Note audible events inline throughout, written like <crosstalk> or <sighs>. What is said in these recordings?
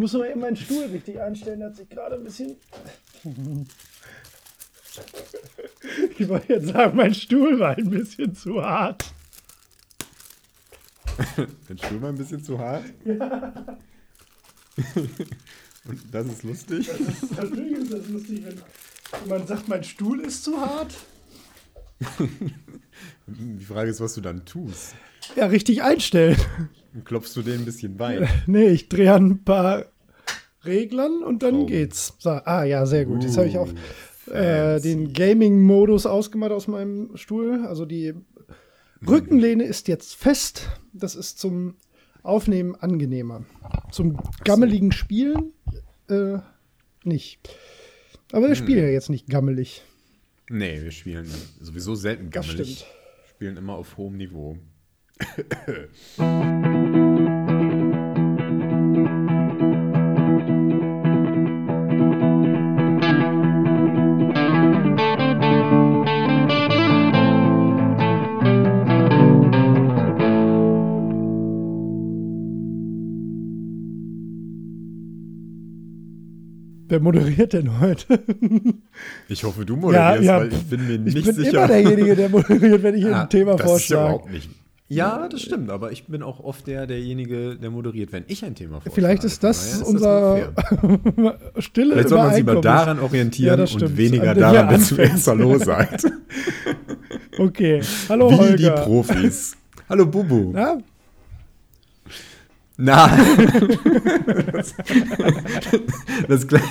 muss aber eben meinen Stuhl richtig einstellen, der hat sich gerade ein bisschen. <laughs> Ich wollte jetzt sagen, mein Stuhl war ein bisschen zu hart. <laughs> Dein Stuhl war ein bisschen zu hart? <laughs> Ja. Und das ist lustig? Das ist, natürlich ist das lustig, wenn man sagt, mein Stuhl ist zu hart. <laughs> Die Frage ist, was du dann tust. Ja, richtig einstellen. Klopfst du den ein bisschen bei? <laughs> Nee, ich drehe an ein paar Reglern und dann oh. geht's. So, ah ja, sehr gut. Jetzt habe ich auch äh, den Gaming-Modus ausgemacht aus meinem Stuhl. Also die Rückenlehne ist jetzt fest. Das ist zum Aufnehmen angenehmer. Zum gammeligen Spielen äh, nicht. Aber wir hm. spielen ja jetzt nicht gammelig. Nee, wir spielen sowieso selten gammelig. Spielen immer auf hohem Niveau. <laughs> Wer moderiert denn heute? <laughs> Ich hoffe, du moderierst, ja, ja, weil ich bin mir nicht sicher. Ich bin immer derjenige, der moderiert, wenn ich ja, ein Thema das vorschlage. Ist überhaupt nicht. Ja, das stimmt, aber ich bin auch oft der, derjenige, der moderiert, wenn ich ein Thema vorschlage. Vielleicht ist das ist unser das <laughs> stille Vielleicht soll man sich mal daran orientieren ja, und weniger daran, wer zuerst Hallo sagt. okay, hallo Wie Holger. die Profis. Hallo Bubu. Na, na, das, das, klang,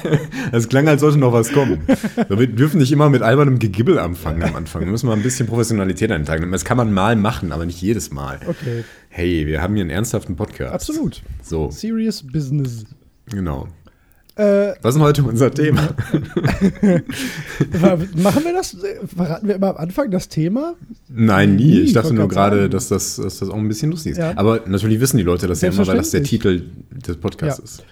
das, klang, als sollte noch was kommen. Wir dürfen nicht immer mit albernem Gegibbel anfangen am Anfang. Wir müssen mal ein bisschen Professionalität eintragen. Das kann man mal machen, aber nicht jedes Mal. Okay. Hey, wir haben hier einen ernsthaften Podcast. Absolut. So. Serious Business. Genau. Äh, Was ist denn heute unser Thema? Machen wir das? Verraten wir immer am Anfang das Thema? Nein, nie. nie ich dachte nur gerade, dass das, dass das auch ein bisschen lustig ist. Ja. Aber natürlich wissen die Leute das ja immer, weil das der Titel des Podcasts ja. ist.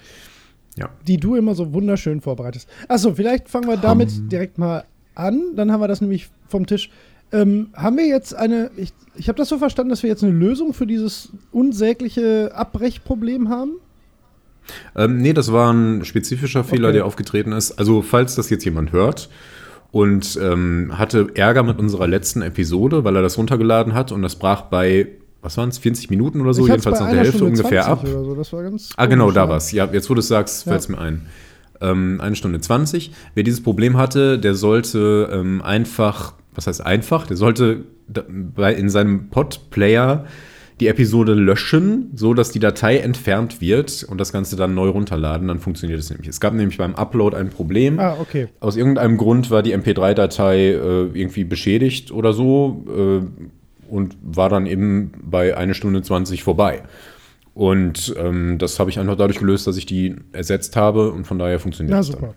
Ja. Die du immer so wunderschön vorbereitest. Achso, vielleicht fangen wir damit um. direkt mal an. Dann haben wir das nämlich vom Tisch. Ähm, haben wir jetzt eine, ich, ich habe das so verstanden, dass wir jetzt eine Lösung für dieses unsägliche Abbrechproblem haben? Ähm, nee, das war ein spezifischer Fehler, okay. der aufgetreten ist. Also, falls das jetzt jemand hört und ähm, hatte Ärger mit unserer letzten Episode, weil er das runtergeladen hat und das brach bei, was waren es, 40 Minuten oder so, ich jedenfalls nach der Hälfte ungefähr ab. So. Das war ganz ah, genau, da war es. Ja, jetzt wo du es sagst, fällt es mir ein. Ähm, eine Stunde 20. Wer dieses Problem hatte, der sollte ähm, einfach, was heißt einfach, der sollte in seinem Pod-Player die Episode löschen, so dass die Datei entfernt wird und das Ganze dann neu runterladen, dann funktioniert es nämlich. Es gab nämlich beim Upload ein Problem. Ah, okay. Aus irgendeinem Grund war die MP3-Datei äh, irgendwie beschädigt oder so äh, und war dann eben bei eine Stunde 20 vorbei. Und ähm, das habe ich einfach dadurch gelöst, dass ich die ersetzt habe und von daher funktioniert es. Ja, super.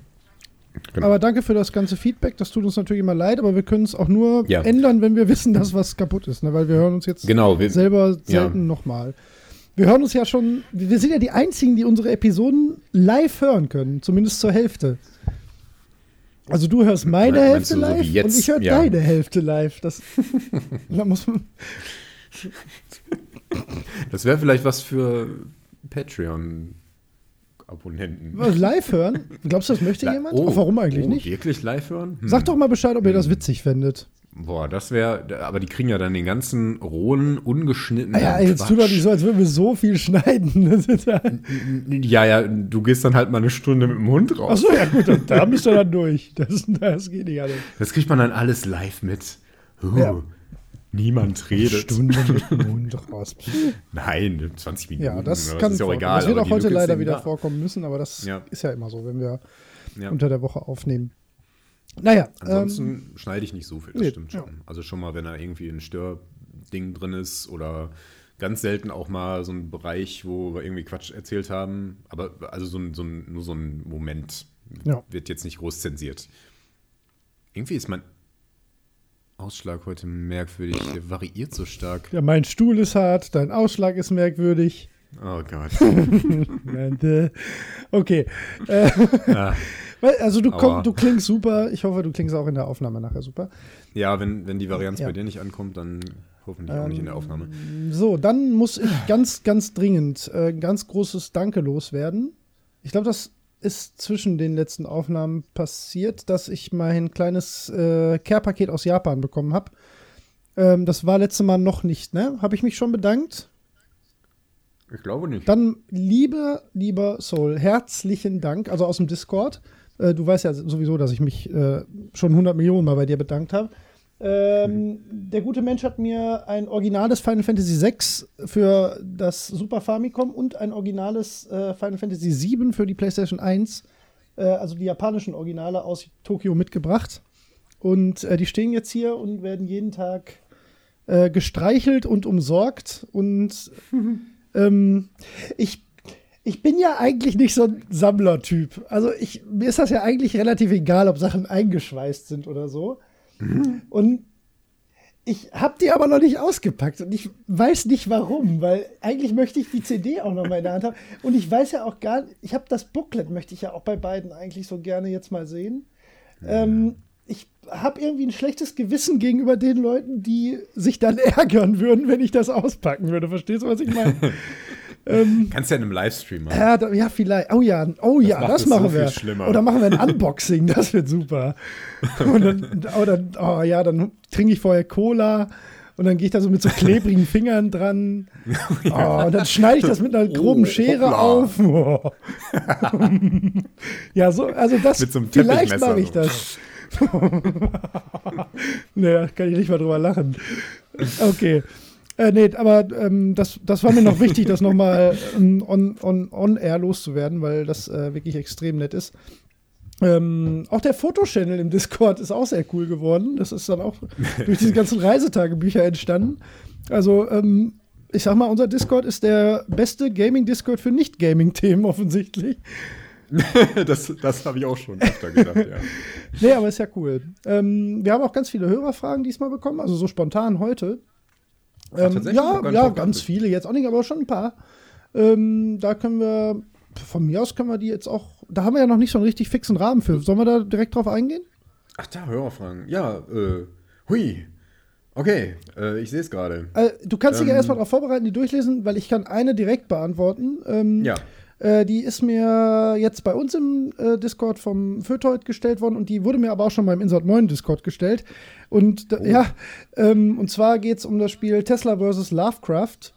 Genau. Aber danke für das ganze Feedback. Das tut uns natürlich immer leid, aber wir können es auch nur ja. ändern, wenn wir <laughs> wissen, dass was kaputt ist. Ne? Weil wir hören uns jetzt genau, wir, selber selten ja. nochmal. Wir hören uns ja schon, wir sind ja die Einzigen, die unsere Episoden live hören können, zumindest zur Hälfte. Also du hörst meine Meinst Hälfte so live jetzt, und ich höre ja. deine Hälfte live. Das, <laughs> da muss man. Das wäre vielleicht was für Patreon. Abonnenten. Was, live hören? Glaubst du, das möchte <laughs> jemand? Oh, warum eigentlich oh, nicht? Wirklich live hören? Hm. Sag doch mal Bescheid, ob ihr das hm. witzig findet. Boah, das wäre, aber die kriegen ja dann den ganzen rohen, ungeschnittenen. Ah ja, jetzt tu doch nicht so, als würden wir so viel schneiden. <laughs> ja, ja, du gehst dann halt mal eine Stunde mit dem Hund raus. Achso, ja gut, da bist du dann durch. Das, das geht nicht alles. Das kriegt man dann alles live mit. Uh. Ja. Niemand redet. Stunde mit dem Mund raus. Nein, 20 Minuten. Ja, das, das ist ja auch egal. Das wird auch heute leider wieder da. vorkommen müssen, aber das ja. ist ja immer so, wenn wir ja. unter der Woche aufnehmen. Naja. Ansonsten ähm, schneide ich nicht so viel, das nee, stimmt schon. Ja. Also schon mal, wenn da irgendwie ein Störding drin ist oder ganz selten auch mal so ein Bereich, wo wir irgendwie Quatsch erzählt haben. Aber also so ein, so ein, nur so ein Moment wird jetzt nicht groß zensiert. Irgendwie ist mein Ausschlag heute merkwürdig. Der variiert so stark. Ja, mein Stuhl ist hart, dein Ausschlag ist merkwürdig. Oh Gott. <laughs> Äh, okay. Äh, ah. Also du, komm, du klingst super. Ich hoffe, du klingst auch in der Aufnahme nachher super. Ja, wenn, wenn die Varianz ja. bei dir nicht ankommt, dann hoffentlich ähm, auch nicht in der Aufnahme. So, dann muss ich ganz, ganz dringend äh, ein ganz großes Danke loswerden. ich glaube, das ist zwischen den letzten Aufnahmen passiert, dass ich mein kleines äh, Care-Paket aus Japan bekommen habe. Ähm, das war letztes Mal noch nicht, ne? Habe ich mich schon bedankt? Ich glaube nicht. Dann, lieber, lieber Soul, herzlichen Dank, also aus dem Discord. Äh, du weißt ja sowieso, dass ich mich äh, schon 100 Millionen Mal bei dir bedankt habe. Ähm, der gute Mensch hat mir ein originales Final Fantasy VI für das Super Famicom und ein originales äh, Final Fantasy VII für die PlayStation 1, äh, also die japanischen Originale aus Tokio mitgebracht. Und äh, die stehen jetzt hier und werden jeden Tag äh, gestreichelt und umsorgt. Und <laughs> ähm, ich ich bin ja eigentlich nicht so ein Sammlertyp. Also ich, mir ist das ja eigentlich relativ egal, ob Sachen eingeschweißt sind oder so. Und ich habe die aber noch nicht ausgepackt und ich weiß nicht warum, weil eigentlich möchte ich die CD auch noch mal in der Hand haben und ich weiß ja auch gar nicht, ich habe das Booklet, möchte ich ja auch bei beiden eigentlich so gerne jetzt mal sehen. Ja. Ähm, ich habe irgendwie ein schlechtes Gewissen gegenüber den Leuten, die sich dann <laughs> ärgern würden, wenn ich das auspacken würde. Verstehst du, was ich meine? <laughs> Ähm, Kannst ja in einem Livestream machen. Ja, da, ja, vielleicht. Oh ja, oh ja, das, das machen so wir. Oder machen wir ein Unboxing, das wird super. Und dann, oder, oh ja, dann trinke ich vorher Cola und dann gehe ich da so mit so klebrigen Fingern dran. <laughs> Oh, und dann schneide ich das mit einer groben oh, Schere hoppla. auf. Oh. <laughs> ja, so, also das, mit so vielleicht mache ich das. <laughs> naja, kann ich nicht mal drüber lachen. Okay. Äh, nee, aber ähm, das, das war mir noch wichtig, das nochmal <laughs> ähm, on, on, on air loszuwerden, weil das äh, wirklich extrem nett ist. Ähm, auch der Fotochannel im Discord ist auch sehr cool geworden. Das ist dann auch <laughs> durch diese ganzen Reisetagebücher entstanden. Also, ähm, ich sag mal, unser Discord ist der beste Gaming-Discord für Nicht-Gaming-Themen offensichtlich. <laughs> das das habe ich auch schon öfter gedacht, ja. nee, aber ist ja cool. Ähm, wir haben auch ganz viele Hörerfragen diesmal bekommen, also so spontan heute. Ähm, ja, ja, ganz viele jetzt auch nicht, aber schon ein paar. Ähm, da können wir, von mir aus können wir die jetzt auch, da haben wir ja noch nicht so einen richtig fixen Rahmen für. Sollen wir da direkt drauf eingehen? Ach da, Hörerfragen. Ja, äh, hui. Okay, äh, ich sehe es gerade. Äh, du kannst dich ja ähm, erstmal darauf vorbereiten, die durchlesen, weil ich kann eine direkt beantworten. Ähm, ja. Äh, die ist mir jetzt bei uns im äh, Discord vom Fötoid gestellt worden und die wurde mir aber auch schon beim Insert Moin Discord gestellt. Und oh. ja, ähm, und zwar geht es um das Spiel Tesla vs. Lovecraft.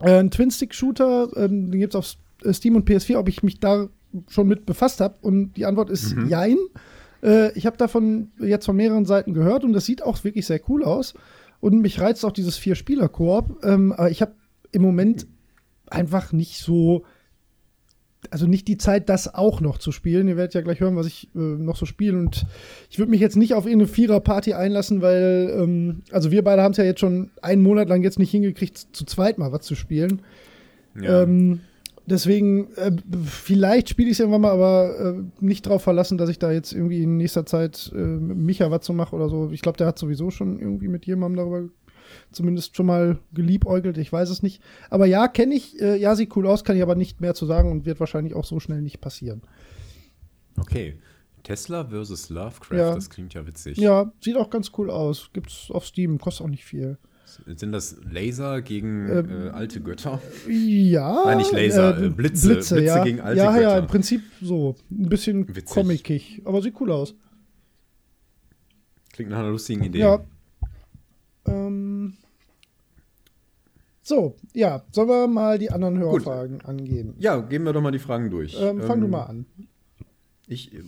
Äh, ein Twin-Stick-Shooter, ähm, den gibt es auf Steam und PS4, ob ich mich da schon mit befasst habe. Und die Antwort ist mhm. Jein. Äh, ich habe davon jetzt von mehreren Seiten gehört und das sieht auch wirklich sehr cool aus. Und mich reizt auch dieses Vier-Spieler-Koop. Ähm, aber ich habe im Moment einfach nicht so also nicht die Zeit, das auch noch zu spielen. Ihr werdet ja gleich hören, was ich äh, noch so spiele. Und ich würde mich jetzt nicht auf irgendeine Vierer-Party einlassen, weil, ähm, also wir beide haben es ja jetzt schon einen Monat lang jetzt nicht hingekriegt, zu zweit mal was zu spielen. Ja. Ähm, deswegen, äh, vielleicht spiele ich es irgendwann mal, aber äh, nicht darauf verlassen, dass ich da jetzt irgendwie in nächster Zeit äh, Micha was zu mache oder so. Ich glaube, der hat sowieso schon irgendwie mit jemandem darüber zumindest schon mal geliebäugelt, ich weiß es nicht. Aber ja, kenne ich, äh, ja, sieht cool aus, kann ich aber nicht mehr zu sagen und wird wahrscheinlich auch so schnell nicht passieren. Okay. Tesla versus Lovecraft, ja. das klingt ja witzig. Ja, sieht auch ganz cool aus. Gibt's auf Steam, kostet auch nicht viel. Sind das Laser gegen ähm, äh, alte Götter? Ja. Nein, nicht Laser, äh, Blitze. Blitze, Blitze ja. gegen alte ja, Götter. Ja, ja, im Prinzip so. Ein bisschen Witzig. comicig, aber sieht cool aus. Klingt nach einer lustigen Idee. Ja. Ähm, so, ja, sollen wir mal die anderen Hörerfragen Gut. angehen? Ja, gehen wir doch mal die Fragen durch. Ähm, fang ähm, du mal an. Ich, äh,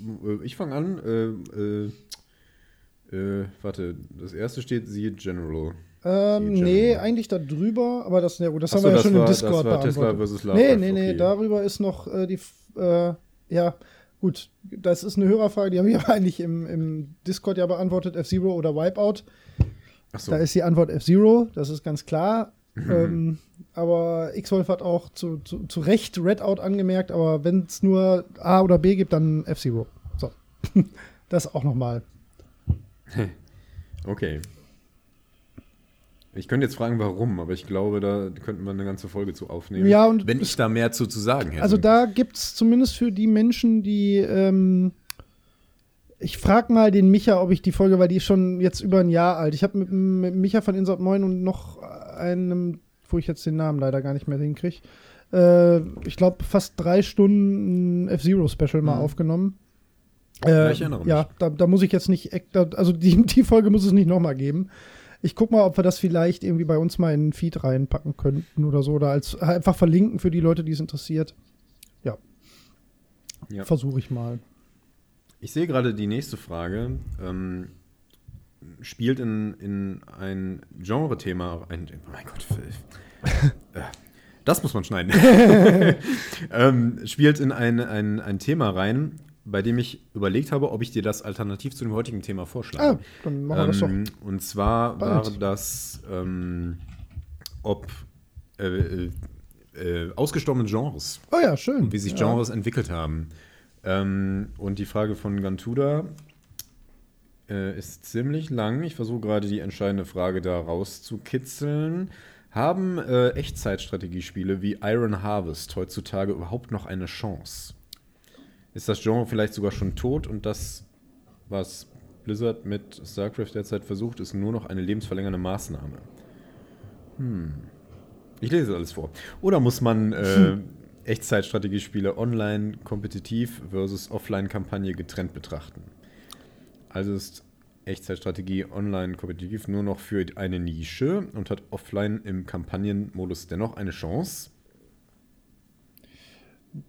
ich fange an. Äh, äh, äh, warte, das erste steht siehe General. Ähm, nee, eigentlich da drüber, aber das, ja, gut, das Ach haben wir ja schon war, im Discord das war Tesla versus Nee, nee, nee, okay. darüber ist noch äh, die, äh, ja, gut, das ist eine Hörerfrage, die haben wir <laughs> eigentlich im, im Discord ja beantwortet, F-Zero oder Wipeout. Ach so. Da ist die Antwort F-Zero, das ist ganz klar. Mhm. Ähm, aber X-Wolf hat auch zu, zu, zu Recht Redout angemerkt, aber wenn es nur A oder B gibt, dann F-Zero. So. <laughs> das auch nochmal. <laughs> Okay. Ich könnte jetzt fragen, warum, aber ich glaube, da könnten wir eine ganze Folge zu aufnehmen. Ja, und wenn ich da mehr zu, zu sagen hätte. Also da gibt es zumindest für die Menschen, die ähm, ich frage mal den Micha, ob ich die Folge, weil die ist schon jetzt über ein Jahr alt. Ich habe mit, mit, Micha von Insert Moin und noch einem, wo ich jetzt den Namen leider gar nicht mehr hinkriege, äh, ich glaube, fast drei Stunden F-Zero-Special mal mhm. aufgenommen. Äh, ja, ich erinnere mich. Ja, da, da, muss ich jetzt nicht, also die, <laughs> die Folge muss es nicht nochmal geben. Ich guck mal, ob wir das vielleicht irgendwie bei uns mal in den Feed reinpacken könnten oder so. Oder als einfach verlinken für die Leute, die es interessiert. Ja. ja. Versuche ich mal. Ich sehe gerade die nächste Frage. Ähm, spielt in, in ein Genre-Thema. Ein, oh mein Gott. Äh, das muss man schneiden. <laughs> ähm, spielt in ein, ein, ein Thema rein, bei dem ich überlegt habe, ob ich dir das alternativ zu dem heutigen Thema vorschlage. Ah, dann machen wir das doch. Ähm, und zwar Bald. war das, ähm, ob äh, äh, äh, ausgestorbene Genres. Oh ja, schön. Und wie sich Genres ja. entwickelt haben. Ähm, und die Frage von Gantuda äh, ist ziemlich lang. Ich versuche gerade die entscheidende Frage da rauszukitzeln. Haben äh, Echtzeitstrategiespiele wie Iron Harvest heutzutage überhaupt noch eine Chance? ist das Genre vielleicht sogar schon tot und das, was Blizzard mit StarCraft derzeit versucht, ist nur noch eine lebensverlängernde Maßnahme. Hm. Ich lese alles vor. Oder muss man äh, hm. <laughs> Echtzeitstrategiespiele online kompetitiv versus Offline-Kampagne getrennt betrachten? Also ist Echtzeitstrategie online kompetitiv nur noch für eine Nische und hat offline im Kampagnenmodus dennoch eine Chance?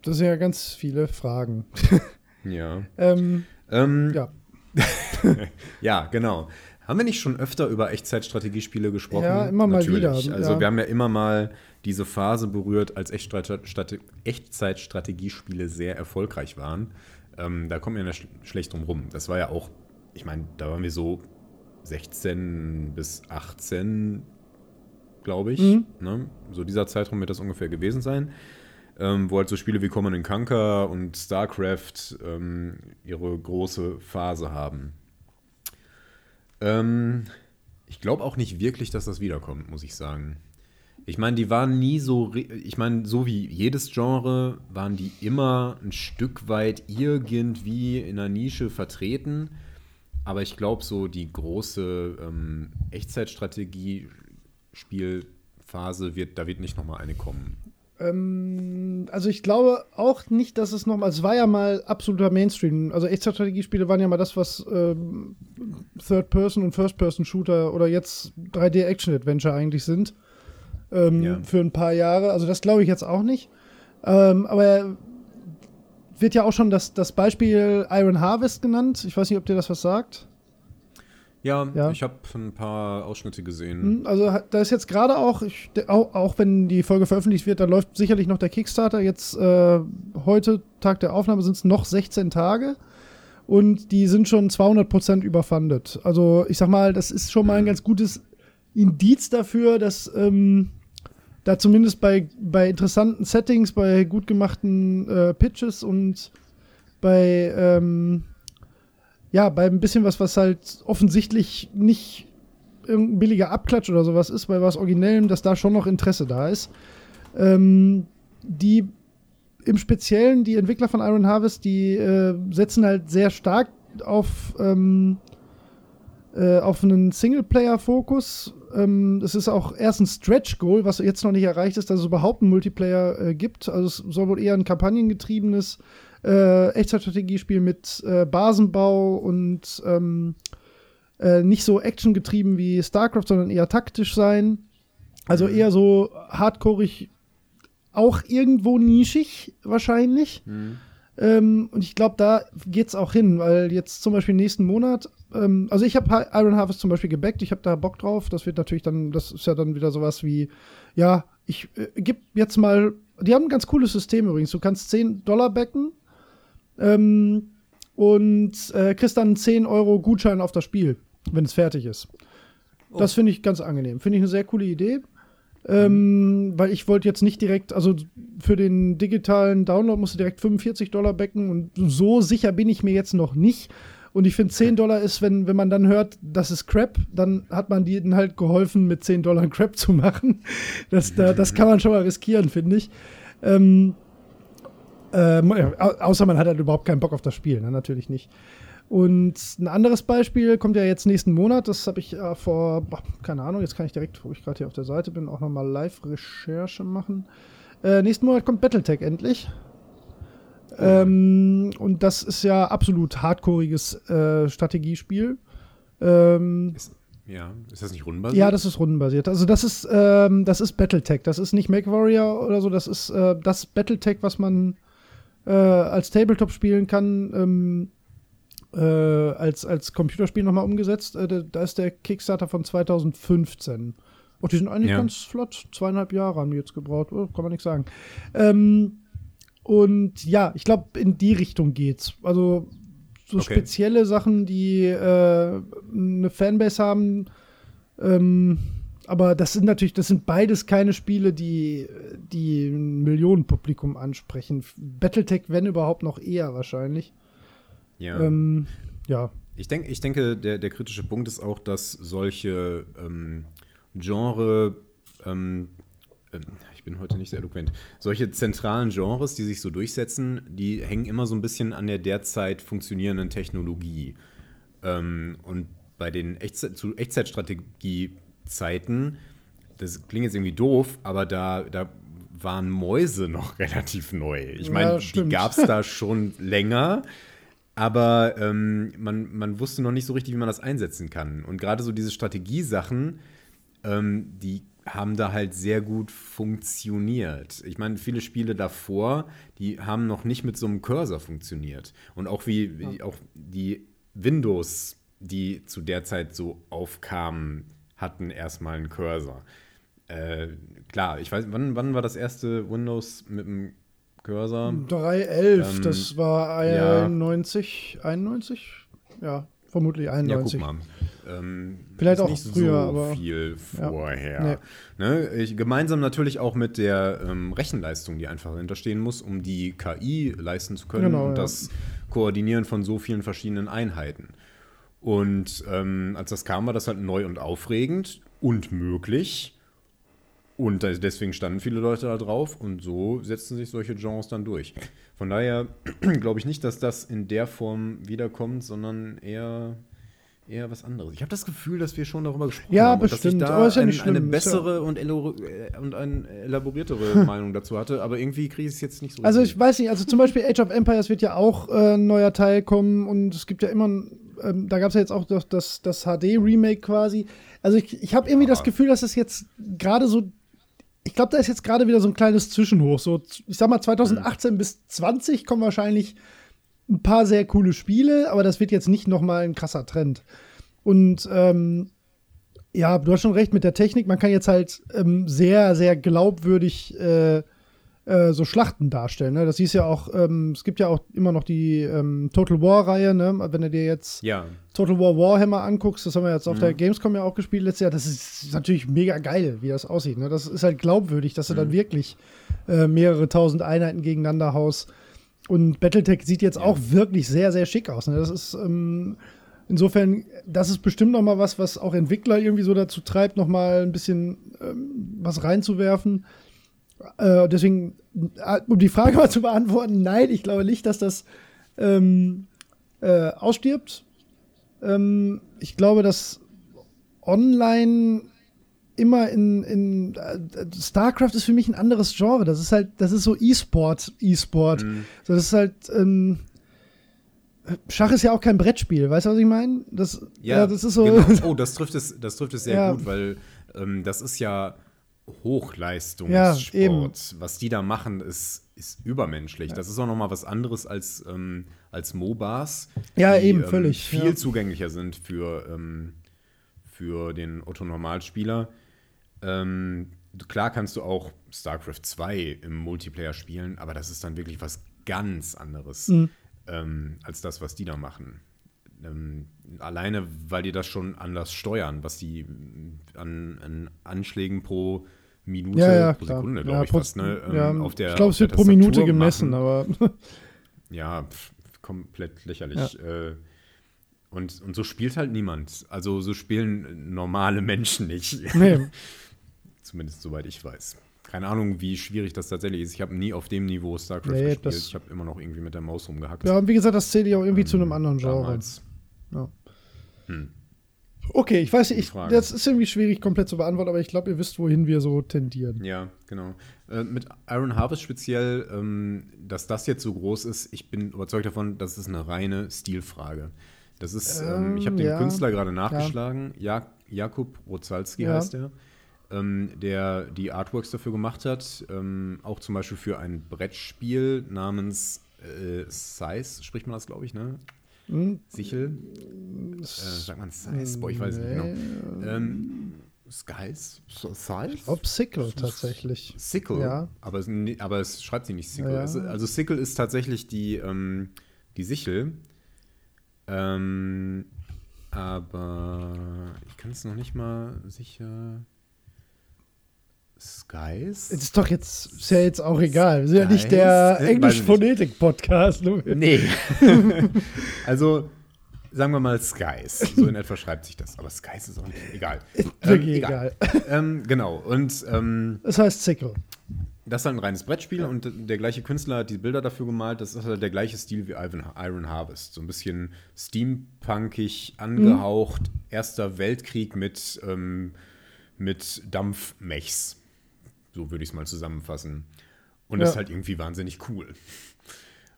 Das sind ja ganz viele Fragen. <laughs> ja. ähm, ähm, ja. <laughs> ja, genau. Haben wir nicht schon öfter über Echtzeitstrategiespiele gesprochen? Ja, immer mal Natürlich. wieder. Also ja. wir haben ja immer mal diese Phase berührt, als Echtzeitstrategiespiele sehr erfolgreich waren. Ähm, da kommt mir ja schlecht drum rum. Das war ja auch, ich meine, da waren wir so 16 bis 18, glaube ich. Mhm. Ne? So dieser Zeitraum wird das ungefähr gewesen sein ähm, wo halt so Spiele wie Common Conquer und StarCraft ähm, ihre große Phase haben. Ähm, ich glaube auch nicht wirklich, dass das wiederkommt, muss ich sagen. Ich meine, die waren nie so, ich meine, so wie jedes Genre waren die immer ein Stück weit irgendwie in einer Nische vertreten. Aber ich glaube, so die große ähm, Echtzeitstrategie-Spielphase wird, da wird nicht nochmal eine kommen. Ähm, also ich glaube auch nicht, dass es nochmal, es war ja mal absoluter Mainstream. Also Echtzeitstrategiespiele waren ja mal das, was ähm, Third-Person- und First-Person-Shooter oder jetzt 3D-Action-Adventure eigentlich sind. Ähm, ja. Für ein paar Jahre. Also das glaube ich jetzt auch nicht. Ähm, aber wird ja auch schon das, das Beispiel Iron Harvest genannt. Ich weiß nicht, ob dir das was sagt. Ja, ja. ich habe ein paar Ausschnitte gesehen. Hm, also da ist jetzt gerade auch, ich, auch, auch, wenn die Folge veröffentlicht wird, da läuft sicherlich noch der Kickstarter. Jetzt äh, heute, Tag der Aufnahme, sind es noch 16 Tage und die sind schon 200% überfundet. Also ich sag mal, das ist schon mal ein mhm. ganz gutes Indiz dafür, dass ähm, da zumindest bei, bei interessanten Settings, bei gut gemachten äh, Pitches und bei ähm, ja, bei ein bisschen was, was halt offensichtlich nicht irgendein billiger Abklatsch oder sowas ist, bei was Originellem, dass da schon noch Interesse da ist. Ähm, die im Speziellen, die Entwickler von Iron Harvest, die äh, setzen halt sehr stark auf, ähm, äh, auf einen Singleplayer-Fokus. Ähm, es ist auch erst ein Stretch-Goal, was jetzt noch nicht erreicht ist, dass es überhaupt einen Multiplayer äh, gibt. Also es soll wohl eher ein kampagnengetriebenes äh, Echtzeitstrategiespiel mit äh, Basenbau und ähm, äh, nicht so actiongetrieben wie StarCraft, sondern eher taktisch sein. Also mhm. eher so hardcoreig, auch irgendwo nischig wahrscheinlich. Mhm. Ähm, und ich glaube, da geht's auch hin, weil jetzt zum Beispiel nächsten Monat, ähm, also ich habe Iron Harvest zum Beispiel gebackt, ich habe da Bock drauf. Das wird natürlich dann, das ist ja dann wieder sowas wie, ja, ich äh, gebe jetzt mal, die haben ein ganz cooles System übrigens. Du kannst 10 Dollar backen ähm, und äh, kriegst dann 10 Euro Gutschein auf das Spiel, wenn es fertig ist. Oh. Das finde ich ganz angenehm. Finde ich eine sehr coole Idee. Ähm. Weil ich wollte jetzt nicht direkt, also für den digitalen Download musst du direkt 45 Dollar becken und so sicher bin ich mir jetzt noch nicht. Und ich finde 10 Dollar ist, wenn, wenn man dann hört, das ist Crap, dann hat man denen halt geholfen, mit 10 Dollar <laughs> Crap zu machen. Das, da, das kann man schon mal riskieren, finde ich. Ähm, äh, außer man hat halt überhaupt keinen Bock auf das Spiel, ne? natürlich nicht. Und ein anderes Beispiel kommt ja jetzt nächsten Monat. Das habe ich äh, vor, boah, keine Ahnung, jetzt kann ich direkt, wo ich gerade hier auf der Seite bin, auch nochmal Live-Recherche machen. Äh, nächsten Monat kommt Battletech endlich. Ähm, und das ist ja absolut hardcoreiges äh, Strategiespiel. Ähm, ist, ja, ist das nicht rundenbasiert? Ja, das ist rundenbasiert. Also das ist, ähm, das ist Battletech. Das ist nicht MacWarrior oder so. Das ist äh, das Battletech, was man äh, als Tabletop spielen kann, ähm, äh, als, als Computerspiel nochmal umgesetzt. Äh, da ist der Kickstarter von 2015. Und die sind eigentlich ja. ganz flott. Zweieinhalb Jahre haben die jetzt gebraucht. Oh, kann man nichts sagen. Ähm, und ja, ich glaube, in die Richtung geht's. Also so okay. spezielle Sachen, die äh, eine Fanbase haben. Ähm, aber das sind natürlich, das sind beides keine Spiele, die, die ein Millionenpublikum ansprechen. Battletech, wenn überhaupt, noch eher wahrscheinlich. Ja. Ähm, ja. Ich, denk, ich denke, der, der kritische Punkt ist auch, dass solche ähm, Genre ähm, ähm, ich bin heute nicht sehr eloquent, solche zentralen Genres, die sich so durchsetzen, die hängen immer so ein bisschen an der derzeit funktionierenden Technologie. Ähm, und bei den Echtzeit, zu Echtzeitstrategie-Zeiten, das klingt jetzt irgendwie doof, aber da, da waren Mäuse noch <laughs> relativ neu. Ich meine, ja, die gab es da schon <laughs> länger, aber ähm, man, man wusste noch nicht so richtig, wie man das einsetzen kann. Und gerade so diese Strategiesachen, ähm, die haben da halt sehr gut funktioniert. Ich meine, viele Spiele davor, die haben noch nicht mit so einem Cursor funktioniert. Und auch wie, wie auch die Windows, die zu der Zeit so aufkamen, hatten erstmal einen Cursor. Äh, klar, ich weiß, wann, wann war das erste Windows mit einem Cursor? 3.11, ähm, das war 91, ja. 91? Ja, vermutlich 91. Ja, guck mal. Ähm, Vielleicht auch nicht früher, so aber viel vorher. Ja. Nee. Ne? Ich, gemeinsam natürlich auch mit der ähm, Rechenleistung, die einfach hinterstehen muss, um die KI leisten zu können genau, und ja. das Koordinieren von so vielen verschiedenen Einheiten. Und ähm, als das kam, war das halt neu und aufregend und möglich. Und deswegen standen viele Leute da drauf und so setzen sich solche Genres dann durch. Von daher <clears throat> glaube ich nicht, dass das in der Form wiederkommt, sondern eher eher was anderes. Ich habe das Gefühl, dass wir schon darüber gesprochen ja, haben. Bestimmt, dass ich da ja ein, eine bessere und, äh, und eine elaboriertere <laughs> Meinung dazu hatte, aber irgendwie kriege ich es jetzt nicht so. Also ich weiß nicht, also zum Beispiel Age of Empires wird ja auch äh, ein neuer Teil kommen und es gibt ja immer, ähm, da gab es ja jetzt auch das, das, das HD-Remake quasi. Also ich, ich habe irgendwie ja. das Gefühl, dass es jetzt gerade so ich glaube, da ist jetzt gerade wieder so ein kleines Zwischenhoch. So, ich sag mal, 2018 mhm. bis 20 kommen wahrscheinlich ein paar sehr coole Spiele, aber das wird jetzt nicht noch mal ein krasser Trend. Und ähm, ja, du hast schon recht mit der Technik. Man kann jetzt halt ähm, sehr, sehr glaubwürdig äh, äh, so Schlachten darstellen. Ne? Das hieß ja auch, ähm, es gibt ja auch immer noch die ähm, Total War-Reihe, ne? Wenn du dir jetzt ja. Total War Warhammer anguckst, das haben wir jetzt auf mhm. der Gamescom ja auch gespielt letztes Jahr, das ist natürlich mega geil, wie das aussieht. Ne? Das ist halt glaubwürdig, dass du mhm. dann wirklich äh, mehrere tausend Einheiten gegeneinander haust. Und Battletech sieht jetzt ja. auch wirklich sehr, sehr schick aus. Ne? Das ist ähm, insofern, das ist bestimmt noch mal was, was auch Entwickler irgendwie so dazu treibt, noch mal ein bisschen ähm, was reinzuwerfen. Äh, deswegen, äh, um die Frage <laughs> mal zu beantworten, nein, ich glaube nicht, dass das ähm, äh, ausstirbt. Ähm, ich glaube, dass online immer in, in uh, StarCraft ist für mich ein anderes Genre. Das ist halt, das ist so E-Sport, E-Sport. Mhm. So, das ist halt, ähm, Schach ist ja auch kein Brettspiel, weißt du, was ich meine? Das, ja, ja, das ist so. Genau. <laughs> Oh, das trifft es, das trifft es sehr ja. gut, weil ähm, das ist ja Hochleistungssport. Ja, was die da machen, ist, ist übermenschlich. Das ist auch noch mal was anderes als, ähm, als MOBAs. Ja, die, eben, ähm, völlig. Viel zugänglicher sind für, ähm, für den Otto-Normalspieler. Ähm, klar kannst du auch StarCraft 2 im Multiplayer spielen, aber das ist dann wirklich was ganz anderes mhm. ähm, als das, was die da machen. Ähm, alleine, weil die das schon anders steuern, was die an, an Anschlägen pro Minute, ja, ja, pro Sekunde, glaube ja, ich, fast, ne? ja, auf der, ich glaube, es wird pro Minute gemessen, machen. aber. <laughs> ja, pff, komplett lächerlich. Äh, und, und so spielt halt niemand. Also so spielen normale Menschen nicht. <laughs> Nee. Zumindest soweit ich weiß. Keine Ahnung, wie schwierig das tatsächlich ist. Ich habe nie auf dem Niveau StarCraft nee, gespielt. Ich habe immer noch irgendwie mit der Maus rumgehackt. Ja, und wie gesagt, das zählt ja auch irgendwie ähm, zu einem anderen Genre. Damals. Ja. Hm. Okay, ich weiß nicht, das ist irgendwie schwierig komplett zu beantworten, aber ich glaube, ihr wisst, wohin wir so tendieren. Ja, genau. Äh, mit Iron Harvest speziell, ähm, dass das jetzt so groß ist, ich bin überzeugt davon, das ist eine reine Stilfrage. Das ist, ähm, ich habe den ja, Künstler gerade nachgeschlagen, ja. Jakub Rozalski ja. heißt er, ähm, der die Artworks dafür gemacht hat, ähm, auch zum Beispiel für ein Brettspiel namens äh, Size, spricht man das, glaube ich, ne? Hm? Sichel? Äh, sagt man Size? Boah, ich weiß nee. nicht genau. Ähm, Skies? Size? Ich glaube Sickle tatsächlich. Sickle? Ja. Aber es, aber es schreibt sie nicht Sickle. Ja. Also Sickle ist tatsächlich die, ähm, die Sichel. Ähm, aber ich kann es noch nicht mal sicher. Skies? Ist doch jetzt, ist ja jetzt auch egal. Wir sind ja nicht der Englisch-Phonetik-Podcast. Nee. <laughs> also, sagen wir mal Skies. So in etwa schreibt sich das. Aber Skies ist auch nicht egal. <laughs> Ähm, egal. egal. ähm, genau. Und. Ähm, das heißt Sickle. Das ist halt ein reines Brettspiel ja. und der gleiche Künstler hat die Bilder dafür gemalt. Das ist halt der gleiche Stil wie Iron Harvest. So ein bisschen steampunkig angehaucht. Mhm. Erster Weltkrieg mit, ähm, mit Dampfmechs. So würde ich es mal zusammenfassen. Und ja. das ist halt irgendwie wahnsinnig cool.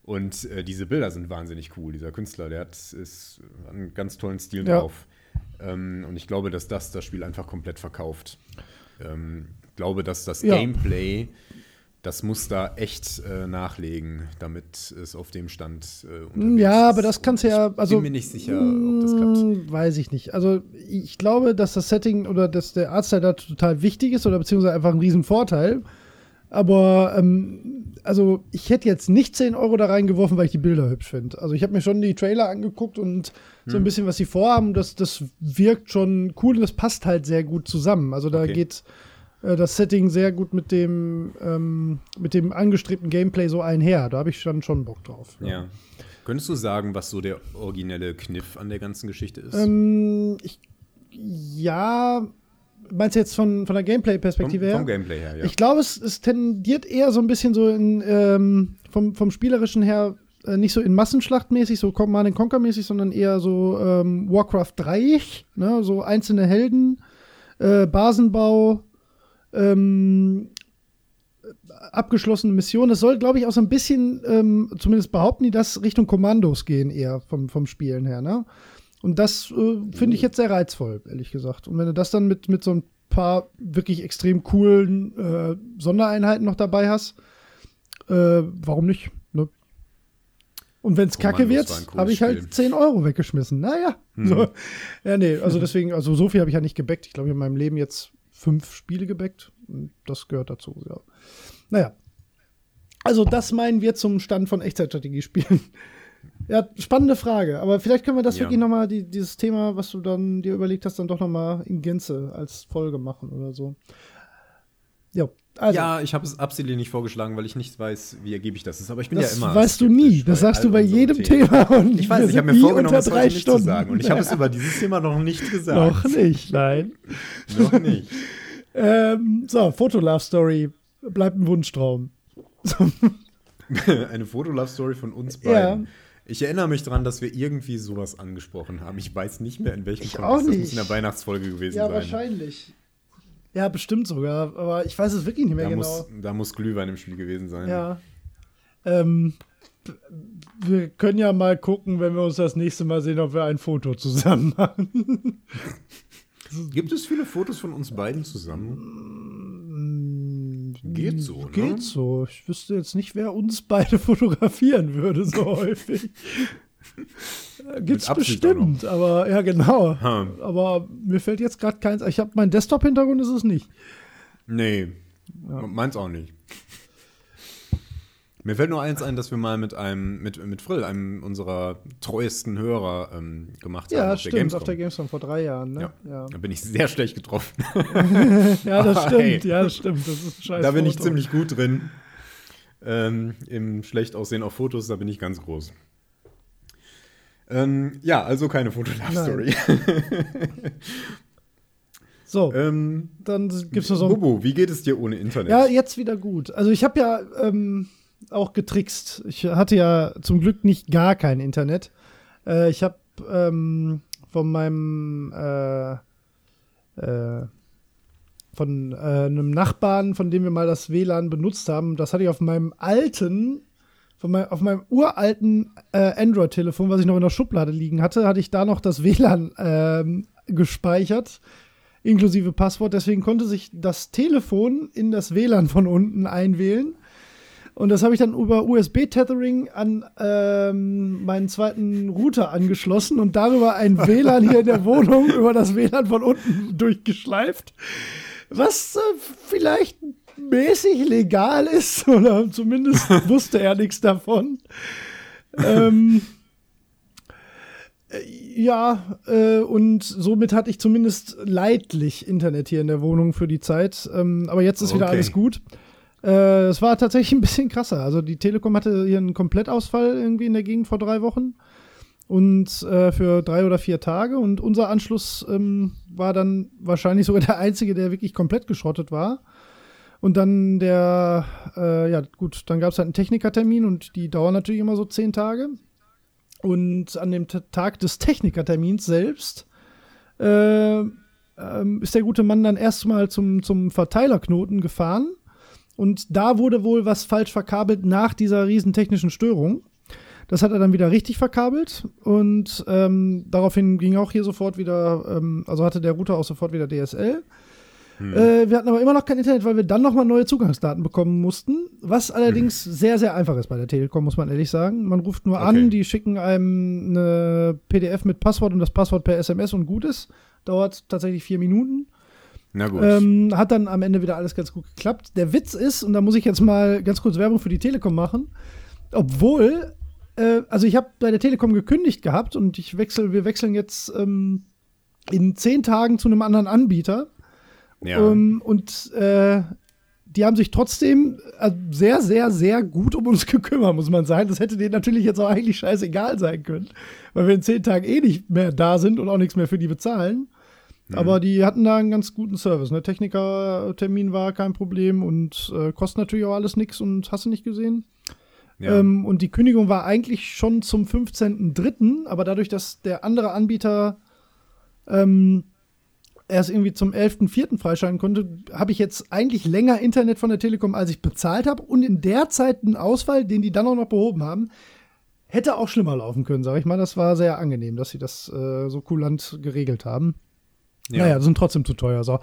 Und äh, diese Bilder sind wahnsinnig cool. Dieser Künstler, der hat ist, einen ganz tollen Stil ja. drauf. Ähm, und ich glaube, dass das das Spiel einfach komplett verkauft. Ähm, glaube, dass das ja. Gameplay, das muss da echt äh, nachlegen, damit es auf dem Stand äh, Ja, aber das kannst du ja. Also, bin mir nicht sicher, ob das klappt. Mm, weiß ich nicht. Also, ich glaube, dass das Setting oder dass der Artstyle da total wichtig ist oder beziehungsweise einfach ein Riesenvorteil. Aber, ähm, also, ich hätte jetzt nicht 10 Euro da reingeworfen, weil ich die Bilder hübsch finde. Also, ich habe mir schon die Trailer angeguckt und so ein hm. bisschen, was sie vorhaben. Das, das wirkt schon cool und das passt halt sehr gut zusammen. Also, da okay. geht äh, das Setting sehr gut mit dem, ähm, mit dem angestrebten Gameplay so einher. Da habe ich dann schon Bock drauf. Ja. ja. Könntest du sagen, was so der originelle Kniff an der ganzen Geschichte ist? Ähm, ich, ja, meinst du jetzt von, von der Gameplay-Perspektive her? Vom Gameplay her, ja. Ich glaube, es, es tendiert eher so ein bisschen so in, ähm, vom, vom Spielerischen her äh, nicht so in Massenschlachtmäßig, so Command Conquer mäßig, sondern eher so ähm, Warcraft 3, ne? so einzelne Helden, äh, Basenbau, ähm, abgeschlossene Mission. Es soll, glaube ich, auch so ein bisschen, ähm, zumindest behaupten die das, Richtung Kommandos gehen, eher vom, vom Spielen her. Ne? Und das äh, finde ich jetzt sehr reizvoll, ehrlich gesagt. Und wenn du das dann mit, mit so ein paar wirklich extrem coolen äh, Sondereinheiten noch dabei hast, äh, warum nicht? Ne? Und wenn es kacke wird, habe ich halt Spiel. 10 Euro weggeschmissen. Naja. Hm. So. Ja, nee, also deswegen, also so viel habe ich ja nicht gebackt. Ich glaube, in meinem Leben jetzt fünf Spiele gebackt. Das gehört dazu, ja. Naja. Also, das meinen wir zum Stand von Echtzeitstrategiespielen. <laughs> ja, spannende Frage. Aber vielleicht können wir das ja. wirklich nochmal, die, dieses Thema, was du dann dir überlegt hast, dann doch nochmal in Gänze als Folge machen oder so. Ja, also. Ja, ich habe es absichtlich nicht vorgeschlagen, weil ich nicht weiß, wie ergiebig das ist. Aber ich bin das ja immer. Das weißt du nie. Das sagst du bei jedem Thema. Und ich weiß, ich habe mir vorgenommen, das heute nicht zu sagen. Und ich habe <laughs> es über dieses Thema noch nicht gesagt. Noch nicht, nein. noch nicht. ähm, so, Foto-Love-Story. Bleibt ein Wunschtraum. <laughs> Eine Foto-Love-Story von uns beiden. Ja. Ich erinnere mich daran, dass wir irgendwie sowas angesprochen haben. Ich weiß nicht mehr, in welchem Kontext. Das muss in der Weihnachtsfolge gewesen ja, sein. Ja, wahrscheinlich. Ja, bestimmt sogar, aber ich weiß es wirklich nicht mehr da genau. Muss, da muss Glühwein im Spiel gewesen sein. Ja. Ähm, wir können ja mal gucken, wenn wir uns das nächste Mal sehen, ob wir ein Foto zusammen <laughs> machen. Gibt es viele Fotos von uns beiden zusammen? Geht so, ne? Geht so. Ich wüsste jetzt nicht, wer uns beide <laughs> fotografieren würde so häufig. Gibt's bestimmt, aber ja, genau. Hm. Aber mir fällt jetzt gerade keins. Ich habe meinen Desktop-Hintergrund ist es nicht. Nee, ja. meins auch nicht. Mir fällt nur eins ein, dass wir mal mit einem, mit, mit Frill, einem unserer treuesten Hörer, ähm, gemacht ja, haben. Ja, stimmt, der Gamescom. auf der Gamescom vor drei Jahren, ne? Ja. ja. Da bin ich sehr schlecht getroffen. <laughs> ja, das <laughs> stimmt, hey. ja, das stimmt. Das ist scheiße. Da bin ich ziemlich gut drin. Ähm, Im schlecht aussehen auf Fotos, da bin ich ganz groß. Ähm, ja, also keine Foto-Love-Story. <laughs> so, ähm, dann gibt's noch so. Bobo, wie geht es dir ohne Internet? Ja, jetzt wieder gut. Also ich habe ja ähm, auch getrickst. Ich hatte ja zum Glück nicht gar kein Internet. Äh, ich habe ähm, von meinem äh, äh, von äh, einem Nachbarn, von dem wir mal das WLAN benutzt haben. Das hatte ich auf meinem alten, mein, auf meinem uralten äh, Android-Telefon, was ich noch in der Schublade liegen hatte, hatte ich da noch das WLAN ähm, gespeichert, inklusive Passwort. Deswegen konnte sich das Telefon in das WLAN von unten einwählen. Und das habe ich dann über USB-Tethering an ähm, meinen zweiten Router angeschlossen und darüber ein WLAN hier in der Wohnung <laughs> über das WLAN von unten durchgeschleift. Was äh, vielleicht mäßig legal ist, <laughs> oder zumindest wusste er nichts davon. ähm, äh, ja, äh, und somit hatte ich zumindest leidlich Internet hier in der Wohnung für die Zeit. Ähm, aber jetzt ist okay. wieder alles gut. Äh, es war tatsächlich ein bisschen krasser. Also die Telekom hatte hier einen Komplettausfall irgendwie in der Gegend vor drei Wochen und äh, für drei oder vier Tage. Und unser Anschluss ähm, war dann wahrscheinlich sogar der einzige, der wirklich komplett geschrottet war. Und dann der, äh, ja gut, dann gab es halt einen Technikertermin und die dauern natürlich immer so zehn Tage. Und an dem Tag des Technikertermins selbst äh, ähm, ist der gute Mann dann erstmal zum, zum Verteilerknoten gefahren und da wurde wohl was falsch verkabelt nach dieser riesen technischen Störung. Das hat er dann wieder richtig verkabelt und ähm, daraufhin ging auch hier sofort wieder, ähm, also hatte der Router auch sofort wieder DSL. Hm. Äh, wir hatten aber immer noch kein Internet, weil wir dann nochmal neue Zugangsdaten bekommen mussten, was allerdings hm. sehr, sehr einfach ist bei der Telekom, muss man ehrlich sagen. Man ruft nur okay. an, die schicken einem eine PDF mit Passwort und das Passwort per SMS und gut ist. Dauert tatsächlich vier Minuten. Na gut. Ähm, hat dann am Ende wieder alles ganz gut geklappt. Der Witz ist, und da muss ich jetzt mal ganz kurz Werbung für die Telekom machen, obwohl, äh, also ich habe bei der Telekom gekündigt gehabt und ich wechsle, wir wechseln jetzt ähm, in zehn Tagen zu einem anderen Anbieter. Ja. Um, und äh, die haben sich trotzdem äh, sehr, sehr, sehr gut um uns <laughs> gekümmert, muss man sagen. Das hätte denen natürlich jetzt auch eigentlich scheißegal sein können, weil wir in zehn Tagen eh nicht mehr da sind und auch nichts mehr für die bezahlen. Mhm. Aber die hatten da einen ganz guten Service. Ne? Technikertermin war kein Problem und äh, kostet natürlich auch alles nichts und hast du nicht gesehen. Ja. Ähm, und die Kündigung war eigentlich schon zum 15.03., aber dadurch, dass der andere Anbieter ähm, erst irgendwie zum 11.04. freischalten konnte, habe ich jetzt eigentlich länger Internet von der Telekom, als ich bezahlt habe. Und in der Zeit einen Ausfall, den die dann auch noch behoben haben, hätte auch schlimmer laufen können, sage ich mal. Das war sehr angenehm, dass sie das äh, so kulant geregelt haben. Ja. Naja, sind trotzdem zu teuer. So.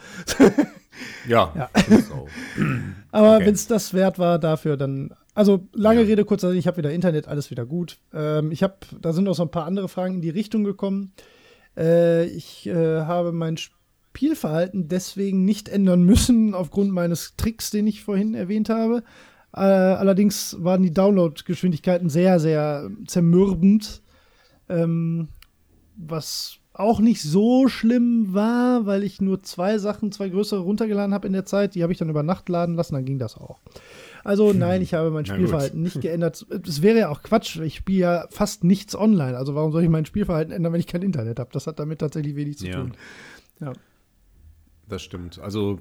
ja. <laughs> ja. <clears throat> Aber okay. wenn es das wert war dafür, dann. Also lange ja. Rede, kurzer ich habe wieder Internet, alles wieder gut. Ähm, ich habe, da sind auch so ein paar andere Fragen in die Richtung gekommen. Äh, ich äh, habe mein Spielverhalten deswegen nicht ändern müssen, aufgrund meines Tricks, den ich vorhin erwähnt habe. Äh, allerdings waren die Download-Geschwindigkeiten sehr, sehr zermürbend. Ähm, was auch nicht so schlimm war, weil ich nur zwei Sachen, zwei größere runtergeladen habe in der Zeit. Die habe ich dann über Nacht laden lassen, dann ging das auch. Also hm. nein, ich habe mein Spielverhalten nicht <laughs> geändert. Es wäre ja auch Quatsch. Ich spiele ja fast nichts online. Also warum soll ich mein Spielverhalten ändern, wenn ich kein Internet habe? Das hat damit tatsächlich wenig zu ja. tun. Ja. Das stimmt. Also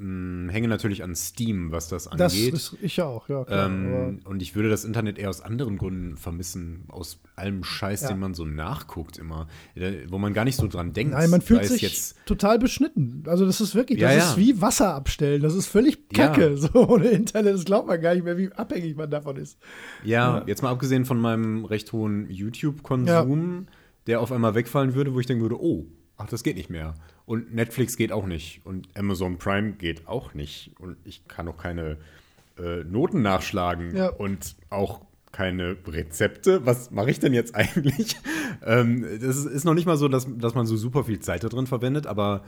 mh, hänge natürlich an Steam, was das angeht. Das ist ich auch, ja. Klar, ähm, und ich würde das Internet eher aus anderen Gründen vermissen, aus allem Scheiß, ja. den man so nachguckt immer, wo man gar nicht so dran denkt. Nein, man fühlt sich jetzt total beschnitten. Also das ist wirklich, das ja, ist wie Wasser abstellen. Das ist völlig kacke. <laughs> So ohne Internet, das glaubt man gar nicht mehr, wie abhängig man davon ist. Ja, jetzt mal abgesehen von meinem recht hohen YouTube-Konsum, der auf einmal wegfallen würde, wo ich denken würde, oh, ach, das geht nicht mehr. Und Netflix geht auch nicht. Und Amazon Prime geht auch nicht. Und ich kann auch keine äh, Noten nachschlagen. Ja. Und auch keine Rezepte. Was mache ich denn jetzt <laughs> eigentlich? ähm, das ist noch nicht mal so, dass, dass man so super viel Zeit da drin verwendet, aber,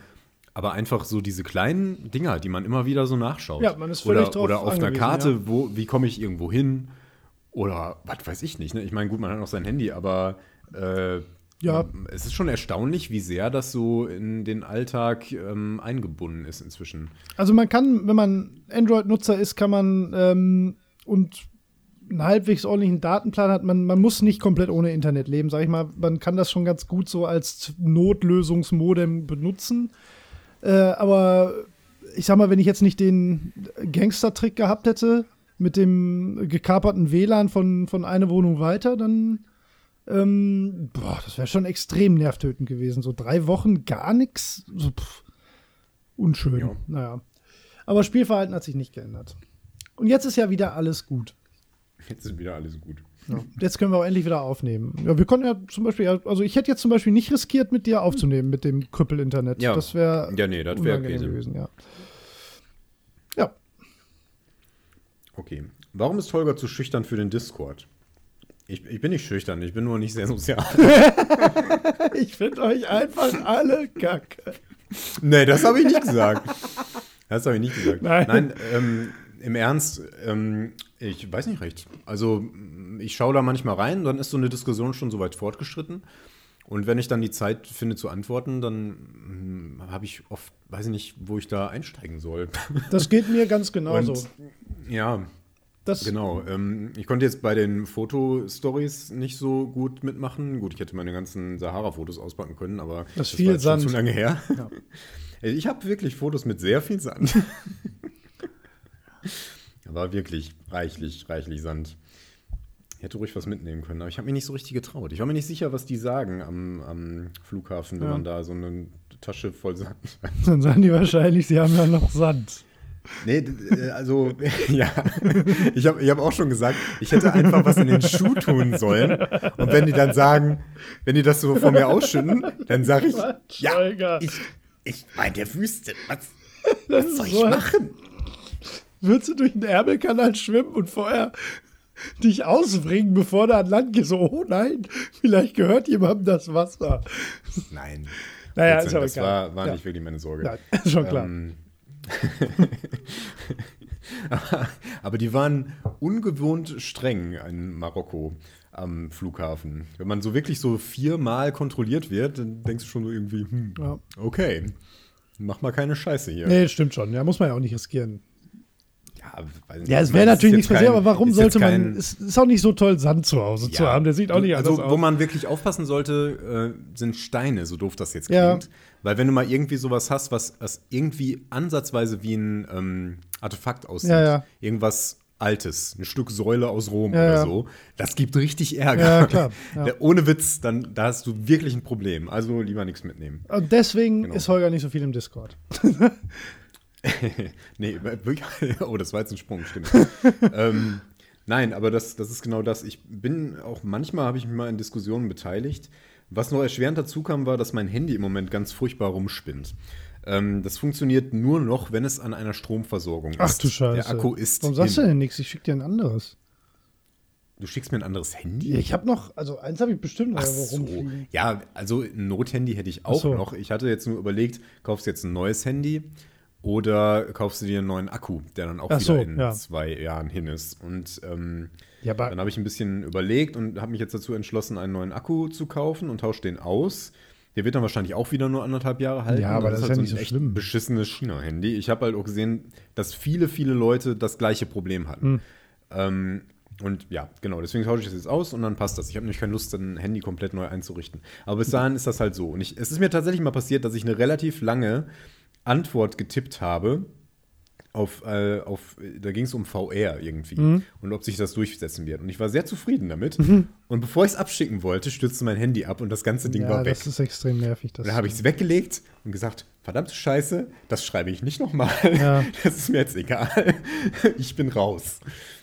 aber einfach so diese kleinen Dinger, die man immer wieder so nachschaut. Ja, man ist völlig oder, drauf Oder auf einer Karte, ja. wo, wie komme ich irgendwo hin? Oder was weiß ich nicht. Ne? Ich meine, gut, man hat auch sein Handy, aber äh, ja. Ähm, es ist schon erstaunlich, wie sehr das so in den Alltag ähm, eingebunden ist inzwischen. Also man kann, wenn man Android-Nutzer ist, kann man ähm, und einen halbwegs ordentlichen Datenplan hat, man, man muss nicht komplett ohne Internet leben, sag ich mal. Man kann das schon ganz gut so als Notlösungsmodem benutzen. Äh, aber ich sag mal, wenn ich jetzt nicht den Gangster-Trick gehabt hätte mit dem gekaperten WLAN von, von einer Wohnung weiter, dann Ähm, boah, das wäre schon extrem nervtötend gewesen. So drei Wochen gar nichts. So, pff, unschön. Ja. Naja. Aber Spielverhalten hat sich nicht geändert. Und jetzt ist ja wieder alles gut. Jetzt ist wieder alles gut. Ja. Jetzt können wir auch endlich wieder aufnehmen. Ja, wir konnten ja zum Beispiel, also ich hätte jetzt zum Beispiel nicht riskiert, mit dir aufzunehmen, mit dem Krüppel-Internet. Ja. Das wäre ja, nee, das wäre gewesen, ja. Ja. Okay. Warum ist Holger zu schüchtern für den Discord? Ich, ich bin nicht schüchtern, ich bin nur nicht sehr sozial. <laughs> <laughs> ich finde euch einfach alle kacke. Nee, das habe ich nicht gesagt. Das habe ich nicht gesagt. Nein, Nein ähm, im Ernst, ähm, ich weiß nicht recht. Also ich schaue da manchmal rein, dann ist so eine Diskussion schon so weit fortgeschritten. Und wenn ich dann die Zeit finde zu antworten, dann hm, habe ich oft, weiß ich nicht, wo ich da einsteigen soll. Das geht mir ganz genauso. Und, ja, das genau. Ähm, ich konnte jetzt bei den Fotostories nicht so gut mitmachen. Gut, ich hätte meine ganzen Sahara-Fotos auspacken können, aber das, das viel war Sand. schon zu lange her. Ja. <laughs> Ich habe wirklich Fotos mit sehr viel Sand. <laughs> war wirklich reichlich, reichlich Sand. Ich hätte ruhig was mitnehmen können, aber ich habe mich nicht so richtig getraut. Ich war mir nicht sicher, was die sagen am, am Flughafen, wenn ja. man da so eine Tasche voll Sand hat. Dann sagen die wahrscheinlich, sie haben ja noch Sand. Nee, äh, also, <laughs> ja. Ich habe ich hab auch schon gesagt, ich hätte einfach was in den Schuh tun sollen. Und wenn die dann sagen, wenn die das so vor mir ausschütten, dann sage ich, ja, ich, ich meine der Wüste, was, was soll ich machen? Würdest du durch den Ärmelkanal schwimmen und vorher dich ausbringen, bevor du an Land gehst? So, oh nein, vielleicht gehört jemandem das Wasser. Nein. Naja, ist aber das war, war ja. nicht wirklich meine Sorge. Ja, <laughs> ist schon klar. Ähm, aber, die waren ungewohnt streng in Marokko am Flughafen. Wenn man so wirklich so viermal kontrolliert wird, dann denkst du schon so irgendwie, hm, ja. okay, mach mal keine Scheiße hier. Nee, stimmt schon. Ja, muss man ja auch nicht riskieren. Ja, ja es wäre natürlich nichts passiert, aber warum sollte man. Es ist auch nicht so toll, Sand zu Hause ja, zu haben. Der sieht auch nicht also, anders aus. Wo man wirklich aufpassen sollte, äh, sind Steine, so doof das jetzt klingt. Weil wenn du mal irgendwie sowas hast, was, was irgendwie ansatzweise wie ein ähm, Artefakt aussieht, ja, ja. irgendwas Altes, ein Stück Säule aus Rom ja, oder so, das gibt richtig Ärger. <laughs> Ohne Witz, dann da hast du wirklich ein Problem. Also lieber nichts mitnehmen. Und deswegen genau. ist Holger nicht so viel im Discord. <laughs> nee, <laughs> oh, das war jetzt ein Sprung, stimmt. ähm, nein, aber das, das ist genau das. Ich bin auch manchmal habe ich mich mal in Diskussionen beteiligt. Was noch erschwerend dazu kam, war, dass mein Handy im Moment ganz furchtbar rumspinnt. Ähm, das funktioniert nur noch, wenn es an einer Stromversorgung Ach, ist. Ach du Scheiße. Der Akku ist. Warum sagst hin. du denn nichts? Ich schicke dir ein anderes. Du schickst mir ein anderes Handy? Ja, ich habe noch, also eins habe ich bestimmt noch so. Ja, also ein Nothandy hätte ich auch so. noch. Ich hatte jetzt nur überlegt, kaufst du jetzt ein neues Handy oder kaufst du dir einen neuen Akku, der dann auch Ach wieder so, in ja. zwei Jahren hin ist. Und ähm, ja, dann habe ich ein bisschen überlegt und habe mich jetzt dazu entschlossen, einen neuen Akku zu kaufen und tausche den aus. Der wird dann wahrscheinlich auch wieder nur anderthalb Jahre halten. Ja, aber das, das ist, halt ja so ein echt schlimm. beschissenes China-Handy. Ich habe halt auch gesehen, dass viele, viele Leute das gleiche Problem hatten. Hm. Ähm, und ja, genau, deswegen tausche ich das jetzt aus und dann passt das. Ich habe nämlich keine Lust, ein Handy komplett neu einzurichten. Aber bis dahin ist das halt so. Und ich, es ist mir tatsächlich mal passiert, dass ich eine relativ lange Antwort getippt habe. Auf, äh, auf, da ging es um VR irgendwie mhm. und ob sich das durchsetzen wird. Und ich war sehr zufrieden damit. Mhm. Und bevor ich es abschicken wollte, stürzte mein Handy ab und das ganze Ding ja, war weg. Das ist extrem nervig. Das und dann habe ich es weggelegt und gesagt, verdammte Scheiße, das schreibe ich nicht nochmal. Ja. <laughs> Das ist mir jetzt egal. <laughs> Ich bin raus.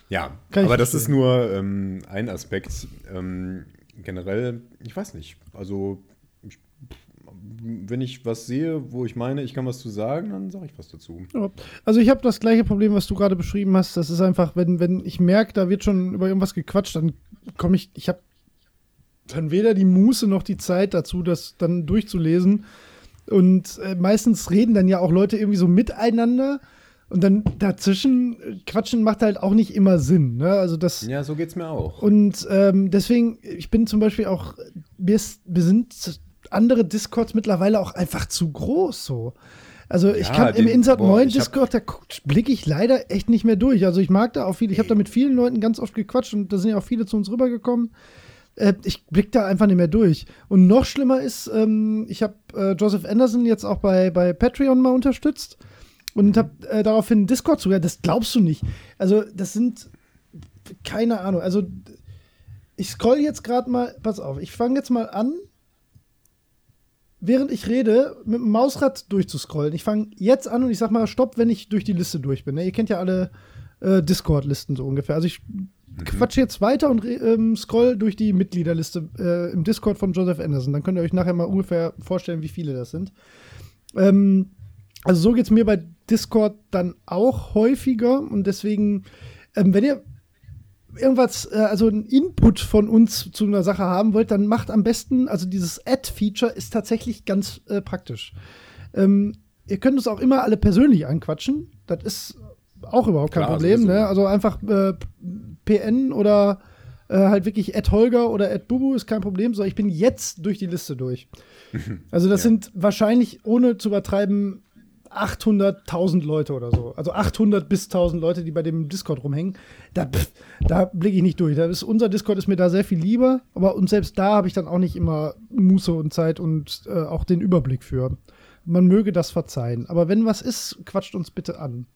Ja, Kann aber das ist nur ähm, ein Aspekt. Ähm, generell, ich weiß nicht. Also wenn ich was sehe, wo ich meine, ich kann was zu sagen, dann sage ich was dazu. Ja. Also ich habe das gleiche Problem, was du gerade beschrieben hast. Das ist einfach, wenn, wenn ich merke, da wird schon über irgendwas gequatscht, dann komme ich, ich habe dann weder die Muße noch die Zeit dazu, das dann durchzulesen. Und äh, meistens reden dann ja auch Leute irgendwie so miteinander. Und dann dazwischen äh, quatschen macht halt auch nicht immer Sinn. Ne? Also das, ja, so geht's mir auch. Und ähm, deswegen, ich bin zum Beispiel auch, wir, wir sind andere Discords mittlerweile auch einfach zu groß so. Also ich ja, kann den, im Insert Moin Discord, da blicke ich leider echt nicht mehr durch. Also ich mag da auch viel, ich habe da mit vielen Leuten ganz oft gequatscht und da sind ja auch viele zu uns rübergekommen. Äh, ich blicke da einfach nicht mehr durch. Und noch schlimmer ist, ähm, ich habe äh, Joseph Anderson jetzt auch bei, bei Patreon mal unterstützt und habe äh, daraufhin Discord zugehört. Das glaubst du nicht. Also das sind, keine Ahnung, also ich scroll jetzt gerade mal, pass auf, ich fange jetzt mal an, während ich rede, mit dem Mausrad durchzuscrollen. Ich fange jetzt an und ich sag mal Stopp, wenn ich durch die Liste durch bin. Ne? Ihr kennt ja alle äh, Discord-Listen so ungefähr. Also ich quatsche jetzt weiter und ähm, scroll durch die Mitgliederliste äh, im Discord von Joseph Anderson. Dann könnt ihr euch nachher mal ungefähr vorstellen, wie viele das sind. Ähm, also so geht es mir bei Discord dann auch häufiger und deswegen, ähm, wenn ihr irgendwas, äh, also ein Input von uns zu einer Sache haben wollt, dann macht am besten, also dieses Add-Feature ist tatsächlich ganz äh, praktisch. Ähm, ihr könnt uns auch immer alle persönlich anquatschen. Das ist auch überhaupt kein Klar, Problem. Ne? Also einfach äh, PN oder äh, halt wirklich Ed Holger oder Ed Bubu ist kein Problem. So, ich bin jetzt durch die Liste durch. <laughs> Also das ja. sind wahrscheinlich, ohne zu übertreiben, 800.000 Leute oder so. Also 800 bis 1000 Leute, die bei dem Discord rumhängen. Da, da blicke ich nicht durch. Da ist, unser Discord ist mir da sehr viel lieber. Aber und selbst da habe ich dann auch nicht immer Muße und Zeit und äh, auch den Überblick für. Man möge das verzeihen. Aber wenn was ist, quatscht uns bitte an.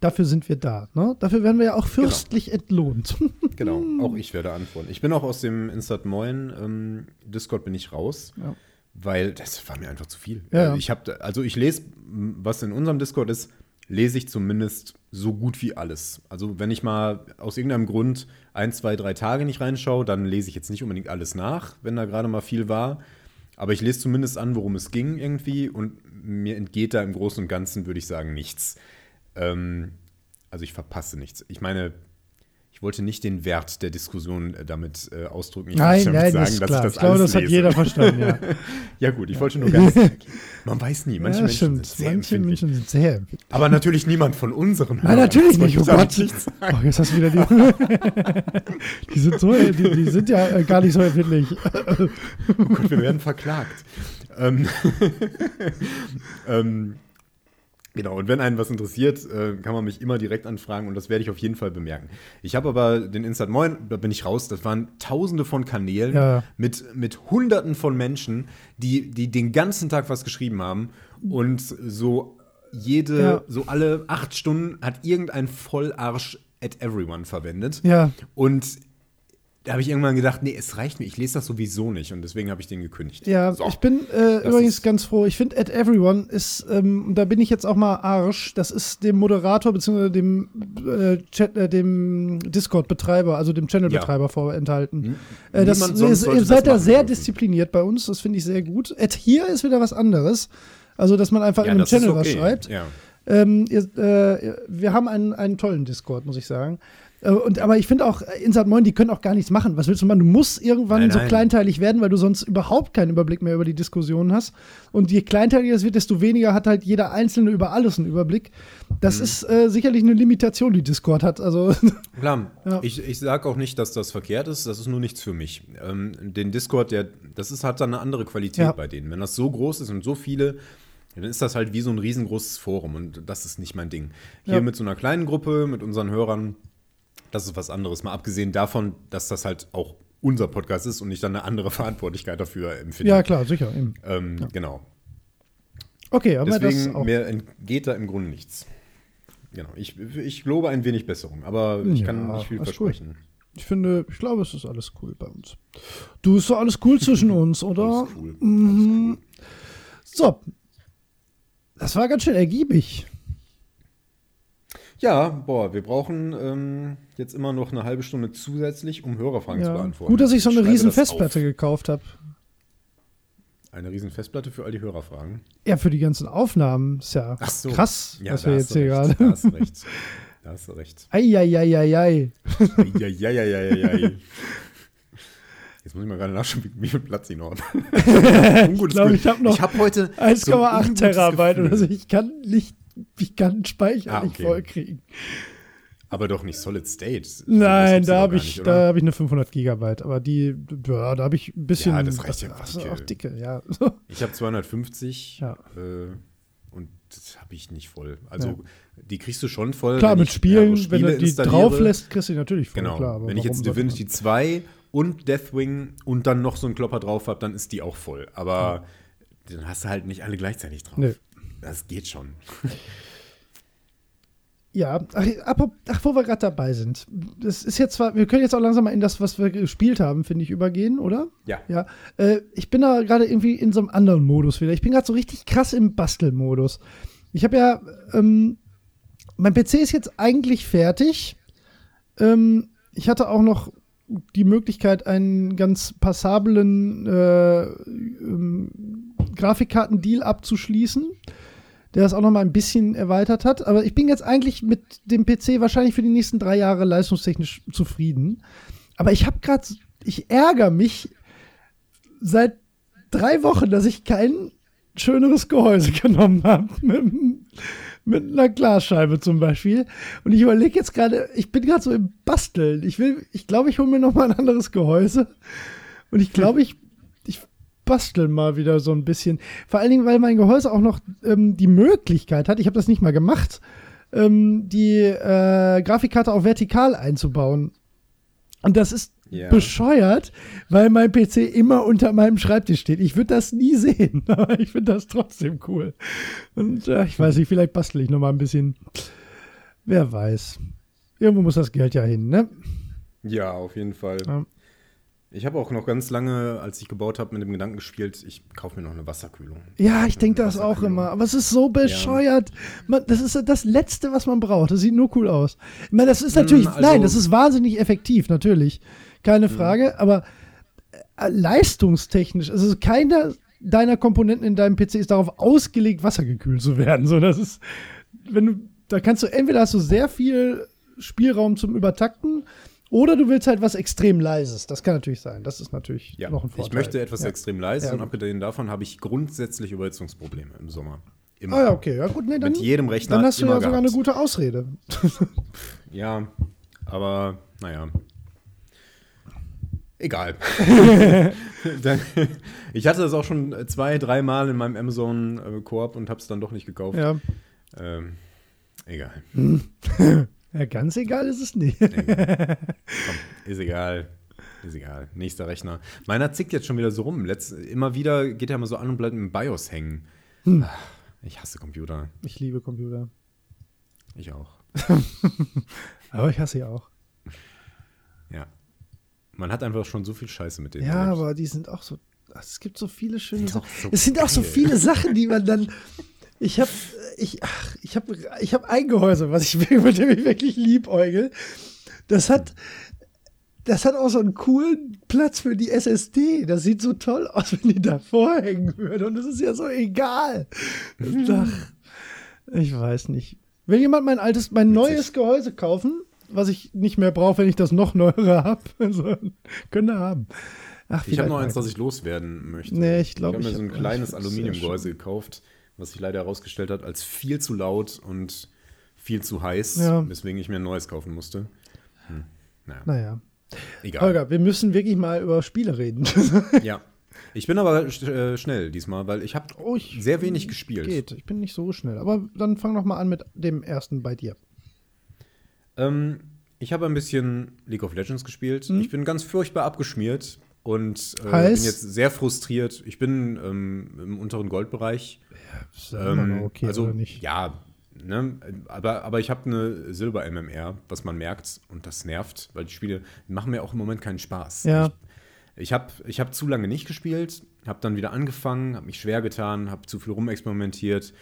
Dafür sind wir da. Ne? Dafür werden wir ja auch genau. fürstlich genau. entlohnt. <laughs> genau, auch ich werde antworten. Ich bin auch aus dem Insert Moin ähm, Discord bin ich raus. Ja weil das war mir einfach zu viel. Ja. Ich habe, also ich lese, was in unserem Discord ist, lese ich zumindest so gut wie alles. Also wenn ich mal aus irgendeinem Grund ein, zwei, drei Tage nicht reinschaue, dann lese ich jetzt nicht unbedingt alles nach, wenn da gerade mal viel war. Aber ich lese zumindest an, worum es ging irgendwie und mir entgeht da im Großen und Ganzen, würde ich sagen, nichts. Ähm, also ich verpasse nichts. Ich meine, ich wollte nicht den Wert der Diskussion äh, damit äh, ausdrücken. Ich nein, nein, sagen, ist klar. Ich, ich glaube, das lese. hat jeder verstanden, ja. <laughs> ja, gut, ich wollte nur ganz. <laughs> Man weiß nie, manche ja, Menschen stimmt. sind sehr manche Menschen sind sehr Aber natürlich niemand von unseren. Nein, natürlich nicht. Oh Gott. Nicht oh, jetzt hast du wieder die. <laughs> die sind so, die, die sind ja äh, gar nicht so empfindlich. oh Gott, wir werden verklagt. ähm, ähm Genau, und wenn einen was interessiert, äh, kann man mich immer direkt anfragen und das werde ich auf jeden Fall bemerken. Ich habe aber den Instant Moin, da bin ich raus, das waren tausende von Kanälen ja. mit, mit hunderten von Menschen, die, die den ganzen Tag was geschrieben haben und so jede, ja. so alle acht Stunden hat irgendein Vollarsch at everyone verwendet. Ja. Und da habe ich irgendwann gedacht, nee, es reicht mir, ich lese das sowieso nicht und deswegen habe ich den gekündigt. Ja, so. ich bin äh, übrigens ganz froh. Ich finde, at everyone ist, ähm, da bin ich jetzt auch mal Arsch. Das ist dem Moderator bzw. dem, äh, Chat, äh, dem Discord-Betreiber, also dem Channel-Betreiber ja. vorenthalten. Hm. Äh, das, ist, ihr seid da sehr dürfen. diszipliniert bei uns, das finde ich sehr gut. At hier ist wieder was anderes. Also, dass man einfach ja, in einem Channel okay. was schreibt. Ja. Ähm, ihr, äh, wir haben einen, einen tollen Discord, muss ich sagen. Äh, und, aber ich finde auch, äh, Insat Moin, die können auch gar nichts machen. Was willst du machen? Du musst irgendwann nein, nein. so kleinteilig werden, weil du sonst überhaupt keinen Überblick mehr über die Diskussionen hast. Und je kleinteiliger es wird, desto weniger hat halt jeder Einzelne über alles einen Überblick. Das mhm. ist äh, sicherlich eine Limitation, die Discord hat. Also, <laughs> Klar, ja. ich, ich sage auch nicht, dass das verkehrt ist. Das ist nur nichts für mich. Ähm, den Discord, der, das ist, hat dann eine andere Qualität ja. bei denen. Wenn das so groß ist und so viele dann ist das halt wie so ein riesengroßes Forum und das ist nicht mein Ding. Hier ja. mit so einer kleinen Gruppe, mit unseren Hörern, das ist was anderes. Mal abgesehen davon, dass das halt auch unser Podcast ist und ich dann eine andere <laughs> Verantwortlichkeit dafür empfinde. Ja, klar, sicher. Ähm, ja. Genau. Okay, aber Deswegen, das auch mir entgeht da im Grunde nichts. Genau. Ich, ich lobe ein wenig Besserung, aber ich ja, kann nicht viel versprechen. Cool. Ich finde, ich glaube, es ist alles cool bei uns. Du, ist doch alles cool zwischen <laughs> uns, oder? Alles cool. Mhm. Alles cool. So. Das war ganz schön ergiebig. Ja, boah, wir brauchen ähm, jetzt immer noch eine halbe Stunde zusätzlich, um Hörerfragen ja. zu beantworten. Gut, dass ich so eine riesen Festplatte gekauft habe. Eine riesen Festplatte für all die Hörerfragen? Ja, für die ganzen Aufnahmen. Ist ja so. krass, ja, was wir jetzt hier gerade. Da hast du recht. Da hast du recht. <laughs> Eieieiei. Eieieiei. Jetzt muss ich mal gerade nachschauen, wie, viel Platz ich noch habe. <laughs> ich glaube, ich habe noch ich hab heute 1,8 so Terabyte oder so. Ich kann nicht ich kann Speicher ah, okay. nicht vollkriegen. Aber doch nicht Solid State. Nein, da habe ich, nicht, da hab ich eine 500 Gigabyte. Aber die, ja, da habe ich ein bisschen. Ja, das reicht ja was, auch dicke, ja. <laughs> Ich habe 250 ja. äh, und das habe ich nicht voll. Also, ja. die kriegst du schon voll. Klar, mit Spielen, Spiele wenn du die drauf lässt, kriegst du die natürlich voll. Genau. Klar, wenn ich jetzt Divinity 2 und Deathwing und dann noch so einen Klopper drauf habe, dann ist die auch voll. Aber dann hast du halt nicht alle gleichzeitig drauf. Nee. Das geht schon. <laughs> Ja, ach, ach, wo wir gerade dabei sind. Das ist jetzt zwar, wir können jetzt auch langsam mal in das, was wir gespielt haben, finde ich, übergehen, oder? Ja. Ja. Äh, ich bin da gerade irgendwie in so einem anderen Modus wieder. Ich bin gerade so richtig krass im Bastelmodus. Ich habe ja, ähm, mein PC ist jetzt eigentlich fertig. Ähm, ich hatte auch noch die Möglichkeit, einen ganz passablen äh, ähm, Grafikkartendeal abzuschließen der das auch noch mal ein bisschen erweitert hat. Aber ich bin jetzt eigentlich mit dem PC wahrscheinlich für die nächsten drei Jahre leistungstechnisch zufrieden. Aber ich habe gerade, ich ärgere mich seit drei Wochen, dass ich kein schöneres Gehäuse <laughs> genommen habe. Mit, einer Glasscheibe zum Beispiel. Und ich überlege jetzt gerade, ich bin gerade so im Basteln. Ich will, ich glaube, ich hole mir noch mal ein anderes Gehäuse. Und ich glaube, ich basteln mal wieder so ein bisschen. Vor allen Dingen, weil mein Gehäuse auch noch ähm, die Möglichkeit hat, ich habe das nicht mal gemacht, ähm, die äh, Grafikkarte auch vertikal einzubauen. Und das ist yeah. bescheuert, weil mein PC immer unter meinem Schreibtisch steht. Ich würde das nie sehen, <laughs> aber ich finde das trotzdem cool. Und äh, ich weiß nicht, vielleicht bastel ich noch mal ein bisschen. Wer weiß. Irgendwo muss das Geld ja hin, ne? Ja, auf jeden Fall. Ja. Ich habe auch noch ganz lange, als ich gebaut habe, mit dem Gedanken gespielt, ich kaufe mir noch eine Wasserkühlung. Ja, ich denke das auch immer. Aber es ist so bescheuert. Ja. Man, das ist das Letzte, was man braucht. Das sieht nur cool aus. Ich meine, das ist natürlich, also, nein, das ist wahnsinnig effektiv, natürlich. Keine Frage. Ja. Aber äh, leistungstechnisch, also keiner deiner Komponenten in deinem PC ist darauf ausgelegt, wassergekühlt zu werden. So, das ist, wenn du, da kannst du, entweder hast du sehr viel Spielraum zum Übertakten oder du willst halt was extrem leises. Das kann natürlich sein. Das ist natürlich ja, noch ein Vorteil. Ich möchte etwas ja. extrem leises ja. und abgesehen davon habe ich grundsätzlich Überhitzungsprobleme im Sommer. Immer. Ah ja, okay. Ja, gut, nee, dann, Mit jedem Rechner. Dann hast du ja gehabt. sogar eine gute Ausrede. <laughs> ja, aber naja. Egal. <laughs> ich hatte das auch schon zwei, dreimal in meinem Amazon äh, und habe es dann doch nicht gekauft. Ja. Ähm, egal. <laughs> Ja, ganz egal ist es nicht. Komm, ist egal. Ist egal. Nächster Rechner. Meiner zickt jetzt schon wieder so rum. Letz, immer wieder geht er mal so an und bleibt im BIOS hängen. Hm. Ich hasse Computer. Ich liebe Computer. Ich auch. <laughs> aber ich hasse sie auch. Ja. Man hat einfach schon so viel Scheiße mit denen. Ja, aber die sind auch so. Es gibt so viele schöne Sachen. So es sind auch so viele Sachen, die man dann <laughs> ich habe ich, ich hab, ich hab ein Gehäuse, was ich, <laughs> mit dem ich wirklich liebäugel. Das hat, das hat auch so einen coolen Platz für die SSD. Das sieht so toll aus, <laughs> wenn die davor hängen würde. Und das ist ja so egal. Ach, ich weiß nicht. Will jemand mein altes, mein neues Gehäuse kaufen, was ich nicht mehr brauche, wenn ich das noch neuere <laughs> habe? Also, könnte haben. Ach, ich habe noch eins, das ich loswerden möchte. Nee, ich glaube, ich habe mir so ein kleines Aluminiumgehäuse gekauft was sich leider herausgestellt hat als viel zu laut und viel zu heiß, ja. weswegen ich mir ein neues kaufen musste. Hm. Naja. naja. Egal. Holger, wir müssen wirklich mal über Spiele reden. <laughs> ja. Ich bin aber äh, schnell diesmal, weil ich habe oh, sehr wenig gespielt. Geht, ich bin nicht so schnell. Aber dann fang noch mal an mit dem ersten bei dir. Ähm, ich habe ein bisschen League of Legends gespielt. Mhm. Ich bin ganz furchtbar abgeschmiert und äh, bin jetzt sehr frustriert. Ich bin ähm, im unteren Goldbereich. Ja, ähm, okay, also ja, ne, aber, aber ich habe eine Silber-MMR, was man merkt und das nervt, weil die Spiele machen mir auch im Moment keinen Spaß. Ja. Ich, ich habe ich hab zu lange nicht gespielt, habe dann wieder angefangen, habe mich schwer getan, habe zu viel rumexperimentiert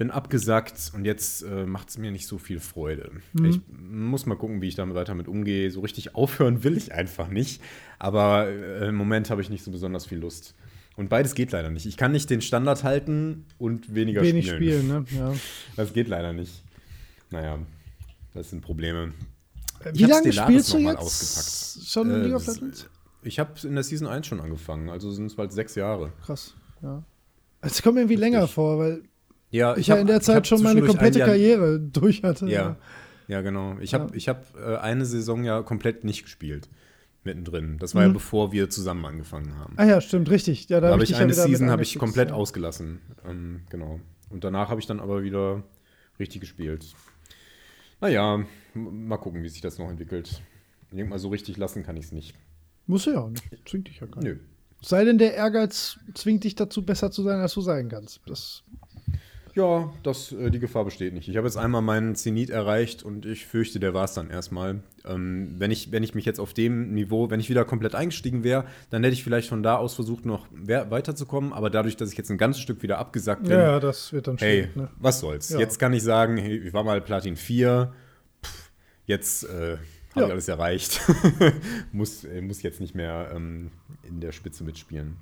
bin abgesackt und jetzt äh, macht es mir nicht so viel Freude. Mhm. Ich muss mal gucken, wie ich damit weiter mit umgehe. So richtig aufhören will ich einfach nicht. Aber äh, im Moment habe ich nicht so besonders viel Lust. Und beides geht leider nicht. Ich kann nicht den Standard halten und weniger Wenig spielen. spielen, ne? Ja. <laughs> Das geht leider nicht. Naja, das sind Probleme. Wie lange spielst du jetzt ausgepackt. schon äh, League of Legends? Ich habe in der Season 1 schon angefangen, also sind es bald sechs Jahre. Krass, ja. Es kommt mir irgendwie länger vor, weil ja, ich, ich ja in der Zeit schon meine komplette Karriere durch hatte. Ja, ja, genau. Ich habe ja. hab, äh, eine Saison ja komplett nicht gespielt. Mittendrin. Das war mhm. ja bevor wir zusammen angefangen haben. Ah ja, stimmt, richtig. Ja, da habe ich, ich eine ja Season habe ich komplett ja. ausgelassen. Ähm, genau. Und danach habe ich dann aber wieder richtig gespielt. Naja, mal gucken, wie sich das noch entwickelt. Ich denke mal, so richtig lassen kann ich es nicht. Muss ja auch nicht. Zwingt dich ja gar nicht. Nö. Sei denn, der Ehrgeiz zwingt dich dazu, besser zu sein, als du sein kannst. Das ja, das, äh, die Gefahr besteht nicht. Ich habe jetzt einmal meinen Zenit erreicht und ich fürchte, der war es dann erstmal. Ähm, wenn, ich, wenn ich mich jetzt auf dem Niveau, wenn ich wieder komplett eingestiegen wäre, dann hätte ich vielleicht von da aus versucht, noch weiterzukommen. Aber dadurch, dass ich jetzt ein ganzes Stück wieder abgesackt bin, ja, das wird dann hey, ne? was soll's. Ja. Jetzt kann ich sagen, hey, ich war mal Platin 4, Pff, jetzt äh, habe ja. ich alles erreicht. <laughs> muss, äh, muss jetzt nicht mehr ähm, in der Spitze mitspielen.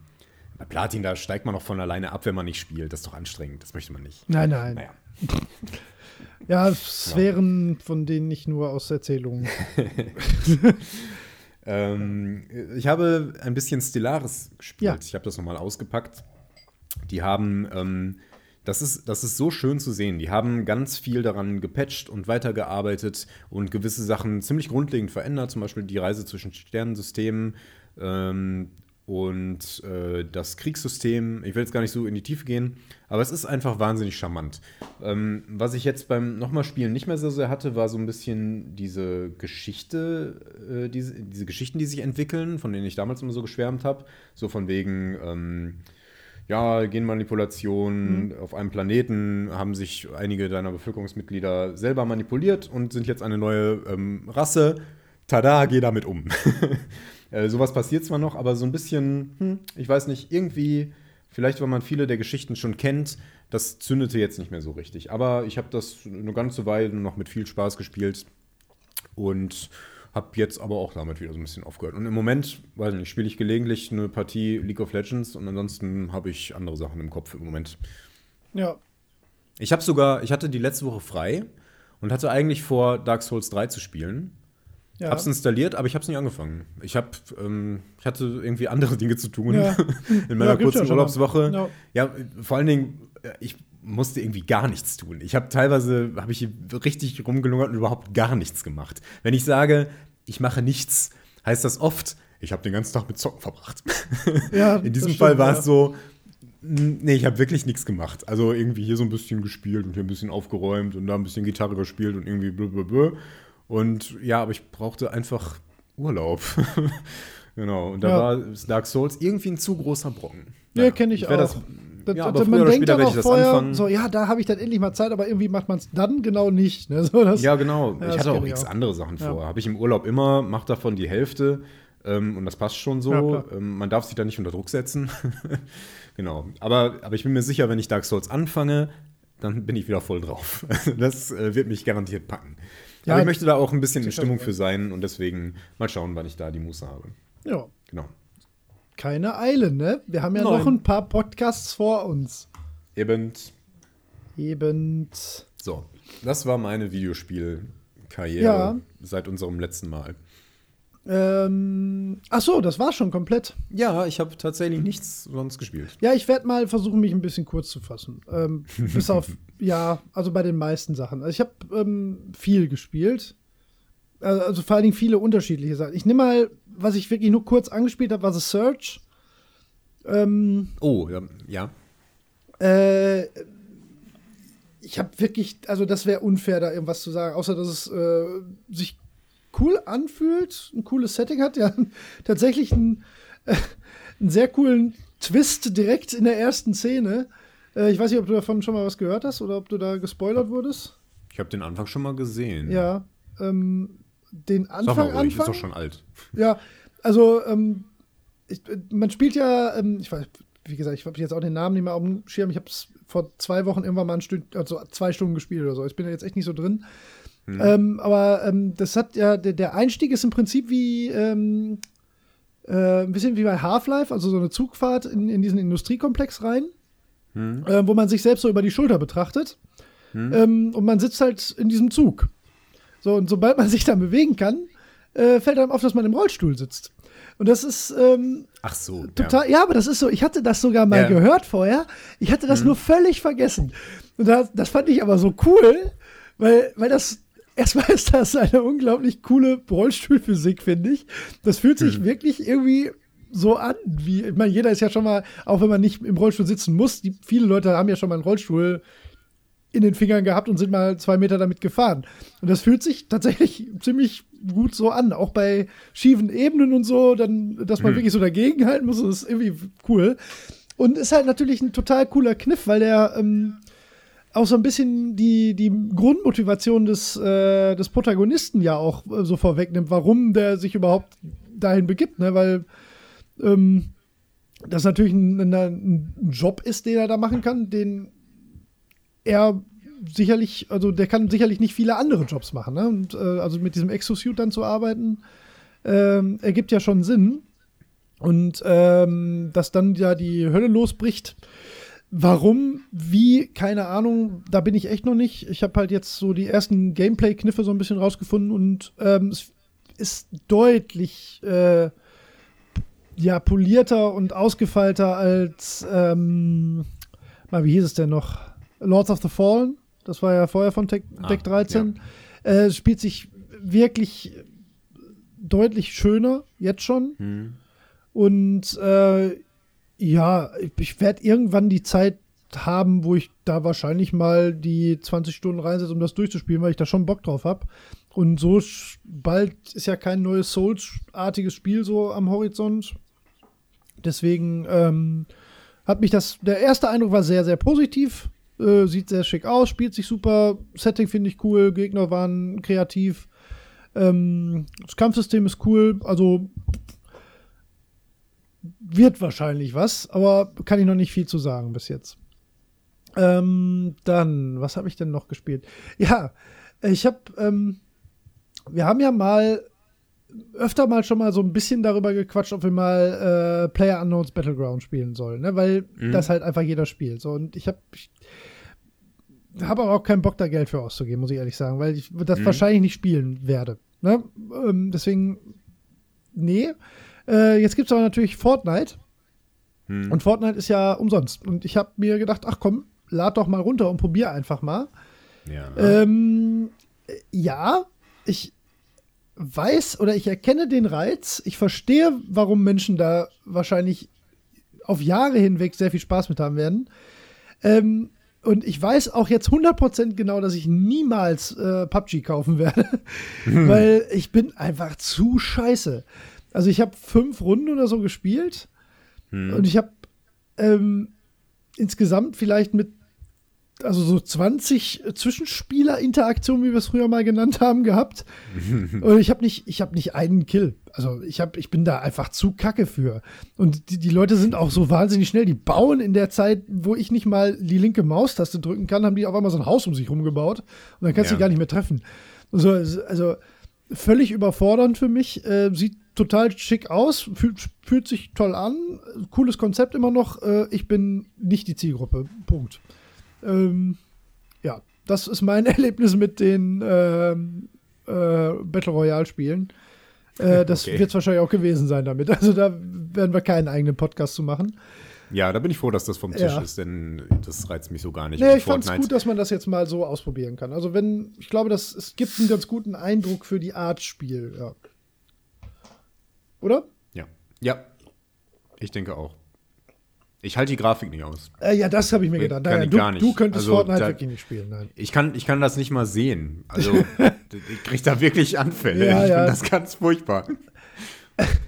Bei Platin, da steigt man noch von alleine ab, wenn man nicht spielt. Das ist doch anstrengend. Das möchte man nicht. Nein, nein. Naja. <laughs> ja, Sphären, ja. von denen nicht nur aus Erzählungen. <laughs> ähm, ich habe ein bisschen Stellaris gespielt. Ja. Ich habe das nochmal ausgepackt. Die haben, ähm, das, ist, das ist so schön zu sehen. Die haben ganz viel daran gepatcht und weitergearbeitet und gewisse Sachen ziemlich grundlegend verändert. Zum Beispiel die Reise zwischen Sternensystemen. Ähm, und äh, das Kriegssystem, ich will jetzt gar nicht so in die Tiefe gehen, aber es ist einfach wahnsinnig charmant. Ähm, was ich jetzt beim nochmal Spielen nicht mehr so sehr hatte, war so ein bisschen diese Geschichte, äh, diese, diese Geschichten, die sich entwickeln, von denen ich damals immer so geschwärmt habe. So von wegen, ähm, ja, Genmanipulation mhm. auf einem Planeten haben sich einige deiner Bevölkerungsmitglieder selber manipuliert und sind jetzt eine neue ähm, Rasse. Tada, geh damit um. <laughs> Äh, sowas passiert zwar noch, aber so ein bisschen, hm, ich weiß nicht, irgendwie, vielleicht weil man viele der Geschichten schon kennt, das zündete jetzt nicht mehr so richtig. Aber ich habe das eine ganze Weile noch mit viel Spaß gespielt und habe jetzt aber auch damit wieder so ein bisschen aufgehört. Und im Moment, weiß nicht, spiele ich gelegentlich eine Partie League of Legends und ansonsten habe ich andere Sachen im Kopf im Moment. Ja. Ich habe sogar, ich hatte die letzte Woche frei und hatte eigentlich vor, Dark Souls 3 zu spielen. Ja. Hab's installiert, aber ich hab's nicht angefangen. Ich hab, ähm, ich hatte irgendwie andere Dinge zu tun ja. <laughs> in meiner ja, kurzen Urlaubswoche. Ja. ja, vor allen Dingen, äh, ich musste irgendwie gar nichts tun. Ich habe teilweise habe ich richtig rumgelungert und überhaupt gar nichts gemacht. Wenn ich sage, ich mache nichts, heißt das oft, ich habe den ganzen Tag mit Zocken verbracht. <laughs> Ja, in diesem Fall war es so, Nee, ich habe wirklich nichts gemacht. Also irgendwie hier so ein bisschen gespielt und hier ein bisschen aufgeräumt und da ein bisschen Gitarre gespielt und irgendwie blablabla. Und ja, aber ich brauchte einfach Urlaub. <laughs> genau. Und da ja. war Dark Souls irgendwie ein zu großer Brocken. Ja, ja kenne ich, auch. Das, das, ja, aber man denkt aber vorher, so, ja, da habe ich dann endlich mal Zeit, aber irgendwie macht man es dann genau nicht. Ne? <laughs> So, das, ja, genau. Ja, ich hatte auch x andere Sachen vor. Habe ich im Urlaub immer, mache davon die Hälfte ähm, und das passt schon so. Ähm, man darf sich da nicht unter Druck setzen. <laughs> genau. Aber, aber ich bin mir sicher, wenn ich Dark Souls anfange, dann bin ich wieder voll drauf. das äh, wird mich garantiert packen. Ja, Aber ich möchte da auch ein bisschen in Stimmung für sein und deswegen mal schauen, wann ich da die Muße habe. Ja. Genau. Keine Eile, ne? Wir haben ja Nein. noch ein paar Podcasts vor uns. Eben. Eben. So, das war meine Videospielkarriere ja. seit unserem letzten Mal. Ähm, ach so, das war schon komplett. Ja, ich habe tatsächlich nichts sonst gespielt. Ja, ich werde mal versuchen, mich ein bisschen kurz zu fassen. Ähm, <laughs> bis auf, ja, also bei den meisten Sachen. Also ich habe ähm, viel gespielt. Also, also, vor allen Dingen viele unterschiedliche Sachen. Ich nehme mal, was ich wirklich nur kurz angespielt habe, war The Search. Ähm, oh, ja. ja. Äh, ich habe wirklich, also das wäre unfair, da irgendwas zu sagen, außer dass es äh, sich cool anfühlt, ein cooles Setting hat, ja <laughs> tatsächlich einen, äh, einen sehr coolen Twist direkt in der ersten Szene. Äh, ich weiß nicht, ob du davon schon mal was gehört hast oder ob du da gespoilert wurdest. Ich habe den Anfang schon mal gesehen. Ja, ähm, den Anfang. Sag mal ruhig, Anfang, ist doch schon alt. <laughs> Ja, also ähm, ich, man spielt ja, ähm, ich weiß, wie gesagt, ich habe jetzt auch den Namen nicht mehr auf dem Schirm. Ich habe es vor zwei Wochen irgendwann mal ein Stück, also zwei Stunden gespielt oder so. Ich bin da jetzt echt nicht so drin. Mhm. Ähm, aber ähm, das hat ja, der, der, Einstieg ist im Prinzip wie ähm, äh, ein bisschen wie bei Half-Life, also so eine Zugfahrt in, in diesen Industriekomplex rein, mhm. äh, wo man sich selbst so über die Schulter betrachtet. Mhm. Ähm, und man sitzt halt in diesem Zug. So, und sobald man <laughs> sich dann bewegen kann, äh, fällt einem auf, dass man im Rollstuhl sitzt. Und das ist ähm, Ach so, total. Ja. ja. aber das ist so. Ich hatte das sogar mal ja. gehört vorher. Ich hatte das mhm. nur völlig vergessen. Und das, das fand ich aber so cool, weil, weil das erstmal <laughs> ist das eine unglaublich coole Rollstuhlphysik, finde ich. Das fühlt sich hm. wirklich irgendwie so an, wie, ich meine, jeder ist ja schon mal, auch wenn man nicht im Rollstuhl sitzen muss, die, viele Leute haben ja schon mal einen Rollstuhl in den Fingern gehabt und sind mal zwei Meter damit gefahren. Und das fühlt sich tatsächlich <laughs> ziemlich gut so an, auch bei schiefen Ebenen und so, dann, dass man hm. wirklich so dagegen halten muss, das ist irgendwie cool. Und ist halt natürlich ein total cooler Kniff, weil der ähm, auch so ein bisschen die, die Grundmotivation des, äh, des Protagonisten ja auch äh, so vorwegnimmt, warum der sich überhaupt dahin begibt, ne? Weil ähm, das natürlich ein, ein, Job ist, den er da machen kann, den er sicherlich, also der kann sicherlich nicht viele andere Jobs machen. Ne? Und äh, also mit diesem Exosuit dann zu arbeiten, ähm, ergibt ja schon Sinn. Und ähm, dass dann ja die Hölle losbricht. Warum, wie, keine Ahnung, da bin ich echt noch nicht. Ich habe halt jetzt so die ersten Gameplay-Kniffe so ein bisschen rausgefunden und ähm, es ist deutlich äh, ja, polierter und ausgefeilter als, ähm, mal, wie hieß es denn noch? Lords of the Fallen. Das war ja vorher von Tech, ah, Deck 13. Ja. Äh, spielt sich wirklich deutlich schöner, jetzt schon. Hm. Und äh, ja, ich, werde irgendwann die Zeit haben, wo ich da wahrscheinlich mal die 20 Stunden reinsetze, um das durchzuspielen, weil ich da schon Bock drauf habe. Und so bald ist ja kein neues Souls-artiges Spiel so am Horizont. Deswegen ähm, hat mich das, der erste Eindruck war sehr, sehr positiv. Äh, sieht sehr schick aus, spielt sich super. Setting finde ich cool, Gegner waren kreativ. Ähm, das Kampfsystem ist cool. Also wird wahrscheinlich was, aber kann ich noch nicht viel zu sagen bis jetzt. Ähm, dann, was habe ich denn noch gespielt? Ja, ich habe, ähm, wir haben ja mal öfter mal schon mal so ein bisschen darüber gequatscht, ob wir mal äh, Player Unknowns Battleground spielen sollen, ne? weil mhm. das halt einfach jeder spielt. So, und ich habe ich habe aber auch keinen Bock, da Geld für auszugeben, muss ich ehrlich sagen, weil ich das mhm. wahrscheinlich nicht spielen werde. Ne? Ähm, deswegen, nee. Äh, jetzt gibt es aber natürlich Fortnite. Mhm. Und Fortnite ist ja umsonst. Und ich habe mir gedacht, ach komm, lad doch mal runter und probier einfach mal. Ja. Ähm, ja, ich weiß oder ich erkenne den Reiz. Ich verstehe, warum Menschen da wahrscheinlich auf Jahre hinweg sehr viel Spaß mit haben werden. Ähm, und ich weiß auch jetzt 100% genau, dass ich niemals äh, PUBG kaufen werde, hm. <laughs> weil ich bin einfach zu scheiße. Also ich habe fünf Runden oder so gespielt hm. und ich habe ähm, insgesamt vielleicht mit also so 20 Zwischenspieler-Interaktionen, wie wir es früher mal genannt haben, gehabt. <laughs> Und ich habe nicht, ich habe nicht einen Kill. Also ich habe, ich bin da einfach zu kacke für. Und die, die Leute sind auch so wahnsinnig schnell. Die bauen in der Zeit, wo ich nicht mal die linke Maustaste drücken kann, haben die auf einmal so ein Haus um sich rumgebaut. Und dann kannst du ja. die gar nicht mehr treffen. Also, also völlig überfordernd für mich. Äh, sieht total schick aus, fühlt, fühlt sich toll an. Cooles Konzept immer noch. Äh, ich bin nicht die Zielgruppe. Punkt. Ähm, ja, das ist mein <laughs> Erlebnis mit den ähm, äh, Battle Royale-Spielen. Äh, das <laughs> okay. wird es wahrscheinlich auch gewesen sein damit. Also da werden wir keinen eigenen Podcast zu machen. Ja, da bin ich froh, dass das vom Tisch ja. ist, denn das reizt mich so gar nicht. Nee, ich fand es gut, dass man das jetzt mal so ausprobieren kann. Also wenn, ich glaube, das, es gibt einen ganz guten Eindruck für die Art Spiel, ja. Oder? Ja. Ja. Ich denke auch. Ich halte die Grafik nicht aus. Äh, ja, das habe ich mir gedacht. Kann ich du, gar nicht. du könntest also, Fortnite da, wirklich nicht spielen. Nein. Ich, kann, ich kann das nicht mal sehen. Also, <laughs> ich kriege da wirklich Anfälle. Ja, ich ja. finde das ganz furchtbar. <laughs>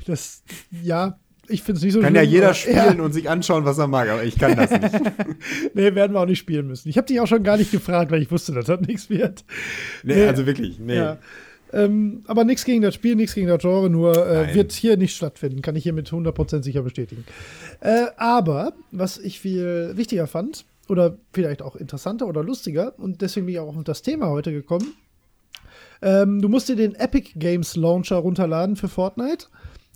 Das, ja, ich finde es nicht so Kann schlimm, ja jeder spielen ja. und sich anschauen, was er mag, aber ich kann das nicht. <laughs> nee, werden wir auch nicht spielen müssen. Ich habe dich auch schon gar nicht gefragt, weil ich wusste, dass das nichts wird. Nee, nee, also wirklich, nee. Ja. Ähm, aber nichts gegen das Spiel, nichts gegen das Genre, nur äh, wird hier nicht stattfinden, kann ich hier mit 100% sicher bestätigen. Äh, aber, was ich viel wichtiger fand, oder vielleicht auch interessanter oder lustiger, und deswegen bin ich auch auf das Thema heute gekommen, ähm, du musst dir den Epic Games Launcher runterladen für Fortnite.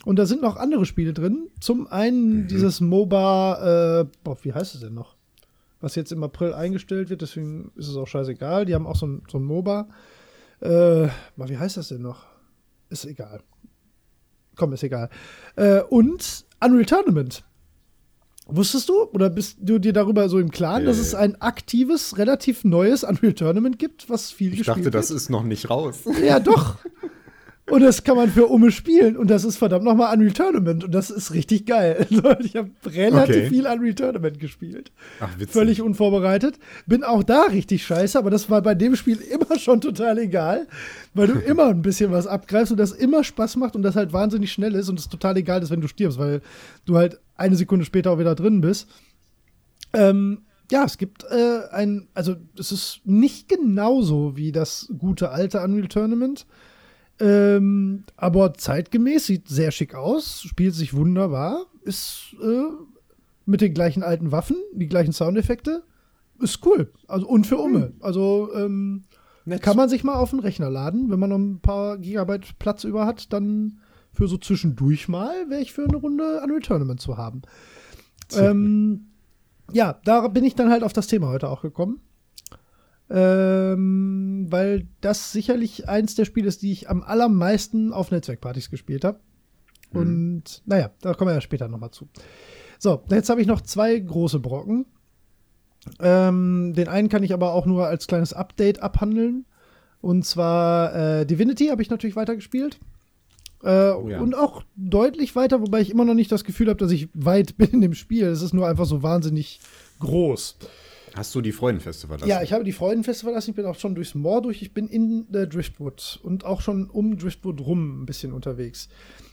Und da sind noch andere Spiele drin. Zum einen mhm. dieses MOBA, äh, boah, wie heißt es denn noch? Was jetzt im April eingestellt wird, deswegen ist es auch scheißegal. Die haben auch so ein, so ein MOBA. Äh, wie heißt das denn noch? Ist egal. Komm, ist egal. Äh, und Unreal Tournament. Wusstest du oder bist du dir darüber so im Klaren, äh, dass es ein aktives, relativ neues Unreal Tournament gibt, was viel ich gespielt Ich dachte, das ist noch nicht raus. Ja, doch. <laughs> Und das kann man für Umme spielen. Und das ist verdammt nochmal Unreal Tournament. Und das ist richtig geil. <laughs> ich habe relativ okay. viel Unreal Tournament gespielt. Ach, witzig. Völlig unvorbereitet. Bin auch da richtig scheiße, aber das war bei dem Spiel immer schon total egal, weil du <laughs> immer ein bisschen was abgreifst und das immer Spaß macht und das halt wahnsinnig schnell ist und es total egal ist, wenn du stirbst, weil du halt eine Sekunde später auch wieder drin bist. Ähm, ja, es gibt äh, ein, also es ist nicht genauso wie das gute alte Unreal Tournament. Ähm, aber zeitgemäß sieht sehr schick aus, spielt sich wunderbar, ist äh, mit den gleichen alten Waffen, die gleichen Soundeffekte. Ist cool. Also und für Umme. Hm. Also ähm, kann man sich mal auf den Rechner laden, wenn man noch ein paar Gigabyte Platz über hat, dann für so zwischendurch mal wäre ich für eine Runde Unreal Tournament zu haben. Ähm, ja, da bin ich dann halt auf das Thema heute auch gekommen. Ähm, weil das sicherlich eins der Spiele ist, die ich am allermeisten auf Netzwerkpartys gespielt habe. Mhm. Und naja, da kommen wir ja später nochmal zu. So, jetzt habe ich noch zwei große Brocken. Ähm, den einen kann ich aber auch nur als kleines Update abhandeln. Und zwar äh, Divinity habe ich natürlich weitergespielt. Äh, oh ja. Und auch deutlich weiter, wobei ich immer noch nicht das Gefühl habe, dass ich weit <laughs> bin in dem Spiel. Es ist nur einfach so wahnsinnig groß. Hast du die Freudenfeste verlassen? Ja, ich habe die Freudenfeste verlassen. Ich bin auch schon durchs Moor durch. Ich bin in der Driftwood und auch schon um Driftwood rum ein bisschen unterwegs.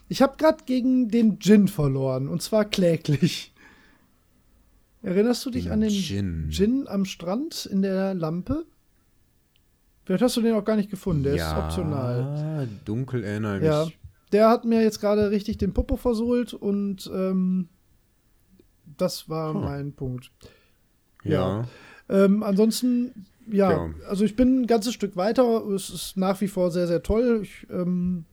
Ich habe gerade gegen den Djinn verloren und zwar kläglich. Erinnerst du dich den an den Djinn. Djinn am Strand in der Lampe? Vielleicht hast du den auch gar nicht gefunden. Der ja, ist optional. Dunkel erinnere mich. Ja, der hat mir jetzt gerade richtig den Popo versohlt und ähm, das war hm. mein Punkt. Ja. ja. Ähm, ansonsten, ja, ja, also ich bin ein ganzes Stück weiter. Es ist nach wie vor sehr, sehr toll. Ich ähm,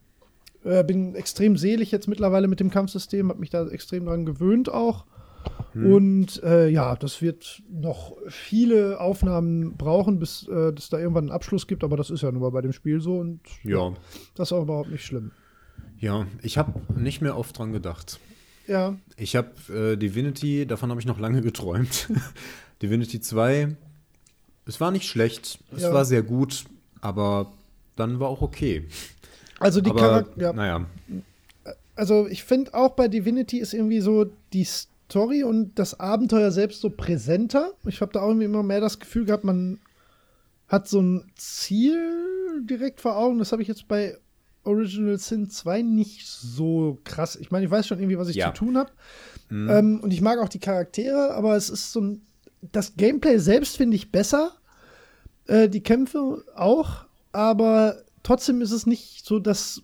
äh, bin extrem selig jetzt mittlerweile mit dem Kampfsystem, habe mich da extrem dran gewöhnt auch. Hm. Und äh, ja, das wird noch viele Aufnahmen brauchen, bis äh, es da irgendwann einen Abschluss gibt, aber das ist ja nun mal bei dem Spiel so und ja. das ist auch überhaupt nicht schlimm. Ja, ich habe nicht mehr oft dran gedacht. Ja. Ich habe äh, Divinity, davon habe ich noch lange geträumt. <laughs> Divinity 2, es war nicht schlecht, es ja. war sehr gut, aber dann war auch okay. Also die Charakter. Ja. Naja. Also ich finde auch bei Divinity ist irgendwie so die Story und das Abenteuer selbst so präsenter. Ich habe da auch irgendwie immer mehr das Gefühl gehabt, man hat so ein Ziel direkt vor Augen. Das habe ich jetzt bei Original Sin 2 nicht so krass. Ich meine, ich weiß schon irgendwie, was ich ja. zu tun habe. Mhm. Ähm, und ich mag auch die Charaktere, aber es ist so ein. Das Gameplay selbst finde ich besser. Äh, die Kämpfe auch, aber trotzdem ist es nicht so das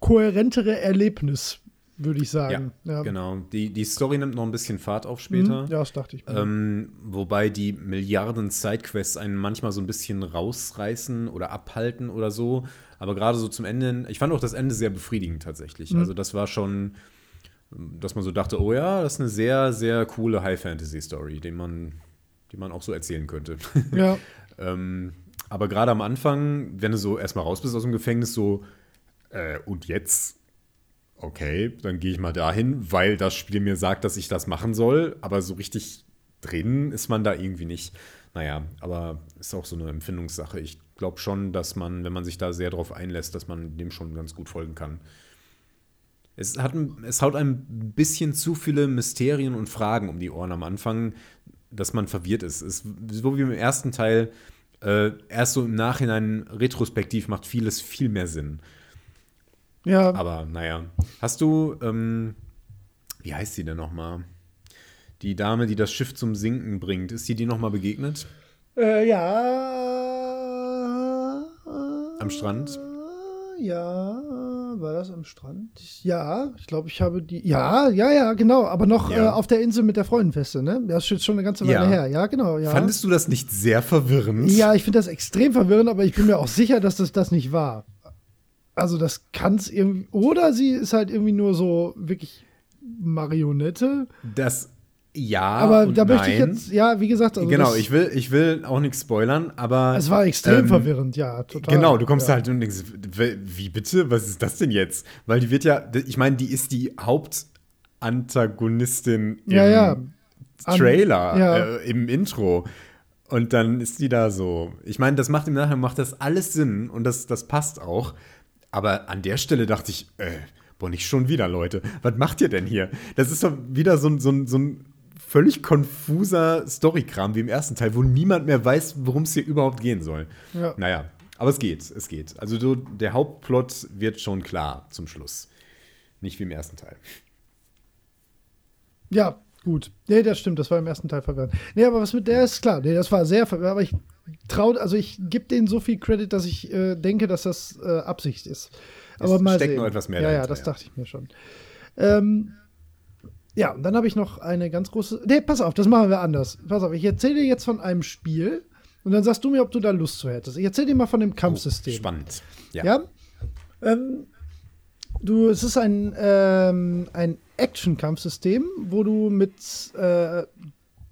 kohärentere Erlebnis, würde ich sagen. Ja, ja, genau. Die, die Story nimmt noch ein bisschen Fahrt auf später. Mhm, ja, das dachte ich. Ähm, wobei die Milliarden Sidequests einen manchmal so ein bisschen rausreißen oder abhalten oder so. Aber gerade so zum Ende, ich fand auch das Ende sehr befriedigend tatsächlich. Mhm. Also das war schon, dass man so dachte, oh ja, das ist eine sehr, sehr coole High-Fantasy-Story, die man, die man auch so erzählen könnte. <laughs> Ja. <laughs> ähm, aber gerade am Anfang, wenn du so erstmal raus bist aus dem Gefängnis, so, äh, und jetzt okay, dann gehe ich mal dahin, weil das Spiel mir sagt, dass ich das machen soll, aber so richtig drin ist man da irgendwie nicht. Naja, aber ist auch so eine Empfindungssache. Ich glaube schon, dass man, wenn man sich da sehr drauf einlässt, dass man dem schon ganz gut folgen kann. Es, hat, es haut ein bisschen zu viele Mysterien und Fragen um die Ohren am Anfang, dass man verwirrt ist. Es so wie im ersten Teil, äh, erst so im Nachhinein retrospektiv macht vieles viel mehr Sinn. Ja. Aber naja. Hast du, ähm, wie heißt sie denn nochmal? Die Dame, die das Schiff zum Sinken bringt. Ist die dir nochmal begegnet? Äh, ja. Am Strand? Ja. War das am Strand? Ja, ich glaube, ich habe die. Ja, ja, ja, genau. Aber noch ja. äh, auf der Insel mit der Freudenfeste, ne? Das ist jetzt schon eine ganze Weile ja. her. Ja, genau. Ja. Fandest du das nicht sehr verwirrend? Ja, ich finde das extrem verwirrend, aber ich bin mir auch sicher, dass das das nicht war. Also das kann es irgendwie. Oder sie ist halt irgendwie nur so wirklich Marionette. Das ja. Aber da möchte ich jetzt, ja, wie gesagt. Also genau, ich will, ich will auch nichts spoilern, aber. Es war extrem ähm, verwirrend, ja, total. Genau, du kommst ja. halt und denkst, wie bitte? Was ist das denn jetzt? Weil die wird ja, ich meine, die ist die Hauptantagonistin im ja, ja. Trailer, An, äh, im Intro. Und dann ist die da so. Ich meine, das macht im Nachhinein macht das alles Sinn und das, das passt auch. Aber an der Stelle dachte ich, äh, boah, nicht schon wieder, Leute. Was macht ihr denn hier? Das ist doch wieder so, so, so ein völlig konfuser Storykram wie im ersten Teil, wo niemand mehr weiß, worum es hier überhaupt gehen soll. Ja. Naja, aber es geht, es geht. Also so, der Hauptplot wird schon klar zum Schluss. Nicht wie im ersten Teil. Ja, gut. Nee, das stimmt, das war im ersten Teil verwirrend. Nee, aber was mit der ist klar. Nee, das war sehr verwirrend, aber ich traue, also ich gebe denen so viel Credit, dass ich äh, denke, dass das äh, Absicht ist. Aber es mal steckt sehen. noch etwas mehr Ja, ja, das ja. dachte ich mir schon. Ähm, ja, und dann habe ich noch eine ganz große. Nee, pass auf, das machen wir anders. Pass auf, ich erzähle dir jetzt von einem Spiel und dann sagst du mir, ob du da Lust zu hättest. Ich erzähle dir mal von dem Kampfsystem. Oh, spannend. Ja. Ja. Ähm, du, es ist ein, ähm, ein Action-Kampfsystem, wo du mit äh,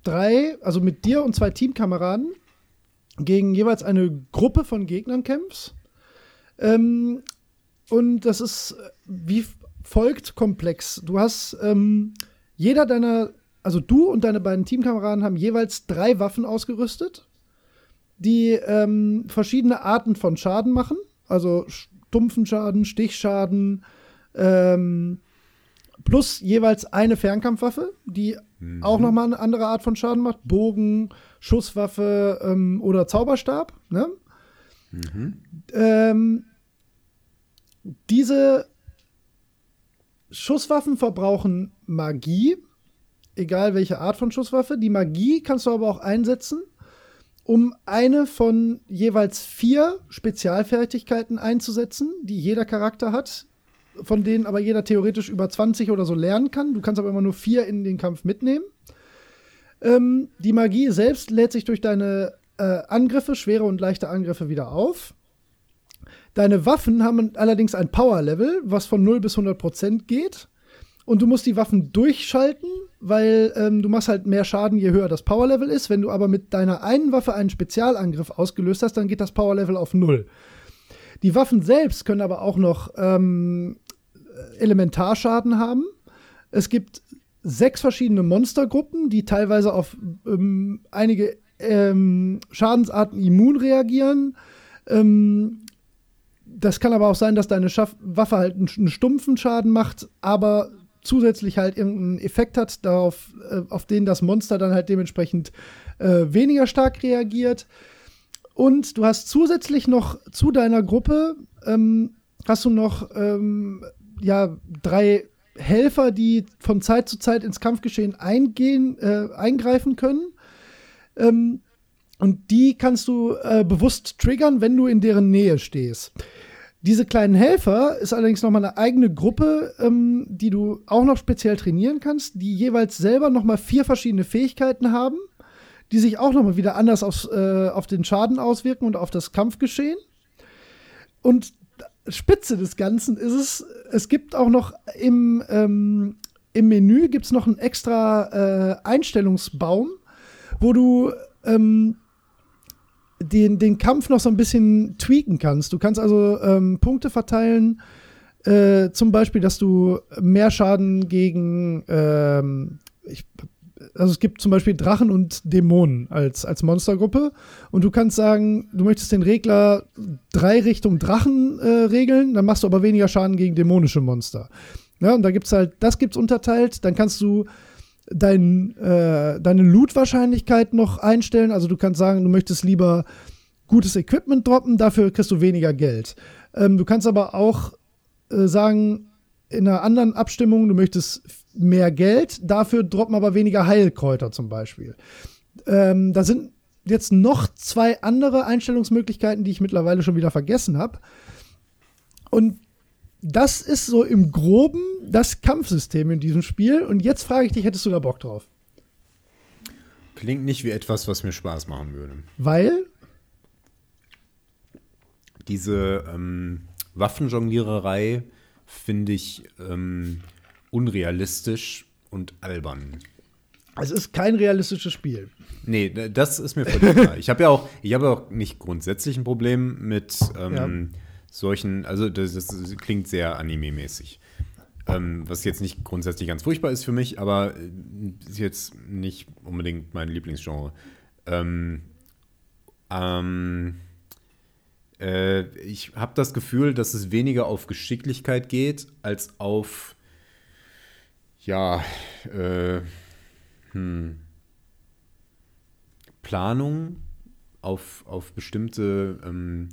drei, also mit dir und zwei Teamkameraden gegen jeweils eine Gruppe von Gegnern kämpfst. Ähm, und das ist äh, wie folgt komplex. Du hast ähm, jeder deiner, also du und deine beiden Teamkameraden haben jeweils drei Waffen ausgerüstet, die ähm, verschiedene Arten von Schaden machen. Also stumpfen Schaden, Stichschaden, ähm, plus jeweils eine Fernkampfwaffe, die auch nochmal eine andere Art von Schaden macht. Bogen, Schusswaffe ähm, oder Zauberstab. Ne? Ähm, diese Schusswaffen verbrauchen Magie, egal welche Art von Schusswaffe. Die Magie kannst du aber auch einsetzen, um eine von jeweils vier Spezialfertigkeiten einzusetzen, die jeder Charakter hat, von denen aber jeder theoretisch über 20 oder so lernen kann. Du kannst aber immer nur vier in den Kampf mitnehmen. Ähm, die Magie selbst lädt sich durch deine äh, Angriffe, schwere und leichte Angriffe wieder auf. Deine Waffen haben allerdings ein Power-Level, was von 0 bis 100 Prozent geht. Und du musst die Waffen durchschalten, weil ähm, du machst halt mehr Schaden, je höher das Power-Level ist. Wenn du aber mit deiner einen Waffe einen Spezialangriff ausgelöst hast, dann geht das Power-Level auf 0. Die Waffen selbst können aber auch noch ähm, Elementarschaden haben. Es gibt sechs verschiedene Monstergruppen, die teilweise auf ähm, einige ähm, Schadensarten immun reagieren. Ähm, das kann aber auch sein, dass deine Schaff Waffe halt einen, einen stumpfen Schaden macht, aber zusätzlich halt irgendeinen Effekt hat, darauf, äh, auf den das Monster dann halt dementsprechend äh, weniger stark reagiert. Und du hast zusätzlich noch zu deiner Gruppe ähm, hast du noch ähm, ja drei Helfer, die von Zeit zu Zeit ins Kampfgeschehen eingehen, äh, eingreifen können. Ähm, und die kannst du äh, bewusst triggern, wenn du in deren Nähe stehst. Diese kleinen Helfer ist allerdings nochmal eine eigene Gruppe, ähm, die du auch noch speziell trainieren kannst, die jeweils selber nochmal vier verschiedene Fähigkeiten haben, die sich auch nochmal wieder anders aufs, äh, auf den Schaden auswirken und auf das Kampfgeschehen. Und Spitze des Ganzen ist es, es gibt auch noch im, ähm, im Menü gibt es noch einen extra äh, Einstellungsbaum, wo du ähm, den, den Kampf noch so ein bisschen tweaken kannst. Du kannst also ähm, Punkte verteilen, äh, zum Beispiel, dass du mehr Schaden gegen, ähm, ich, also es gibt zum Beispiel Drachen und Dämonen als, als Monstergruppe und du kannst sagen, du möchtest den Regler drei Richtung Drachen äh, regeln, dann machst du aber weniger Schaden gegen dämonische Monster. Ja, und da gibt's halt, das gibt's unterteilt, dann kannst du dein, äh, deine Loot-Wahrscheinlichkeit noch einstellen. Also du kannst sagen, du möchtest lieber gutes Equipment droppen, dafür kriegst du weniger Geld. Ähm, du kannst aber auch äh, sagen, in einer anderen Abstimmung, du möchtest mehr Geld, dafür droppen aber weniger Heilkräuter zum Beispiel. Ähm, da sind jetzt noch zwei andere Einstellungsmöglichkeiten, die ich mittlerweile schon wieder vergessen habe. Und das ist so im Groben das Kampfsystem in diesem Spiel. Und jetzt frage ich dich, hättest du da Bock drauf? Klingt nicht wie etwas, was mir Spaß machen würde. Weil, Diese ähm, Waffenjongliererei finde ich ähm, unrealistisch und albern. es ist kein realistisches Spiel. Nee, das ist mir völlig klar. Ich habe ja auch, ich habe auch nicht grundsätzlich ein Problem mit ähm, solchen, also das, das klingt sehr anime-mäßig. Ähm, was jetzt nicht grundsätzlich ganz furchtbar ist für mich, aber äh, ist jetzt nicht unbedingt mein Lieblingsgenre. Ähm, ähm, äh, ich habe das Gefühl, dass es weniger auf Geschicklichkeit geht, als auf, ja, äh, hm, Planung, auf, auf bestimmte ähm,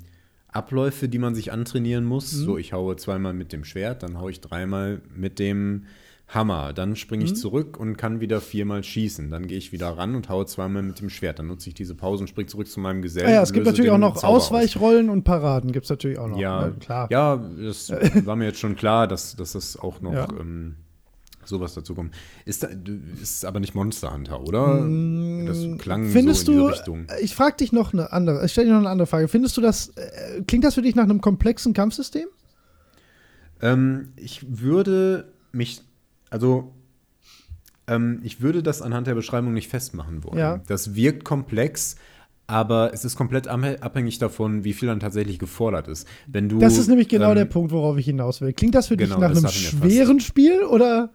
Abläufe, die man sich antrainieren muss. So, ich haue zweimal mit dem Schwert, dann haue ich dreimal mit dem Hammer. Dann springe ich mhm. zurück und kann wieder viermal schießen. Dann gehe ich wieder ran und haue zweimal mit dem Schwert. Dann nutze ich diese Pause und springe zurück zu meinem Gesellen. Ah ja, es gibt natürlich auch noch Zauber Ausweichrollen aus. und Paraden. Gibt es natürlich auch noch. Ja, ne? klar. Ja, das <laughs> war mir jetzt schon klar, dass, dass das auch noch ja. ähm, sowas dazu kommt. Ist, da, ist aber nicht Monster Hunter, oder? Mm, das klang Findest so in diese du, Richtung. Ich frage dich noch eine andere, ich stelle dir noch eine andere Frage. Findest du das, äh, klingt das für dich nach einem komplexen Kampfsystem? Ähm, ich würde mich, also ähm, ich würde das anhand der Beschreibung nicht festmachen wollen. Ja. Das wirkt komplex, aber es ist komplett abhängig davon, wie viel dann tatsächlich gefordert ist. Wenn du, das ist nämlich genau ähm, der Punkt, worauf ich hinaus will. Klingt das für genau, dich nach einem schweren Spiel oder?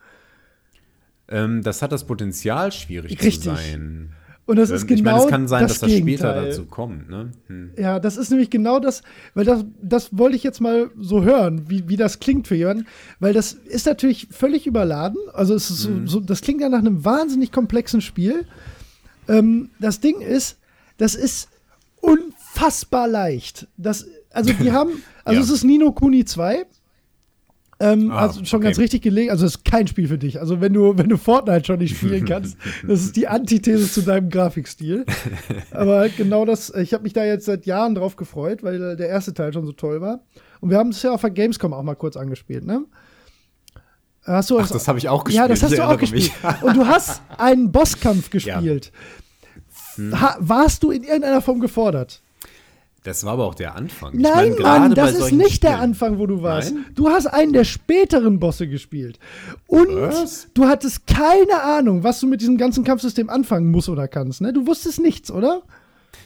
Ähm, das hat das Potenzial, schwierig Richtig. zu sein. Und das ist genau. Ich meine, es kann sein, das dass das später dazu kommt. Ne? Hm. Ja, das ist nämlich genau das, weil das, das wollte ich jetzt mal so hören, wie, wie das klingt für jemanden, weil das ist natürlich völlig überladen. Also es ist mhm. so, das klingt ja nach einem wahnsinnig komplexen Spiel. Ähm, das Ding ist, das ist unfassbar leicht. Das, also die <laughs> haben, also ja. es ist Nino Kuni 2 ähm, ah, also schon okay. ganz richtig gelegen. Also es ist kein Spiel für dich. Also wenn du, wenn du Fortnite schon nicht spielen <laughs> kannst, das ist die Antithese zu deinem Grafikstil. Aber genau das, ich habe mich da jetzt seit Jahren drauf gefreut, weil der erste Teil schon so toll war. Und wir haben es ja auf der Gamescom auch mal kurz angespielt, ne? Hast du Ach, das habe ich auch gespielt. Ja, das hast ich du auch gespielt. Und du hast einen Bosskampf <laughs> gespielt. Ja. Hm. warst du in irgendeiner Form gefordert? Das war aber auch der Anfang. Nein, ich mein, Mann, das ist nicht Spielen. der Anfang, wo du warst. Nein? Du hast einen der späteren Bosse gespielt. Und was? du hattest keine Ahnung, was du mit diesem ganzen Kampfsystem anfangen musst oder kannst. Ne? Du wusstest nichts, oder?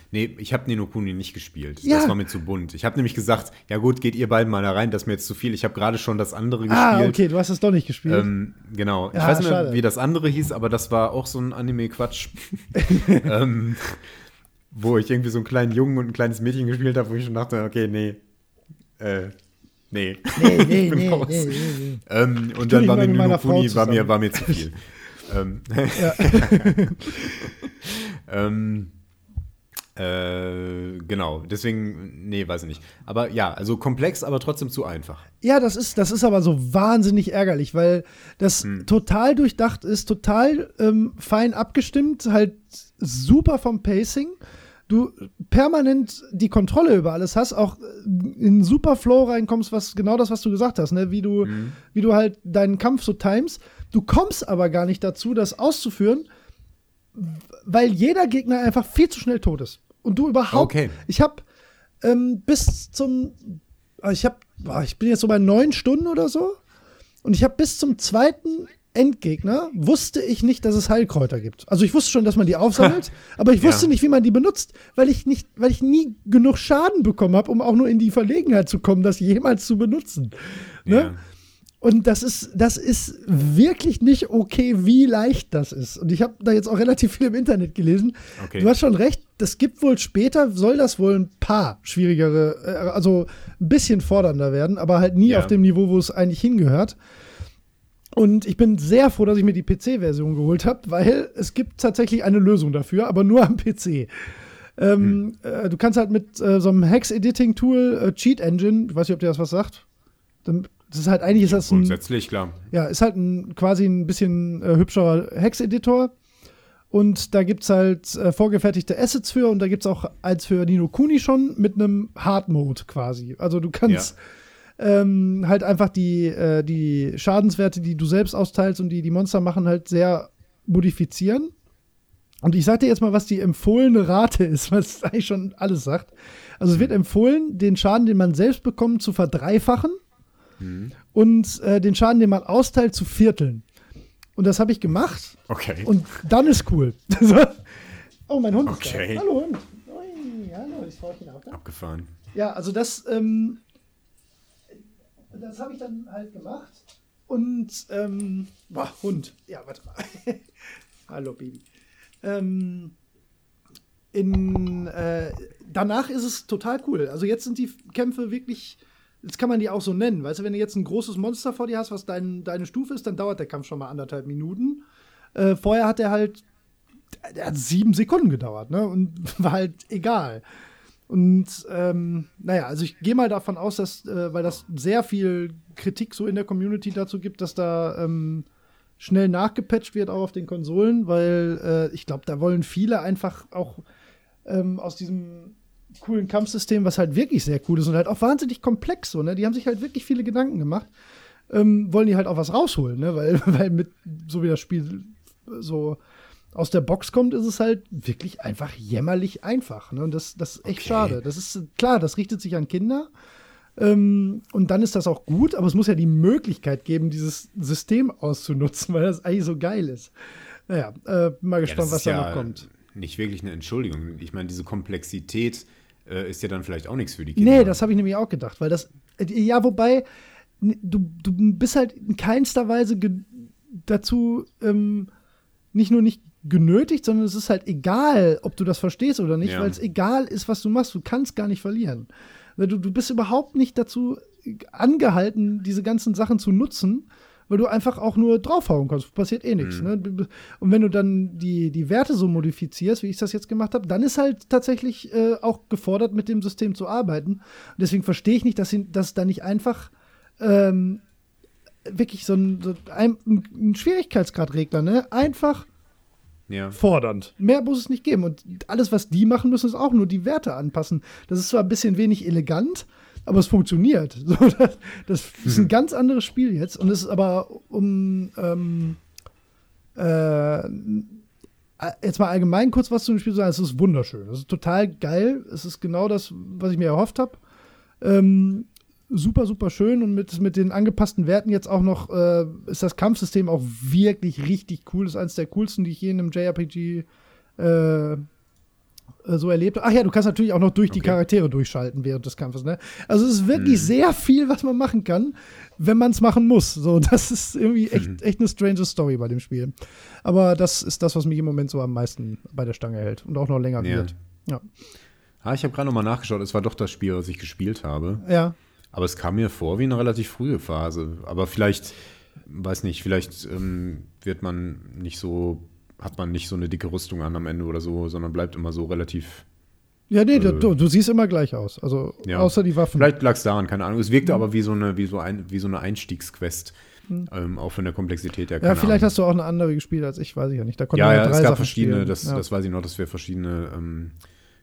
Nee, ich habe Nino Kuni nicht gespielt. Ja. Das war mir zu bunt. Ich habe nämlich gesagt, ja gut, geht ihr beiden mal da rein, das ist mir jetzt zu viel. Ich habe gerade schon das andere ah, gespielt. Ah, okay, du hast es doch nicht gespielt. Ähm, genau. Ich weiß nicht mehr, wie das andere hieß, aber das war auch so ein Anime-Quatsch. <laughs> <laughs> ähm, wo ich irgendwie so einen kleinen Jungen und ein kleines Mädchen gespielt habe, wo ich schon dachte, okay, nee. Äh, nee. Nee, nee, <laughs> nee, nee, nee, ähm, Und dann war mir Kuni, war mir, war mir zu viel. <laughs> ähm, <laughs> ähm, äh, genau, deswegen, nee, weiß ich nicht. Aber ja, also komplex, aber trotzdem zu einfach. Ja, das ist, das ist aber so wahnsinnig ärgerlich, weil das hm. total durchdacht ist, total ähm, fein abgestimmt, halt super vom Pacing du permanent die Kontrolle über alles hast, auch in super Flow reinkommst, was genau das, was du gesagt hast, ne? wie du, mhm. wie du halt deinen Kampf so times. Du kommst aber gar nicht dazu, das auszuführen, weil jeder Gegner einfach viel zu schnell tot ist. Und du überhaupt. Okay. Ich habe ähm, bis zum, ah, ich habe, ich bin jetzt so bei neun Stunden oder so, und ich habe bis zum zweiten Endgegner wusste ich nicht, dass es Heilkräuter gibt. Also ich wusste schon, dass man die aufsammelt, aber ich wusste ja. nicht, wie man die benutzt, weil ich nicht, weil ich nie genug Schaden bekommen habe, um auch nur in die Verlegenheit zu kommen, das jemals zu benutzen. Ne? Ja. Und das ist, das ist wirklich nicht okay, wie leicht das ist. Und ich habe da jetzt auch relativ viel im Internet gelesen. Okay. Du hast schon recht, das gibt wohl später, soll das wohl ein paar schwierigere, äh, also ein bisschen fordernder werden, aber halt nie ja. auf dem Niveau, wo es eigentlich hingehört. Und ich bin sehr froh, dass ich mir die PC-Version geholt habe, weil es gibt tatsächlich eine Lösung dafür, aber nur am PC. Ähm, hm. äh, du kannst halt mit äh, so einem Hex-Editing-Tool, äh, Cheat Engine, ich weiß nicht, ob dir das was sagt. Das ist halt eigentlich ist das ein, Grundsätzlich, klar. Ja, ist halt ein, quasi ein bisschen äh, hübscherer Hex-Editor. Und da gibt es halt äh, vorgefertigte Assets für und da gibt es auch eins für Nino Kuni schon mit einem Hard-Mode quasi. Also du kannst. Ja ähm, halt einfach die, äh, die Schadenswerte, die du selbst austeilst und die die Monster machen, halt sehr modifizieren. Und ich sag dir jetzt mal, was die empfohlene Rate ist, <laughs> was eigentlich schon alles sagt. Also es wird empfohlen, den Schaden, den man selbst bekommt, zu verdreifachen mhm. und äh, den Schaden, den man austeilt, zu vierteln. Und das habe ich gemacht. Okay. Und dann ist cool. <laughs> oh, mein Hund okay. Hallo Hund. Ui, hallo, ist auch da. Abgefahren. Ja, also das ähm, das habe ich dann halt gemacht. Und, ähm, boah, Hund. Ja, warte mal. <laughs> Hallo, Baby. Ähm, in, äh, danach ist es total cool. Also jetzt sind die Kämpfe wirklich, jetzt kann man die auch so nennen. Weißt du, wenn du jetzt ein großes Monster vor dir hast, was dein, deine Stufe ist, dann dauert der Kampf schon mal anderthalb Minuten. Äh, vorher hat er halt, der hat sieben Sekunden gedauert, ne? Und <laughs> war halt egal. Und ähm, naja, also ich gehe mal davon aus, dass, äh, weil das sehr viel Kritik so in der Community dazu gibt, dass da ähm, schnell nachgepatcht wird, auch auf den Konsolen, weil äh, ich glaube, da wollen viele einfach auch ähm, aus diesem coolen Kampfsystem, was halt wirklich sehr cool ist und halt auch wahnsinnig komplex so, ne? Die haben sich halt wirklich viele Gedanken gemacht. Ähm, wollen die halt auch was rausholen, ne? Weil, <laughs> weil mit, so wie das Spiel so aus der Box kommt, ist es halt wirklich einfach jämmerlich einfach. Ne? Und das, das ist echt okay. schade. Das ist klar, das richtet sich an Kinder. Ähm, und dann ist das auch gut, aber es muss ja die Möglichkeit geben, dieses System auszunutzen, <laughs> weil das eigentlich so geil ist. Naja, äh, mal gespannt, ja, was da ja noch kommt. Nicht wirklich eine Entschuldigung. Ich meine, diese Komplexität äh, ist ja dann vielleicht auch nichts für die Kinder. Nee, das habe ich nämlich auch gedacht, weil das, äh, ja, wobei, du, du bist halt in keinster Weise dazu ähm, nicht nur nicht genötigt, sondern es ist halt egal, ob du das verstehst oder nicht, ja. weil es egal ist, was du machst. Du kannst gar nicht verlieren. Du, du bist überhaupt nicht dazu angehalten, diese ganzen Sachen zu nutzen, weil du einfach auch nur draufhauen kannst. Passiert eh nichts. Mhm. Ne? Und wenn du dann die, die Werte so modifizierst, wie ich das jetzt gemacht habe, dann ist halt tatsächlich äh, auch gefordert, mit dem System zu arbeiten. Und deswegen verstehe ich nicht, dass, sie, dass da nicht einfach ähm, wirklich so ein, so ein, ein Schwierigkeitsgradregler, ne? Einfach ja. fordernd. Mehr muss es nicht geben. Und alles, was die machen müssen, ist auch nur die Werte anpassen. Das ist zwar ein bisschen wenig elegant, aber es funktioniert. <laughs> So, das, das ist ein hm. ganz anderes Spiel jetzt. Und es ist aber um ähm, äh, jetzt mal allgemein kurz was zu dem Spiel zu sagen. Es ist wunderschön. Es ist total geil. Es ist genau das, was ich mir erhofft habe. Ähm, super, super schön und mit, mit den angepassten Werten jetzt auch noch äh, ist das Kampfsystem auch wirklich richtig cool. Das ist eines der coolsten, die ich je in einem JRPG äh, so erlebt habe. Ach ja, du kannst natürlich auch noch durch okay. die Charaktere durchschalten während des Kampfes. Ne? Also es ist wirklich hm. sehr viel, was man machen kann, wenn man es machen muss. So, <laughs> das ist irgendwie echt, hm. echt eine strange Story bei dem Spiel. Aber das ist das, was mich im Moment so am meisten bei der Stange hält und auch noch länger ja. wird. Ja. Ah, ich habe gerade noch mal nachgeschaut. Es war doch das Spiel, was ich gespielt habe. Ja. Aber es kam mir vor wie eine relativ frühe Phase. Aber vielleicht, weiß nicht, vielleicht ähm, wird man nicht so, hat man nicht so eine dicke Rüstung an am Ende oder so, sondern bleibt immer so relativ. Ja, nee, äh, du, du, siehst immer gleich aus. Also ja. außer die Waffen. Vielleicht lag es daran, keine Ahnung. Es wirkte mhm. aber wie so eine, wie so ein, wie so eine Einstiegsquest. Mhm. Ähm, auch von der Komplexität her. Ja, vielleicht Ahnung. hast du auch eine andere gespielt als ich, weiß ich ja nicht. Da ja, ja, es gab Sachen verschiedene, das, ja. das weiß ich noch, dass wir verschiedene ähm,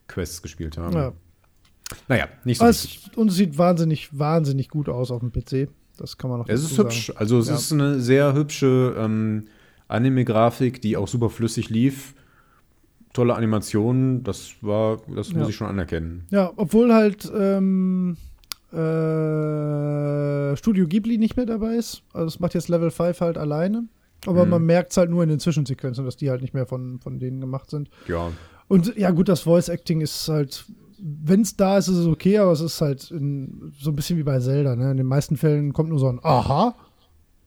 Quests gespielt haben. Ja. Naja, nicht so es, Und es sieht wahnsinnig, wahnsinnig gut aus auf dem PC. Das kann man noch Es ist hübsch. Sagen. Also es ja. ist eine sehr hübsche ähm, Anime-Grafik, die auch super flüssig lief. Tolle Animationen, das war, das ja. muss ich schon anerkennen. Ja, obwohl halt ähm, äh, Studio Ghibli nicht mehr dabei ist. Also es macht jetzt Level 5 halt alleine. Aber mhm. man merkt es halt nur in den Zwischensequenzen, dass die halt nicht mehr von, von denen gemacht sind. Ja. Und ja, gut, das Voice Acting ist halt wenn es da ist, ist es okay, aber es ist halt in, so ein bisschen wie bei Zelda. Ne? In den meisten Fällen kommt nur so ein Aha.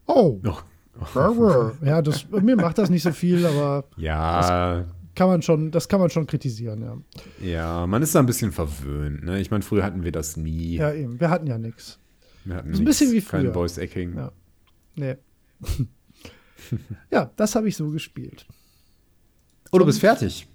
Oh. <laughs> oh. ja, das, mir macht das nicht so viel, aber ja. kann man schon, das kann man schon kritisieren, ja. Ja, man ist da ein bisschen verwöhnt. Ne? Ich meine, früher hatten wir das nie. Ja, eben. Wir hatten ja nichts. Wir hatten ist ein bisschen wie früher. Kein Voice Acting. Ja. Nee. <laughs> ja, das habe ich so gespielt. Oh, du bist fertig.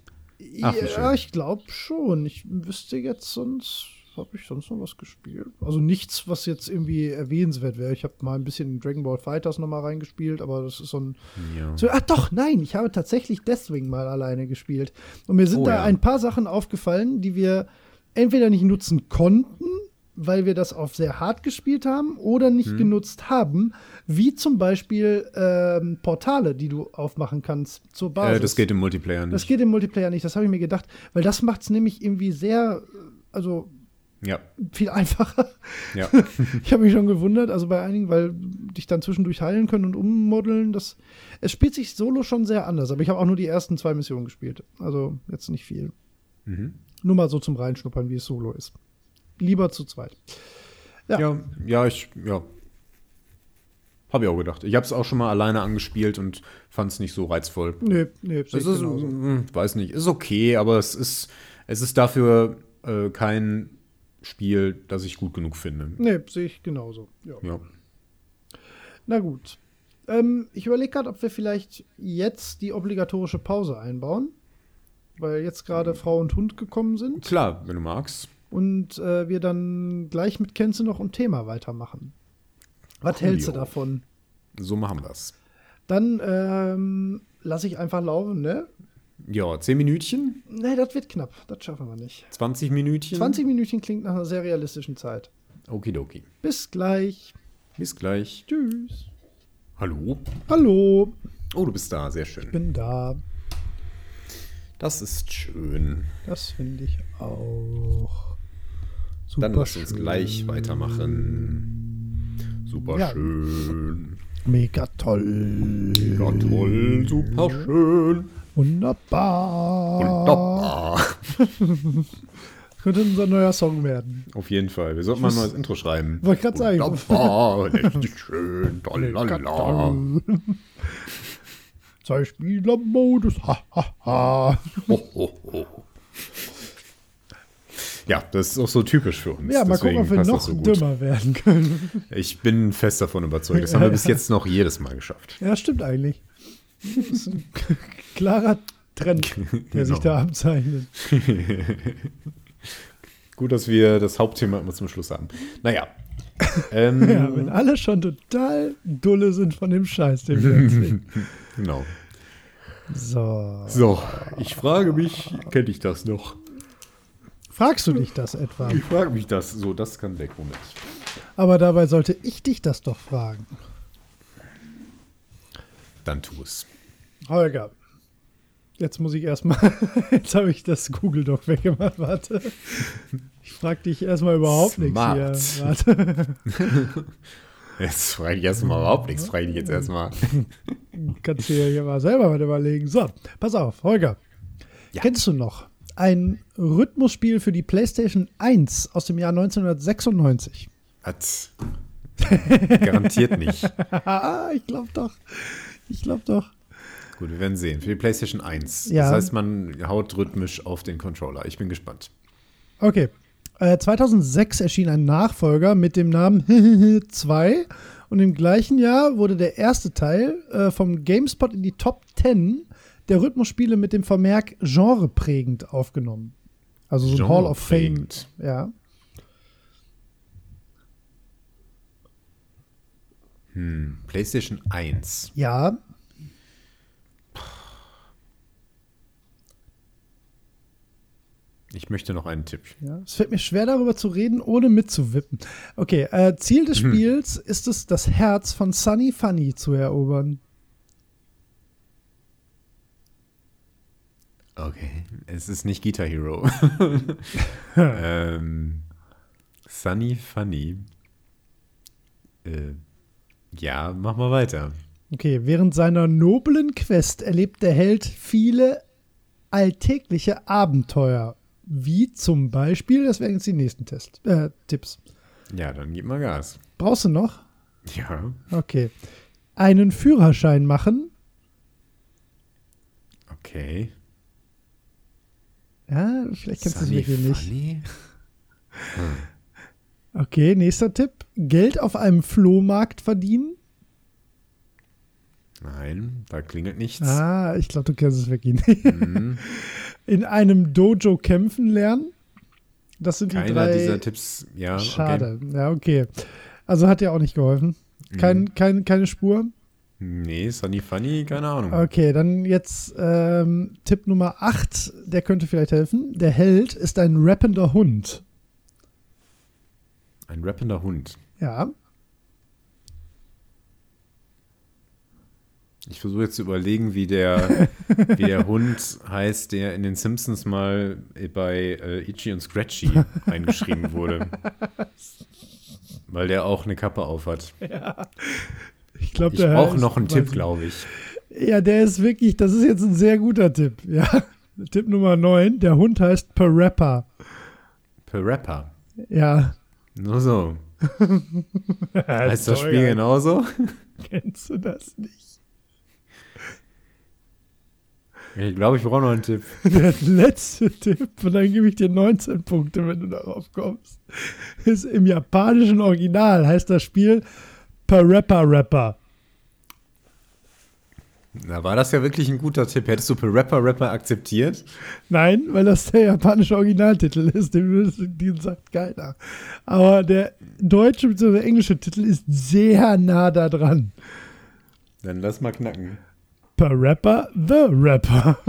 Ach, ja, ich glaube schon. Ich wüsste jetzt sonst, habe ich sonst noch was gespielt? Also nichts, was jetzt irgendwie erwähnenswert wäre. Ich habe mal ein bisschen in Dragon Ball Fighters noch mal reingespielt, aber das ist so ein. Ja. So, ach doch, nein, ich habe tatsächlich Deathwing mal alleine gespielt. Und mir sind oh, da ja. ein paar Sachen aufgefallen, die wir entweder nicht nutzen konnten weil wir das auf sehr hart gespielt haben oder nicht hm. genutzt haben, wie zum Beispiel ähm, Portale, die du aufmachen kannst zur Basis. Äh, das geht im Multiplayer nicht. Das geht im Multiplayer nicht, das habe ich mir gedacht, weil das macht es nämlich irgendwie sehr, also ja. viel einfacher. Ja. <laughs> ich habe mich schon gewundert, also bei einigen, weil dich dann zwischendurch heilen können und ummodeln, das, es spielt sich solo schon sehr anders, aber ich habe auch nur die ersten zwei Missionen gespielt, also jetzt nicht viel. Mhm. Nur mal so zum Reinschnuppern, wie es solo ist lieber zu zweit. Ja, ja, ja ich, ja. Habe ich auch gedacht. Ich habe es auch schon mal alleine angespielt und fand es nicht so reizvoll. Nee, nee, das ist, mh, hm, weiß nicht, ist okay, aber es ist, es ist dafür äh, kein Spiel, das ich gut genug finde. Nee, sehe ich genauso. Ja. ja. Na gut. Ähm, ich überlege gerade, ob wir vielleicht jetzt die obligatorische Pause einbauen. Weil jetzt gerade Frau und Hund gekommen sind. Klar, wenn du magst und äh, wir dann gleich mit Kenze noch ein Thema weitermachen. Was Coolio. hältst du davon? So machen wir es. Dann ähm, lasse ich einfach laufen, ne? Ja, 10 Minütchen, Nee, das wird knapp. Das schaffen wir nicht. 20 Minütchen. 20 Minuten klingt nach einer sehr realistischen Zeit. Okidoki. Bis gleich. Bis gleich. Tschüss. Hallo. Hallo, Oh, du bist da, sehr schön. bin da. Das ist schön. Das finde ich auch. Super Dann lass uns schön. gleich weitermachen. Super Ja. schön. Mega toll. Ja, toll, super schön. Wunderbar. Wunderbar. <laughs> Könnte unser neuer Song werden. Auf jeden Fall. Wir sollten mal ein neues Intro schreiben. Wollte grad sagen. Wunderbar, richtig schön. Tollala. <laughs> Zwei Spielermodus. Ha, ha, ha. Ho, ho, ho. Ja, das ist auch so typisch für uns. Ja, mal gucken, Deswegen ob wir noch so dümmer werden können. <laughs> Ich bin fest davon überzeugt. Das haben wir <laughs> bis jetzt noch jedes Mal geschafft. Ja, stimmt eigentlich. Das ist ein klarer Trend, <laughs> der sich Genau. da abzeichnet. Gut, dass wir das Hauptthema immer zum Schluss haben. Naja. Ähm, Ja, wenn alle schon total dulle sind von dem Scheiß, den wir erzählen. genau. So. So, ich frage mich, kenne ich das noch? Fragst du dich das etwa? Ich frage mich das. So, das kann weg. Moment. Aber dabei sollte ich dich das doch fragen. Dann tu es. Holger, jetzt muss ich erstmal, <laughs> jetzt habe ich das Google Doc weggemacht, warte. Ich frage dich erstmal überhaupt nichts Smart. hier. Warte. <laughs> Jetzt frage ich erstmal überhaupt nichts. Frage ich jetzt erstmal. Kannst du dir hier mal selber was überlegen. So, pass auf, Holger. Ja. Kennst du noch ein Rhythmusspiel für die PlayStation 1 aus dem Jahr 1996? Hat. <laughs> Garantiert nicht. <laughs> Ich glaube doch. Ich glaube doch. Gut, wir werden sehen. Für die PlayStation 1. Ja. Das heißt, man haut rhythmisch auf den Controller. Ich bin gespannt. Okay. Äh, 2006 erschien ein Nachfolger mit dem Namen <laughs> 2 und im gleichen Jahr wurde der erste Teil äh, vom GameSpot in die Top 10 der Rhythmusspiele mit dem Vermerk genreprägend aufgenommen. Also so ein Hall of Fame. Ja. Hm. PlayStation 1. Ja. Ich möchte noch einen Tipp. ja. Es fällt mir schwer darüber zu reden, ohne mitzuwippen. Okay, äh, Ziel des Mhm. Spiels ist es, das Herz von Sunny Funny zu erobern. Okay. Es ist nicht Guitar Hero. <laughs> ähm, Sunny Funny. Äh, ja, mach mal weiter. Okay, während seiner noblen Quest erlebt der Held viele alltägliche Abenteuer. Wie zum Beispiel, das wären jetzt die nächsten Test, äh, Tipps. Ja, dann gib mal Gas. Brauchst du noch? Ja, Okay. Einen Führerschein machen. okay. Ja, vielleicht kennst du es Sunny wirklich nicht. Funny? <laughs> Okay, nächster Tipp. Geld auf einem Flohmarkt verdienen. Nein, da klingelt nichts. Ah, ich glaube, du kennst es wirklich nicht. Mhm. <laughs> In einem Dojo kämpfen lernen. Das sind die Keiner drei. dieser Tipps, ja. Schade. Ja, okay. Also hat dir auch nicht geholfen. Okay. Kein, Mhm. kein, keine Spur. Nee, Sunny Funny, keine Ahnung. Okay, dann jetzt ähm, Tipp Nummer 8, der könnte vielleicht helfen. Der Held ist ein rappender Hund. Ein rappender Hund. Ja. Ich versuche jetzt zu überlegen, wie der, wie der <laughs> Hund heißt, der in den Simpsons mal bei äh, Itchy und Scratchy <laughs> eingeschrieben wurde. Weil der auch eine Kappe aufhat. Ich glaube, Ich brauche noch einen Tipp, glaube ich. Ja, der ist wirklich, das ist jetzt ein sehr guter Tipp. <laughs> Ja. Tipp Nummer 9, der Hund heißt Parappa. Per Rapper. Ja. Nur so. <laughs> Heißt das Spiel genauso? <laughs> Kennst du das nicht? Ich glaube, ich brauche noch einen Tipp. Der letzte Tipp, und dann gebe ich dir 19 Punkte, wenn du darauf kommst, ist im japanischen Original heißt das Spiel Parappa Rapper. Na, war das ja wirklich ein guter Tipp. Hättest du Per Rapper Rapper akzeptiert? Nein, weil das der japanische Originaltitel ist, den, den sagt keiner. Aber der deutsche bzw. englische Titel ist sehr nah da dran. Dann lass mal knacken. Per Rapper, The Rapper.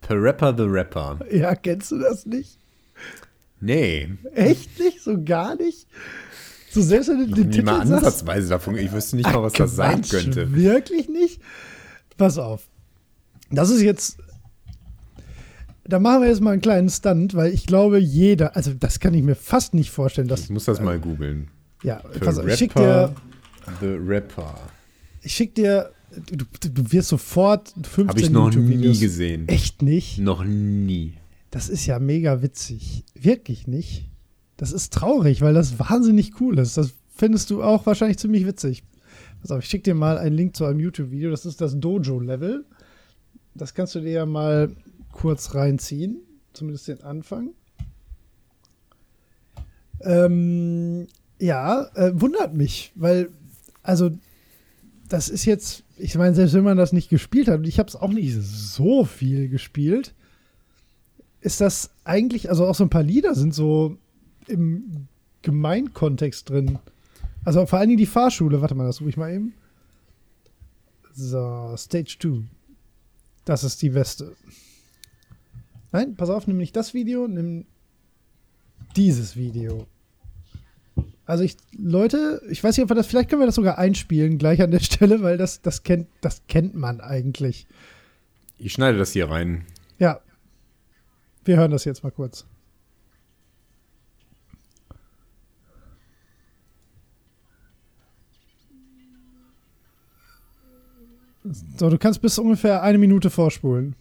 Per Rapper, The Rapper. Ja, kennst du das nicht? Nee. Echt nicht? So gar nicht? So selbst wenn du den Nie mal Titel sagst? ansatzweise davon. Ich wüsste nicht mal, was das sein könnte. Wirklich nicht? Pass auf. Das ist jetzt. Da machen wir jetzt mal einen kleinen Stunt, weil ich glaube, jeder, also das kann ich mir fast nicht vorstellen, dass. Ich muss das mal googeln. Ja, Per pass auf, ich schick dir, The Rapper. ich schick dir, du, du wirst sofort 15 Habe ich noch nie gesehen. Echt nicht? Noch nie. Das ist ja mega witzig. Wirklich nicht. Das ist traurig, weil das wahnsinnig cool ist. Das findest du auch wahrscheinlich ziemlich witzig. Pass auf, ich schicke dir mal einen Link zu einem YouTube-Video. Das ist das Dojo-Level. Das kannst du dir ja mal kurz reinziehen. Zumindest den Anfang. Ähm, ja, äh, wundert mich, weil, also, das ist jetzt, ich meine, selbst wenn man das nicht gespielt hat, und ich habe es auch nicht so viel gespielt, ist das eigentlich, also auch so ein paar Lieder sind so im Gemeinkontext drin. Also vor allen Dingen die Fahrschule, warte mal, das suche ich mal eben. So, Stage 2. Das ist die Weste. Nein, pass auf, nimm nicht das Video, nimm dieses Video. Also ich, Leute, ich weiß nicht, ob wir das, vielleicht können wir das sogar einspielen, gleich an der Stelle, weil das, das kennt, das kennt man eigentlich. Ich schneide das hier rein. Ja. Wir hören das jetzt mal kurz. So, du kannst bis ungefähr eine Minute vorspulen.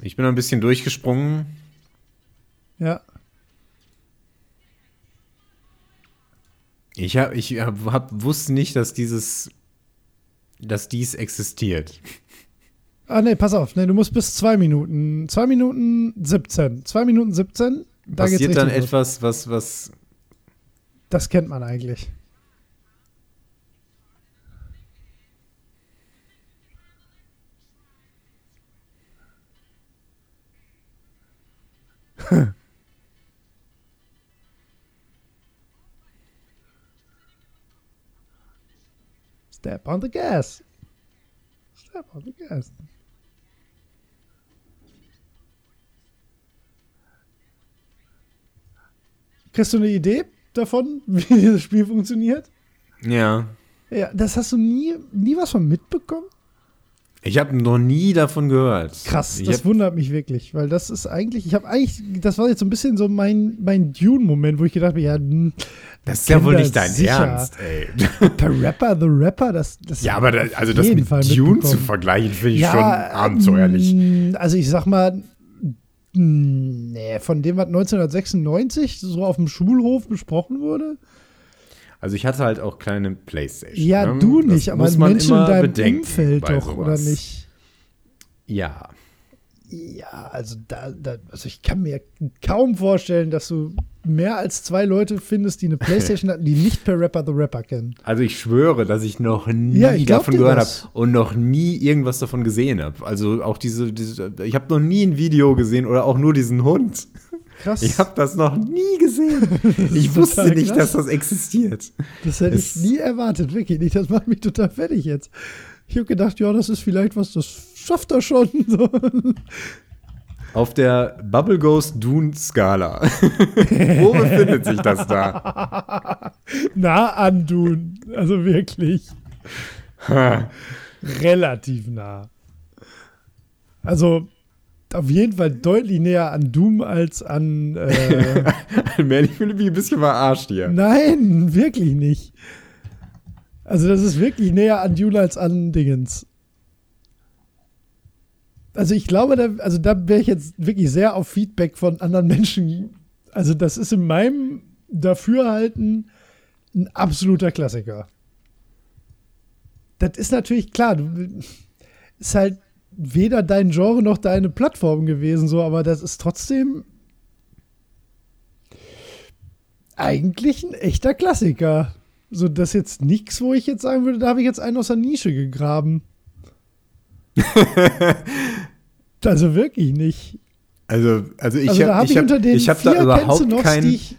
Ich bin ein bisschen durchgesprungen. Ja. Ich hab, ich hab, wusste nicht, dass dieses, dass dies existiert. Ah, nee, pass auf. Nee, du musst bis zwei Minuten. Zwei Minuten 17. Zwei Minuten 17. Da Passiert dann etwas, was, was, Das kennt man eigentlich. <laughs> Step on the gas. Step on the gas. Kriegst du eine Idee davon, <laughs> wie dieses Spiel funktioniert? ja. Ja, das hast du nie, nie was von mitbekommen? Ich habe noch nie davon gehört. Krass, Ich das wundert mich wirklich, weil das ist eigentlich, ich habe eigentlich, das war jetzt so ein bisschen so mein, mein Dune-Moment, wo ich gedacht habe, ja, das ist ja wohl nicht dein sicher. Ernst, ey. <laughs> der Rapper, The Rapper, das, das Ja, aber da, also das mit Fall Dune zu vergleichen, finde ich ja, schon abenteuerlich. ähm, Also ich sag mal, nee, von dem, was 1996 so auf dem Schulhof besprochen wurde, Also ich hatte halt auch kleine Playstation. ja, ne? du Das nicht, aber muss man Menschen in deinem Umfeld doch, oder sowas. nicht? Ja. Ja, also da, da, also ich kann mir kaum vorstellen, dass du mehr als zwei Leute findest, die eine <laughs> Playstation hatten, die nicht per Rapper the Rapper kennen. Also ich schwöre, dass ich noch nie Ja, ich davon gehört habe und noch nie irgendwas davon gesehen habe. Also auch diese, diese ich habe noch nie ein Video gesehen oder auch nur diesen Hund. Krass. Ich habe das noch nie gesehen. <laughs> Ich wusste nicht, krass. dass das existiert. das hätte ich es- nie erwartet, wirklich nicht. Das macht mich total fertig jetzt. Ich habe gedacht, ja, das ist vielleicht was, das schafft er schon. Auf der Bubble Ghost Dune Skala. <laughs> Wo befindet sich das da? <laughs> nah an Dune. Also wirklich. Ha. <laughs> Relativ nah. Also auf jeden Fall deutlich näher an Doom als an. Äh, Man, ich fühle mich ein bisschen verarscht hier. Nein, wirklich nicht. Also das ist wirklich näher an Dune als an Dingens. Also ich glaube, da, also da wäre ich jetzt wirklich sehr auf Feedback von anderen Menschen. Also das ist in meinem Dafürhalten ein absoluter Klassiker. Das ist natürlich klar, du, ist halt weder dein Genre noch deine Plattform gewesen, so, aber das ist trotzdem eigentlich ein echter Klassiker. So, das ist jetzt nichts, wo ich jetzt sagen würde, da habe ich jetzt einen aus der Nische gegraben. <laughs> Also wirklich nicht. Also, also ich Also da habe ich ich, hab, unter den ich hab vier da überhaupt noch, kein. die ich,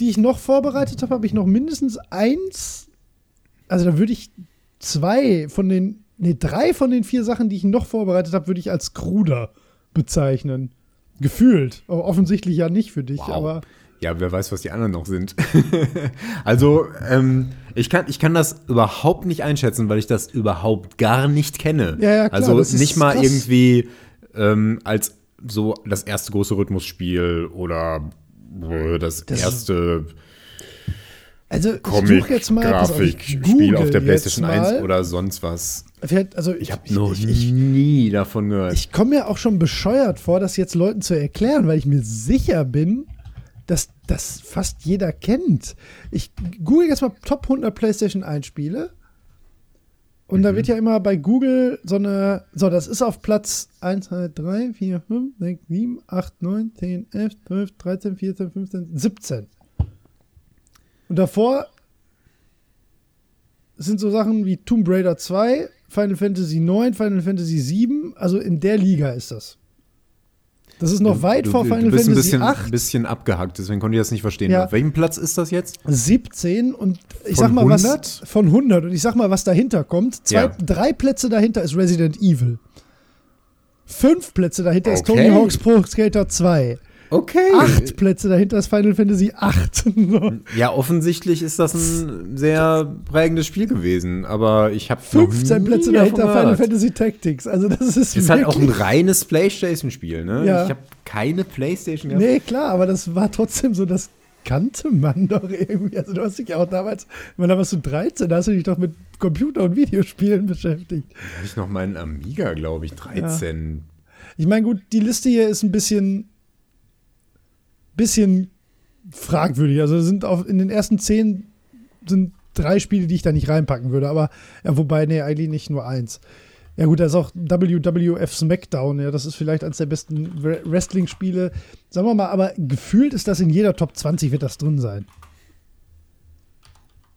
die ich noch vorbereitet habe, habe ich noch mindestens eins. Also da würde ich zwei von den, nee, drei von den vier Sachen, die ich noch vorbereitet habe, würde ich als kruder bezeichnen. Gefühlt. Aber offensichtlich ja nicht für dich, Wow. aber Ja, wer weiß, was die anderen noch sind. <laughs> also, ähm, ich, kann, ich kann das überhaupt nicht einschätzen, weil ich das überhaupt gar nicht kenne. Ja, ja, klar, also nicht mal krass. irgendwie ähm, als so das erste große Rhythmusspiel oder äh, das, Das erste also ich suche jetzt mal ich Comic-Grafikspiel auf der PlayStation jetzt 1 mal. oder sonst was. Vielleicht- Also ich, Ich habe noch ich, ich, nie davon gehört. ich komme mir auch schon bescheuert vor, das jetzt Leuten zu erklären, weil ich mir sicher bin, dass das fast jeder kennt. Ich google jetzt mal Top 100 PlayStation 1 Spiele. Und Mhm. da wird ja immer bei Google so eine, so, das ist auf Platz 1, 2, 3, 4, 5, 6, 7, 8, 9, 10, 11, 12, 13, 14, 15, 17. Und davor sind so Sachen wie Tomb Raider 2, Final Fantasy 9, Final Fantasy 7. Also in der Liga ist das. Das ist noch weit du, vor du, Final du bist ein Fantasy bisschen, 8. bisschen abgehackt, deswegen konnte ich das nicht verstehen. Ja. Auf welchem Platz ist das jetzt? 17 und ich Von sag mal 100? was von 100 und ich sag mal was dahinter kommt. Zwei, Ja. Drei Plätze dahinter ist Resident Evil. Fünf Plätze dahinter ist Okay. Tony Hawk's Pro Skater 2. Okay. Acht Plätze dahinter ist Final Fantasy 8. So. <laughs> Ja, offensichtlich ist das ein sehr prägendes Spiel gewesen, aber ich habe 15 Plätze dahinter Final Fantasy Tactics. Also das ist, Ist halt auch ein reines Playstation-Spiel, ne? Ja. Ich habe keine Playstation gehabt. Nee, klar, aber das war trotzdem so, das kannte man <laughs> doch irgendwie. Also du hast dich ja auch damals, wenn da warst du 13, da hast du dich doch mit Computer- und Videospielen <laughs> beschäftigt. Da hatte ich noch meinen Amiga, glaube ich, 13. Ich meine, gut, die Liste hier ist ein bisschen, bisschen fragwürdig. Also sind auf, in den ersten zehn sind drei Spiele, die ich da nicht reinpacken würde. Aber ja, wobei, nee, eigentlich nicht nur eins. Ja gut, da ist auch WWF SmackDown, ja, das ist vielleicht eines der besten Wre- Wrestling-Spiele. Sagen wir mal, aber gefühlt ist das in jeder Top 20 wird das drin sein.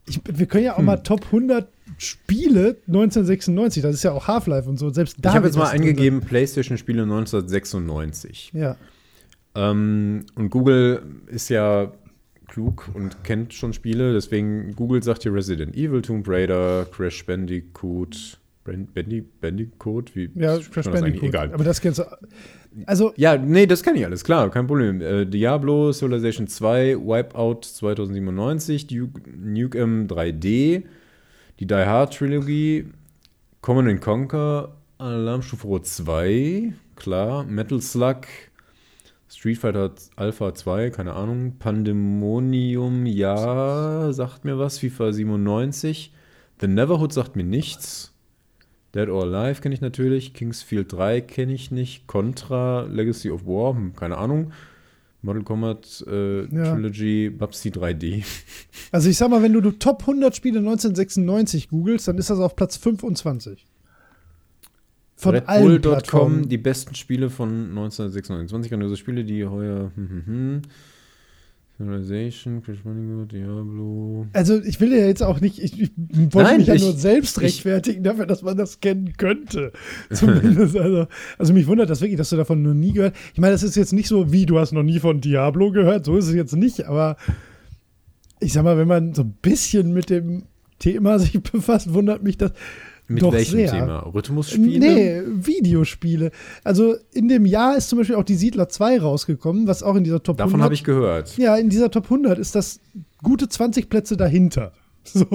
Ich, wir können ja auch mal Top 100 Spiele 1996, das ist ja auch Half-Life und so, selbst da ich habe jetzt mal eingegeben Playstation-Spiele 1996. Ja. Ähm, und Google ist ja klug und kennt schon Spiele, deswegen Google sagt hier Resident Evil, Tomb Raider, Crash Bandicoot, Bandi Bandicoot, wie Ja, Crash? Bandicoot. Egal. Aber das kennst du. Also, Ja, nee, das kann ich alles, klar, kein Problem. Äh, Diablo, Civilization 2, Wipeout 2097, Duke, Nukem 3D, die Die Hard Trilogie, Command and Conquer, Alarmstufe Rot 2, klar, Metal Slug, Street Fighter Alpha 2, keine Ahnung, Pandemonium, ja, sagt mir was, FIFA 97, The Neverhood sagt mir nichts. Dead or Alive kenne ich natürlich, Kingsfield 3 kenne ich nicht, Contra, Legacy of War, hm, keine Ahnung, Mortal Kombat äh, Ja. Trilogy, Babsy 3D. also ich sag mal, wenn du, du Top 100 Spiele 1996 googelst, dann ist das auf Platz 25. Von Red allen Bull.com, Plattformen. die besten Spiele von 1996, also Spiele, die heuer hm, hm, hm. Civilization, Crash Bandicoot, Diablo. Also ich will ja jetzt auch nicht, ich, ich wollte Nein, mich ja ich- nur selbst ich- rechtfertigen dafür, dass man das kennen könnte. <laughs> Zumindest. also, also mich wundert das wirklich, dass du davon noch nie gehört. Ich meine, das ist jetzt nicht so, wie du hast noch nie von Diablo gehört, so ist es jetzt nicht, aber ich sag mal, wenn man so ein bisschen mit dem Thema sich <laughs> befasst, wundert mich das Mit doch welchem sehr. Thema? Rhythmusspiele? Nee, Videospiele. Also in dem Jahr ist zum Beispiel auch die Siedler 2 rausgekommen, was auch in dieser Top Davon 100 habe ich gehört. Ja, in dieser Top 100 ist das gute 20 Plätze dahinter. <laughs> So.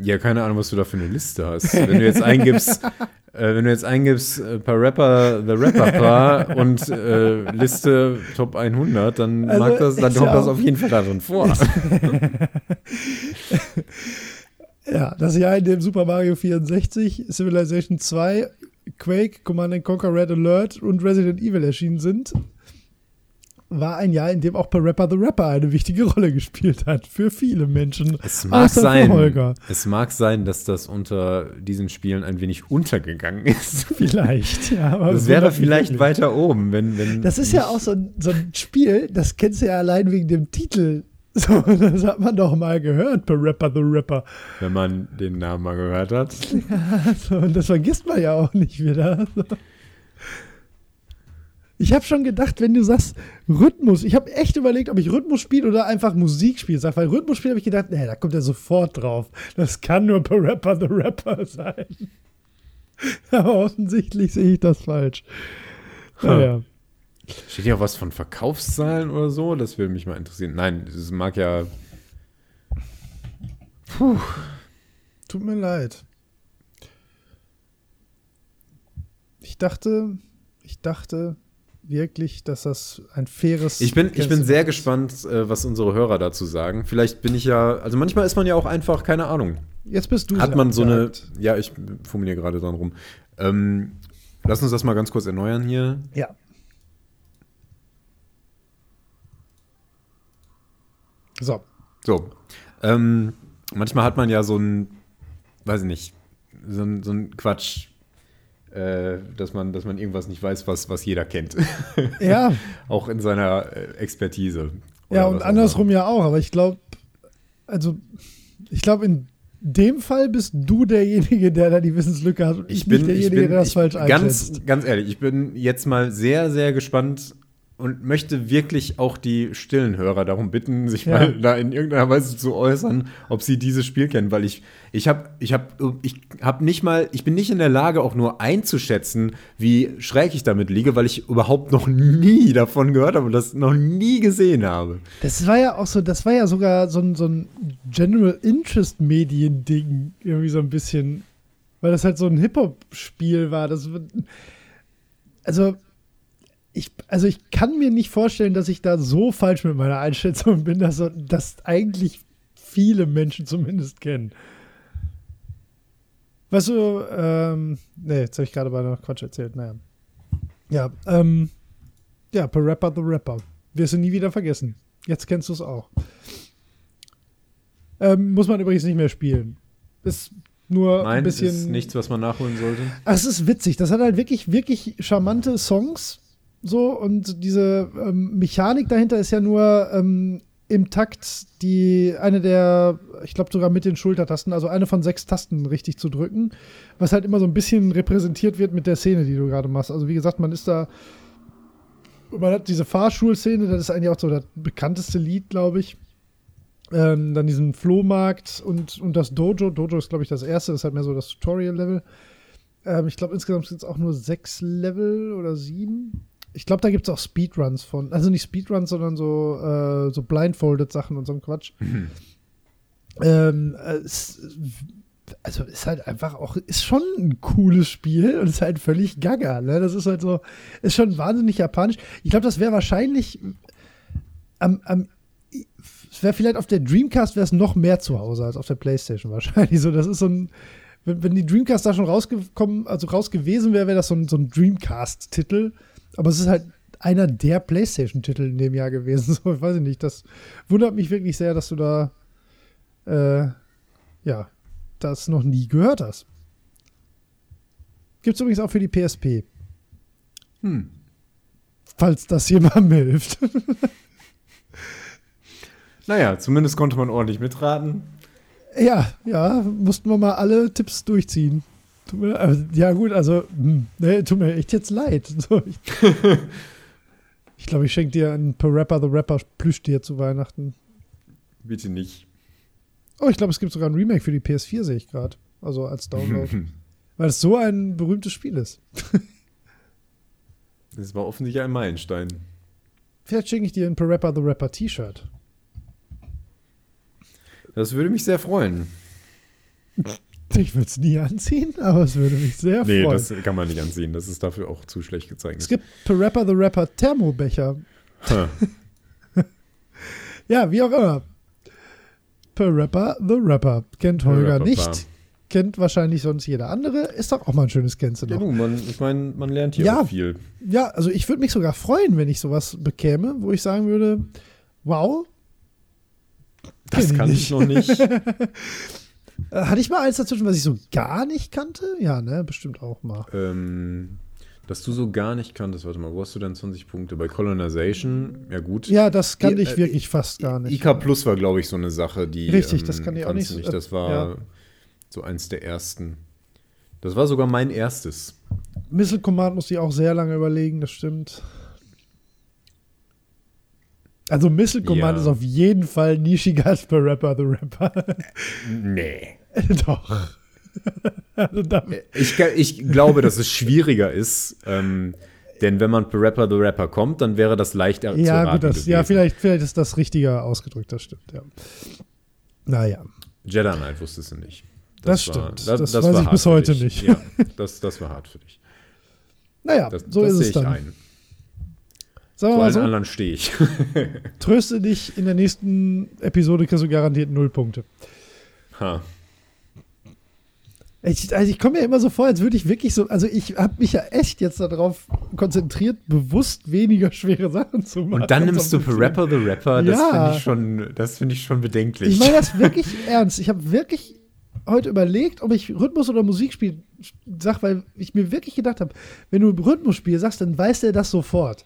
Ja, keine Ahnung, was du da für eine Liste hast. Wenn du jetzt eingibst, <laughs> äh, wenn du jetzt eingibst, äh, paar Rapper, The Rapper Paar und äh, Liste Top 100, dann, Also, mag das, dann kommt ja das auf jeden Fall darin vor. <laughs> Ja, das Jahr, in dem Super Mario 64, Civilization 2, Quake, Command Conquer Red Alert und Resident Evil erschienen sind, war ein Jahr, in dem auch Parappa the Rapper eine wichtige Rolle gespielt hat. Für viele Menschen. Es mag Außer sein, es mag sein, dass das unter diesen Spielen ein wenig untergegangen ist. <laughs> Vielleicht, ja. Aber Das es wäre vielleicht wirklich. weiter oben, wenn, wenn Das ist ja auch so ein, so ein Spiel, das kennst du ja allein wegen dem Titel. <laughs> So, das hat man doch mal gehört, Parappa the Rapper. wenn man den Namen mal gehört hat. <laughs> So, und das vergisst man ja auch nicht wieder. So. Ich habe schon gedacht, wenn du sagst Rhythmus, ich habe echt überlegt, ob ich Rhythmus spiele oder einfach Musik spiele. Weil Rhythmus spiele habe ich gedacht, nee, da kommt er sofort drauf. Das kann nur per Rapper the Rapper <laughs> sein. Aber offensichtlich sehe ich das falsch. Naja. Steht hier auch was von Verkaufszahlen oder so? Das würde mich mal interessieren. Nein, das mag ja. Puh. Tut mir leid. Ich dachte, ich dachte wirklich, dass das ein faires. Ich bin, ich bin sehr gespannt, äh, was unsere Hörer dazu sagen. Vielleicht bin ich ja, also manchmal ist man ja auch einfach, keine Ahnung. Jetzt bist du. Hat man so eine, ja, ich formuliere gerade dran rum. Ähm, lass uns das mal ganz kurz erneuern hier. Ja. So. So. Ähm, manchmal hat man ja so ein, weiß ich nicht, so ein, so ein Quatsch, äh, dass, man, dass man irgendwas nicht weiß, was, was jeder kennt. <laughs> Ja. auch in seiner äh, Expertise. Ja, und andersrum ja auch, aber ich glaube, also ich glaube, in dem Fall bist du derjenige, der da die Wissenslücke hat und ich, ich bin, derjenige, ich bin, der das falsch einschätzt. Ganz, ganz ehrlich, ich bin jetzt mal sehr, sehr gespannt, und möchte wirklich auch die stillen Hörer darum bitten, sich ja. mal da in irgendeiner Weise zu äußern, ob sie dieses Spiel kennen, weil ich ich habe ich habe ich habe nicht mal ich bin nicht in der Lage auch nur einzuschätzen, wie schräg ich damit liege, weil ich überhaupt noch nie davon gehört habe und das noch nie gesehen habe. Das war ja auch so, das war ja sogar so ein so ein General Interest Medien Ding irgendwie so ein bisschen, weil das halt so ein Hip Hop Spiel war, das also ich, also ich kann mir nicht vorstellen, dass ich da so falsch mit meiner Einschätzung bin, dass das eigentlich viele Menschen zumindest kennen. Weißt du, ähm, nee, jetzt habe ich gerade mal noch Quatsch erzählt, naja. Ja, ähm, ja, per Rapper the Rapper. Wirst du nie wieder vergessen. Jetzt kennst du es auch. Ähm, muss man übrigens nicht mehr spielen. Ist nur Nein, ein bisschen. Ist nichts, was man nachholen sollte. Ach, es ist witzig. Das hat halt wirklich, wirklich charmante Songs so, und diese ähm, Mechanik dahinter ist ja nur ähm, im Takt die eine der, ich glaube sogar mit den Schultertasten, also eine von sechs Tasten richtig zu drücken, was halt immer so ein bisschen repräsentiert wird mit der Szene, die du gerade machst. Also wie gesagt, man ist da, man hat diese Fahrschulszene, das ist eigentlich auch so das bekannteste Lied, glaube ich. Ähm, dann diesen Flohmarkt und, und das Dojo. Dojo ist, glaube ich, das erste, das ist halt mehr so das Tutorial-Level. Ähm, ich glaube, insgesamt sind es auch nur sechs Level oder sieben. Ich glaube, da gibt es auch Speedruns von. Also nicht Speedruns, sondern so, äh, so blindfolded Sachen und so ein Quatsch. Mhm. Ähm, es, also ist halt einfach auch, ist schon ein cooles Spiel und ist halt völlig gaga. Ne? Das ist halt so, ist schon wahnsinnig japanisch. Ich glaube, das wäre wahrscheinlich am, am es wäre vielleicht auf der Dreamcast wäre es noch mehr zu Hause als auf der Playstation <laughs> wahrscheinlich. So, das ist so ein, wenn, wenn die Dreamcast da schon rausgekommen, also raus gewesen wäre, wäre das so ein, so ein Dreamcast-Titel. Aber es ist halt einer der PlayStation-Titel in dem Jahr gewesen. <laughs> So, ich weiß nicht. Das wundert mich wirklich sehr, dass du da äh, ja das noch nie gehört hast. Gibt es übrigens auch für die PSP. Hm. Falls das jemandem hilft. <laughs> naja, zumindest konnte man ordentlich mitraten. Ja, ja, mussten wir mal alle Tipps durchziehen. Mir, ja, gut, also, nee, tut mir echt jetzt leid. <laughs> Ich glaube, ich schenke dir ein Per Rapper the Rapper Plüschtier zu Weihnachten. Bitte nicht. Oh, ich glaube, es gibt sogar ein Remake für die PS4, sehe ich gerade. Also als Download. <laughs> Weil es so ein berühmtes Spiel ist. <laughs> das war offensichtlich ein Meilenstein. Vielleicht schenke ich dir ein Per Rapper the Rapper T-Shirt. Das würde mich sehr freuen. Ich würde es nie anziehen, aber es würde mich sehr nee, freuen. Nee, das kann man nicht anziehen. Das ist dafür auch zu schlecht gezeigt. Es gibt Per Rapper the Rapper Thermobecher. <laughs> ja, wie auch immer. Per Rapper the Rapper. Kennt Holger Rapper, nicht. Klar. Kennt wahrscheinlich sonst jeder andere. Ist doch auch mal ein schönes noch. Ja, du, man, ich meine, man lernt hier ja, auch viel. Ja, also ich würde mich sogar freuen, wenn ich sowas bekäme, wo ich sagen würde, wow. Das kann ich, ich noch nicht. <laughs> Äh, hatte ich mal eins dazwischen, was ich so gar nicht kannte? Ja, ne, bestimmt auch mal. Ähm, dass du so gar nicht kanntest, warte mal, wo hast du denn 20 Punkte? Bei Colonization, ja gut. Ja, das kannte ich äh, wirklich fast gar nicht. IK Plus war, glaube ich, so eine Sache, die. Richtig, ähm, das kann ich auch nicht. nicht. Das war ja. so eins der ersten. Das war sogar mein erstes. Missile Command musste ich auch sehr lange überlegen, das stimmt. Also Missile Command Ja. ist auf jeden Fall nischiger als bei Rapper the Rapper. Nee. <laughs> Doch. also Ich, ich glaube, dass es schwieriger ist, ähm, denn wenn man per Rapper the Rapper kommt, dann wäre das leichter zu ja, raten gut, das, gewesen. ja, vielleicht, vielleicht ist das richtiger ausgedrückt, das stimmt, ja. Naja. Jedi Knight wusstest du nicht. Das war- stimmt. Das weiß war ich hart bis heute nicht. Ja, <laughs> das, das war hart für dich. Naja, Das, so das ist sehe es ich dann. ein. Sagen mal allen so, anderen stehe ich. tröste dich, in der nächsten Episode kriegst du garantiert null Punkte. ha. Ich, also ich komme mir immer so vor, als würde ich wirklich so, also ich habe mich ja echt jetzt darauf konzentriert, bewusst weniger schwere Sachen zu machen. Und dann nimmst du bisschen. Rapper the Rapper. Das Ja. finde ich, schon- das finde ich schon bedenklich. Ich meine das wirklich ernst. Ich habe wirklich heute überlegt, ob ich Rhythmus oder Musikspiel sag, weil ich mir wirklich gedacht habe, wenn du Rhythmusspiel sagst, dann weiß der das sofort.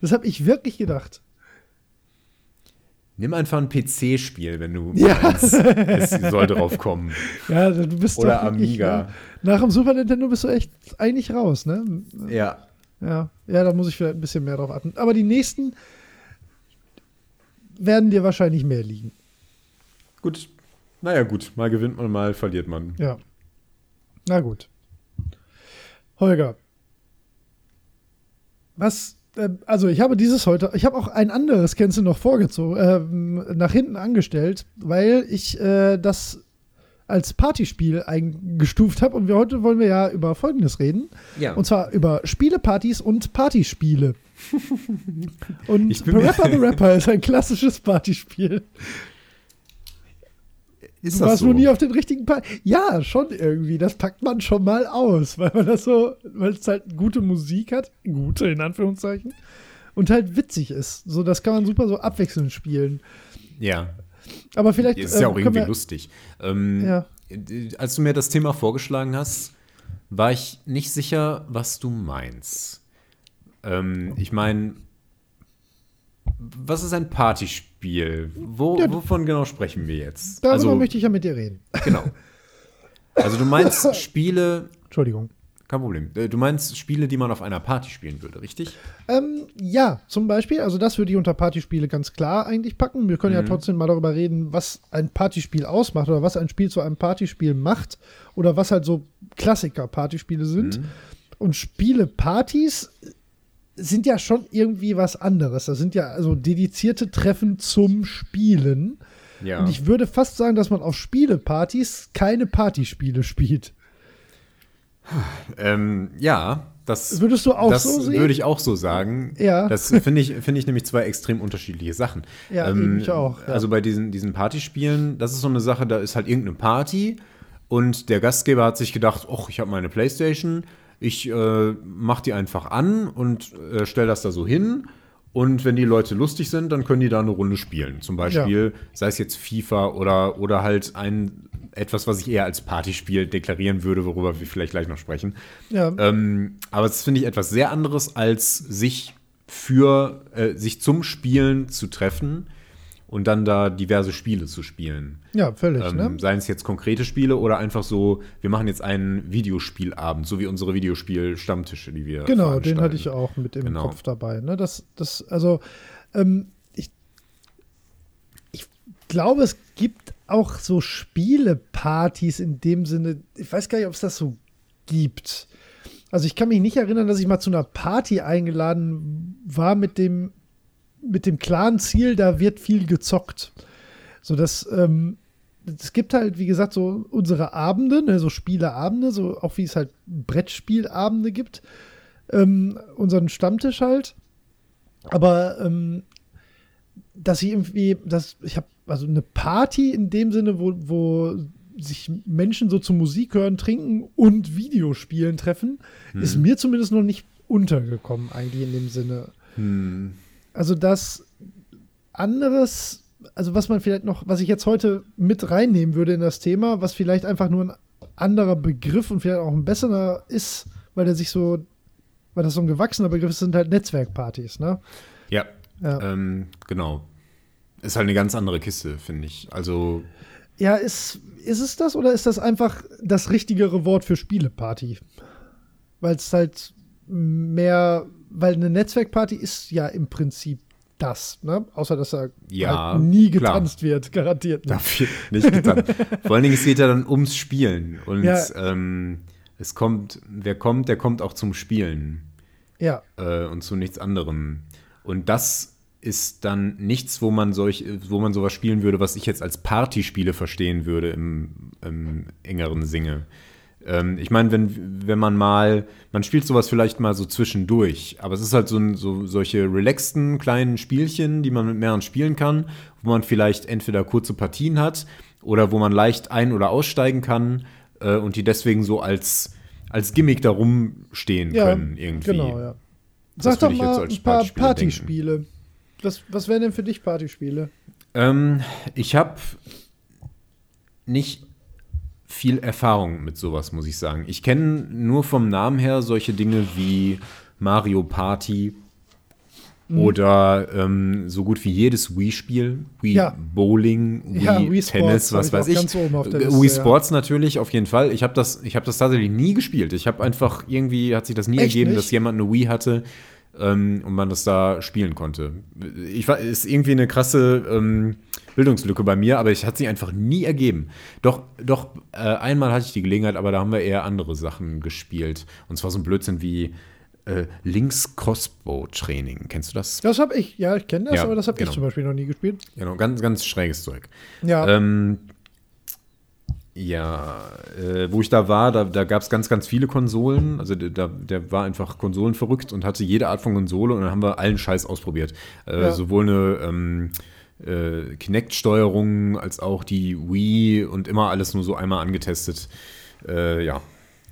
Das habe ich wirklich gedacht. Nimm einfach ein PC-Spiel, wenn du Ja. meinst, es soll drauf kommen. <laughs> Ja, du bist Oder doch Amiga. Ne? Nach dem Super Nintendo bist du echt eigentlich raus, ne? Ja. Ja, ja, da muss ich vielleicht ein bisschen mehr drauf achten. Aber die nächsten werden dir wahrscheinlich mehr liegen. Gut. Naja, gut. Mal gewinnt man, mal verliert man. Ja. Na gut. Holger. Was, also ich habe dieses heute, ich habe auch ein anderes, du noch, vorgezogen, ähm, nach hinten angestellt, weil ich äh, das als Partyspiel eingestuft habe und wir heute wollen wir ja über Folgendes reden. Ja. Und zwar über Spielepartys und Partyspiele. <laughs> und mir- Rapper the Rapper ist ein klassisches Partyspiel. Ist Du warst nur nie auf den richtigen Party. Ja, schon irgendwie. Das packt man schon mal aus, weil man das so, weil es halt gute Musik hat, gute in Anführungszeichen, und halt witzig ist. So, das kann man super so abwechselnd spielen. Ja. Aber vielleicht. Ist ja ähm, auch können irgendwie wir- lustig. Ähm, Ja. äh, Als du mir das Thema vorgeschlagen hast, war ich nicht sicher, was du meinst. Ähm, ich meine, was ist ein Partyspiel? Wo, Ja. wovon genau sprechen wir jetzt? Darüber also, möchte ich ja mit dir reden. genau. Also du meinst <laughs> Spiele, Entschuldigung. kein Problem. Äh, Du meinst Spiele, die man auf einer Party spielen würde, richtig? Ähm, ja, zum Beispiel, also das würde ich unter Partyspiele ganz klar eigentlich packen. Wir können ja Mhm. trotzdem mal darüber reden, was ein Partyspiel ausmacht oder was ein Spiel zu einem Partyspiel macht oder was halt so Klassiker-Partyspiele sind. Mhm. Und Spiele-Partys sind ja schon irgendwie was anderes. Das sind ja also dedizierte Treffen zum Spielen. Ja. Und ich würde fast sagen, dass man auf Spielepartys keine Partyspiele spielt. Ähm, ja, das, Würdest du auch das so sehen? würde ich auch so sagen. Ja. Das finde ich, finde ich nämlich zwei extrem unterschiedliche Sachen. Ähm, Ja, eben, ich auch, ja. Also bei diesen, diesen Partyspielen, das ist so eine Sache, da ist halt irgendeine Party und der Gastgeber hat sich gedacht, ach, ich habe meine Playstation, ich äh, mach die einfach an und äh, stell das da so hin. Und wenn die Leute lustig sind, dann können die da eine Runde spielen. Zum Beispiel, sei es jetzt FIFA oder, oder halt ein etwas, was ich eher als Partyspiel deklarieren würde, worüber wir vielleicht gleich noch sprechen. Ja. Ähm, aber das finde ich etwas sehr anderes, als sich für, äh, sich zum Spielen zu treffen und dann da diverse Spiele zu spielen. ja, völlig, Ähm, ne? Seien es jetzt konkrete Spiele oder einfach so, wir machen jetzt einen Videospielabend, so wie unsere Videospiel-Stammtische, die wir Genau, den hatte ich auch mit im Genau. Kopf dabei. Ne? Das, das, also, ähm, ich, ich glaube, es gibt auch so Spielepartys in dem Sinne, ich weiß gar nicht, ob es das so gibt. Also ich kann mich nicht erinnern, dass ich mal zu einer Party eingeladen war mit dem, mit dem klaren Ziel, da wird viel gezockt. So dass, ähm, es gibt halt, wie gesagt, so unsere Abende, ne, so Spieleabende, so auch wie es halt Brettspielabende gibt. Ähm, unseren Stammtisch halt. Aber ähm, dass ich irgendwie, dass ich habe also eine Party in dem Sinne, wo, wo sich Menschen so zum Musik hören, trinken und Videospielen treffen, ist mir zumindest noch nicht untergekommen, eigentlich in dem Sinne. Hm. Also das anderes, also was man vielleicht noch, was ich jetzt heute mit reinnehmen würde in das Thema, was vielleicht einfach nur ein anderer Begriff und vielleicht auch ein besserer ist, weil der sich so, weil das so ein gewachsener Begriff ist, sind halt Netzwerkpartys, ne? Ja, Ja. Ähm, genau. Ist halt eine ganz andere Kiste, finde ich. Also, Ja, ist, ist es das oder ist das einfach das richtigere Wort für Spieleparty? Weil es halt mehr, weil eine Netzwerkparty ist ja im Prinzip das, ne? Außer dass er Ja, halt nie klar. getanzt wird, garantiert nicht. Nicht getan. Vor allen Dingen, es geht ja dann ums Spielen. Und Ja. ähm, es kommt, wer kommt, der kommt auch zum Spielen Ja, äh, und zu nichts anderem. Und das ist dann nichts, wo man solch, wo man sowas spielen würde, was ich jetzt als Partyspiele verstehen würde im, im engeren Sinne. Ähm, ich meine, wenn, wenn man mal, man spielt sowas vielleicht mal so zwischendurch, aber es ist halt so, so solche relaxten kleinen Spielchen, die man mit mehreren spielen kann, wo man vielleicht entweder kurze Partien hat oder wo man leicht ein- oder aussteigen kann äh, und die deswegen so als, als Gimmick da rumstehen ja können irgendwie. genau, ja. Das Sag doch mal ein paar Partyspiele Partyspiele. Was, was wären denn für dich Partyspiele? Ähm, ich habe nicht viel Erfahrung mit sowas, muss ich sagen. Ich kenne nur vom Namen her solche Dinge wie Mario Party Mhm. oder ähm, so gut wie jedes Wii-Spiel, Wii Ja. Bowling, Wii, Ja, Wii Tennis, was ich weiß ich. Äh, Liste, Wii ja. Sports natürlich, auf jeden Fall. Ich habe das, ich hab das tatsächlich nie gespielt. Ich habe einfach irgendwie, hat sich das nie Echt ergeben, nicht? dass jemand eine Wii hatte ähm, und man das da spielen konnte. Ich war, ist irgendwie eine krasse ähm, Bildungslücke bei mir, aber es hat sich einfach nie ergeben. Doch, doch äh, einmal hatte ich die Gelegenheit, aber da haben wir eher andere Sachen gespielt. Und zwar so ein Blödsinn wie äh, Links-Crossbow-Training. Kennst du das? Das habe ich, ja, ich kenne das, Ja, aber das habe genau. ich zum Beispiel noch nie gespielt. Genau, ganz, ganz schräges Zeug. Ja, Ähm, ja, äh, wo ich da war, da, da gab es ganz, ganz viele Konsolen. Also der, der- war einfach Konsolen verrückt und hatte jede Art von Konsole und dann haben wir allen Scheiß ausprobiert. Äh, Ja. Sowohl eine ähm, äh, Kinect-Steuerung als auch die Wii und immer alles nur so einmal angetestet. Äh, ja.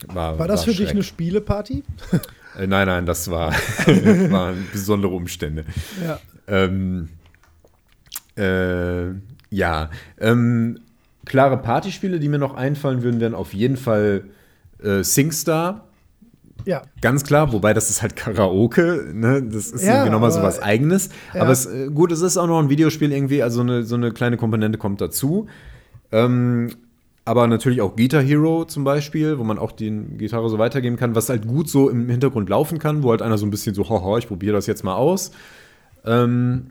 War, war das für dich schreck. eine Spieleparty? <laughs> Äh, nein, nein, das war, <laughs> waren besondere Umstände. Ja. Ähm, äh, ja, ähm, klare Partyspiele, die mir noch einfallen würden, wären auf jeden Fall äh, SingStar. Ja, Ganz klar, wobei das ist halt Karaoke, ne? Das ist Ja, irgendwie nochmal so was Eigenes. Ja. Aber es, äh, gut, es ist auch noch ein Videospiel irgendwie, also eine, so eine kleine Komponente kommt dazu. Ähm, aber natürlich auch Guitar Hero zum Beispiel, wo man auch die Gitarre so weitergeben kann, was halt gut so im Hintergrund laufen kann, wo halt einer so ein bisschen so, haha, ich probiere das jetzt mal aus. Ähm,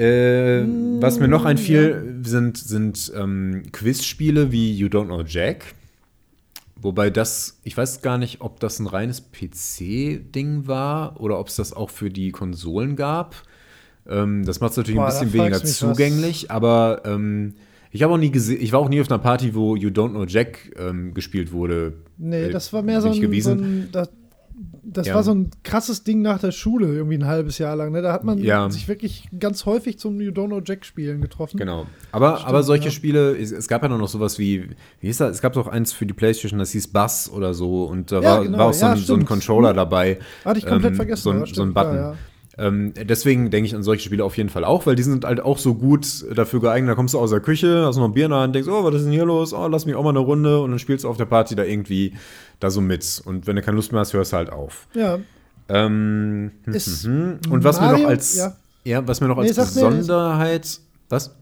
äh, was mir noch einfiel, sind, sind ähm, Quizspiele wie You Don't Know Jack. Wobei das, ich weiß gar nicht, ob das ein reines PC-Ding war oder ob es das auch für die Konsolen gab. Ähm, das macht es natürlich Boah, ein bisschen weniger mich was. zugänglich, aber ähm, ich habe auch nie gesehen, ich war auch nie auf einer Party, wo You Don't Know Jack ähm, gespielt wurde. nee, Äh, das war mehr so ein, so ein das, das Ja. war so ein krasses Ding nach der Schule, irgendwie ein halbes Jahr lang. Ne? Da hat man Ja. sich wirklich ganz häufig zum You Don't Know Jack Spielen getroffen. Genau. Aber, Stimmt, aber solche ja. Spiele, es, es gab ja noch sowas wie, wie hieß das? Es gab doch eins für die Playstation, das hieß Bass oder so und da war, genau, war auch so ein, so ein. Controller dabei. Hatte ich komplett Ähm, vergessen. So ein, so ein Button. Ähm, deswegen denke ich an solche Spiele auf jeden Fall auch, weil die sind halt auch so gut dafür geeignet. Da kommst du aus der Küche, hast noch ein Bier in der Hand, denkst, oh, was ist denn hier los? Oh, lass mich auch mal eine Runde und dann spielst du auf der Party da irgendwie da so mit. Und wenn du keine Lust mehr hast, hörst du halt auf. ja. Ähm, hm, Ist hm, hm. und was mir Mario- noch als ja. ja. was mir noch Nee, als mir- Besonderheit was?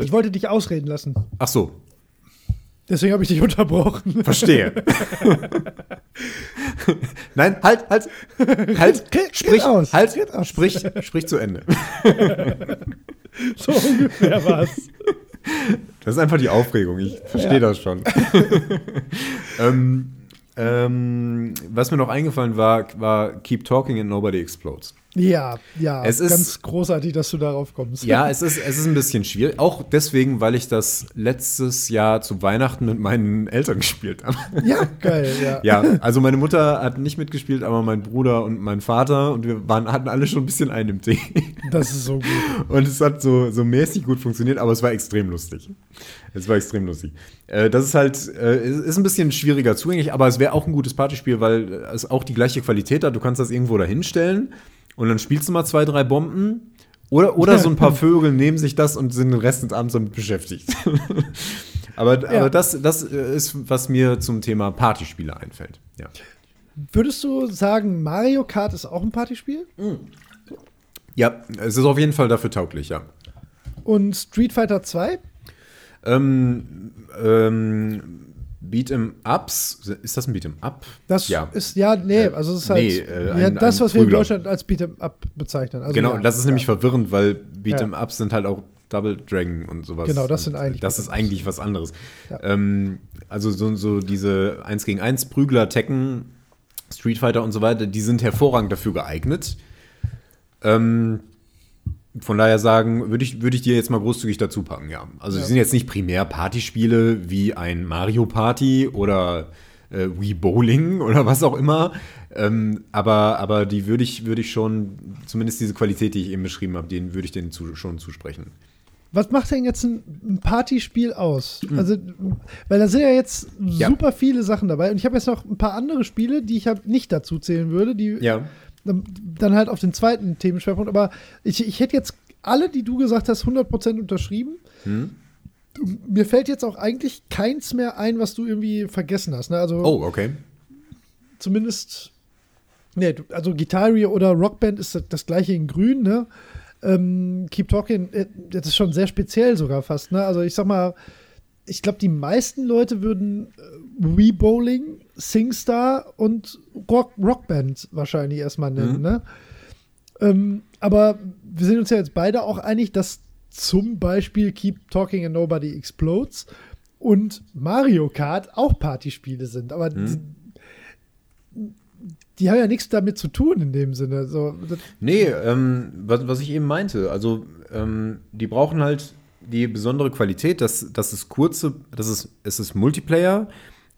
Ich wollte dich ausreden lassen. Ach so, Deswegen habe ich dich unterbrochen. Verstehe. <laughs> Nein, halt, halt, halt, Red- sprich, aus, halt, aus. sprich, sprich zu Ende. <laughs> so ungefähr war es. Das ist einfach die Aufregung, ich verstehe Ja. das schon. <laughs> ähm, ähm, was mir noch eingefallen war, war Keep Talking and Nobody Explodes. Ja, ja. Es ist- ganz großartig, dass du darauf kommst. Ja, <laughs> es ist, es ist ein bisschen schwierig. Auch deswegen, weil ich das letztes Jahr zu Weihnachten mit meinen Eltern <laughs> gespielt habe. Ja, geil, ja. <laughs> Ja, also meine Mutter hat nicht mitgespielt, aber mein Bruder und mein Vater und wir waren, hatten alle schon ein bisschen einen im Tee. Das ist so gut. Und es hat so, so mäßig gut funktioniert, aber es war extrem lustig. Es war extrem lustig. Äh, das ist halt, äh, es ist ein bisschen schwieriger zugänglich, aber es wäre auch ein gutes Partyspiel, weil es auch die gleiche Qualität hat. Du kannst das irgendwo da hinstellen und dann spielst du mal zwei, drei Bomben. Oder, oder so ein paar <laughs> Vögel nehmen sich das und sind den Rest des Abends damit beschäftigt. <laughs> aber Ja. aber das, das ist, was mir zum Thema Partyspiele einfällt. Ja. Würdest du sagen, Mario Kart ist auch ein Partyspiel? ja, es ist auf jeden Fall dafür tauglich, ja. Und Street Fighter 2? Ähm, ähm, Beat'em Ups, ist das ein Beat'em Up? Das ja. ist, ja, nee, äh, also es ist halt nee, äh, ja, ein, das, was wir in Deutschland als Beat'em Up bezeichnen. Also genau, ja, das ist nämlich verwirrend, weil Beat'em Ups sind halt auch Double Dragon und sowas. Genau, das sind eigentlich. Das ist eigentlich was anderes. Ähm, also so, so diese 1 gegen 1 Prügler, Tekken, Street Fighter und so weiter, die sind hervorragend dafür geeignet. Ähm, von daher sagen, würde ich, würd ich dir jetzt mal großzügig dazu packen, ja. Also ja. die sind jetzt nicht primär Partyspiele wie ein Mario Party oder äh, Wii Bowling <laughs> oder was auch immer. Ähm, aber, aber die würde ich, würd ich schon, zumindest diese Qualität, die ich eben beschrieben habe, den würde ich denen zu, schon zusprechen. Was macht denn jetzt ein Partyspiel aus? Mhm. Also, weil da sind ja jetzt ja. super viele Sachen dabei. Und ich habe jetzt noch ein paar andere Spiele, die ich halt nicht dazu zählen würde, die ja dann halt auf den zweiten Themenschwerpunkt. Aber ich, ich hätte jetzt alle, die du gesagt hast, 100% unterschrieben. Hm. Mir fällt jetzt auch eigentlich keins mehr ein, was du irgendwie vergessen hast. Ne? Also, oh, okay. Zumindest, ne, also Gitarre oder Rockband ist das, das gleiche in Grün, ne? Ähm, Keep Talking, äh, das ist schon sehr speziell sogar fast, ne? Also ich sag mal, ich glaube, die meisten Leute würden äh, Wii Bowling, Singstar und Rock, Rockband wahrscheinlich erstmal nennen. Mhm. Ne? Ähm, aber wir sind uns ja jetzt beide auch einig, dass zum Beispiel Keep Talking and Nobody Explodes und Mario Kart auch Partyspiele sind. Aber mhm. die, die, haben ja nichts damit zu tun in dem Sinne. So, nee, ähm, was, was ich eben meinte, also ähm, die brauchen halt die besondere Qualität, dass, dass es kurze, dass es, es ist Multiplayer,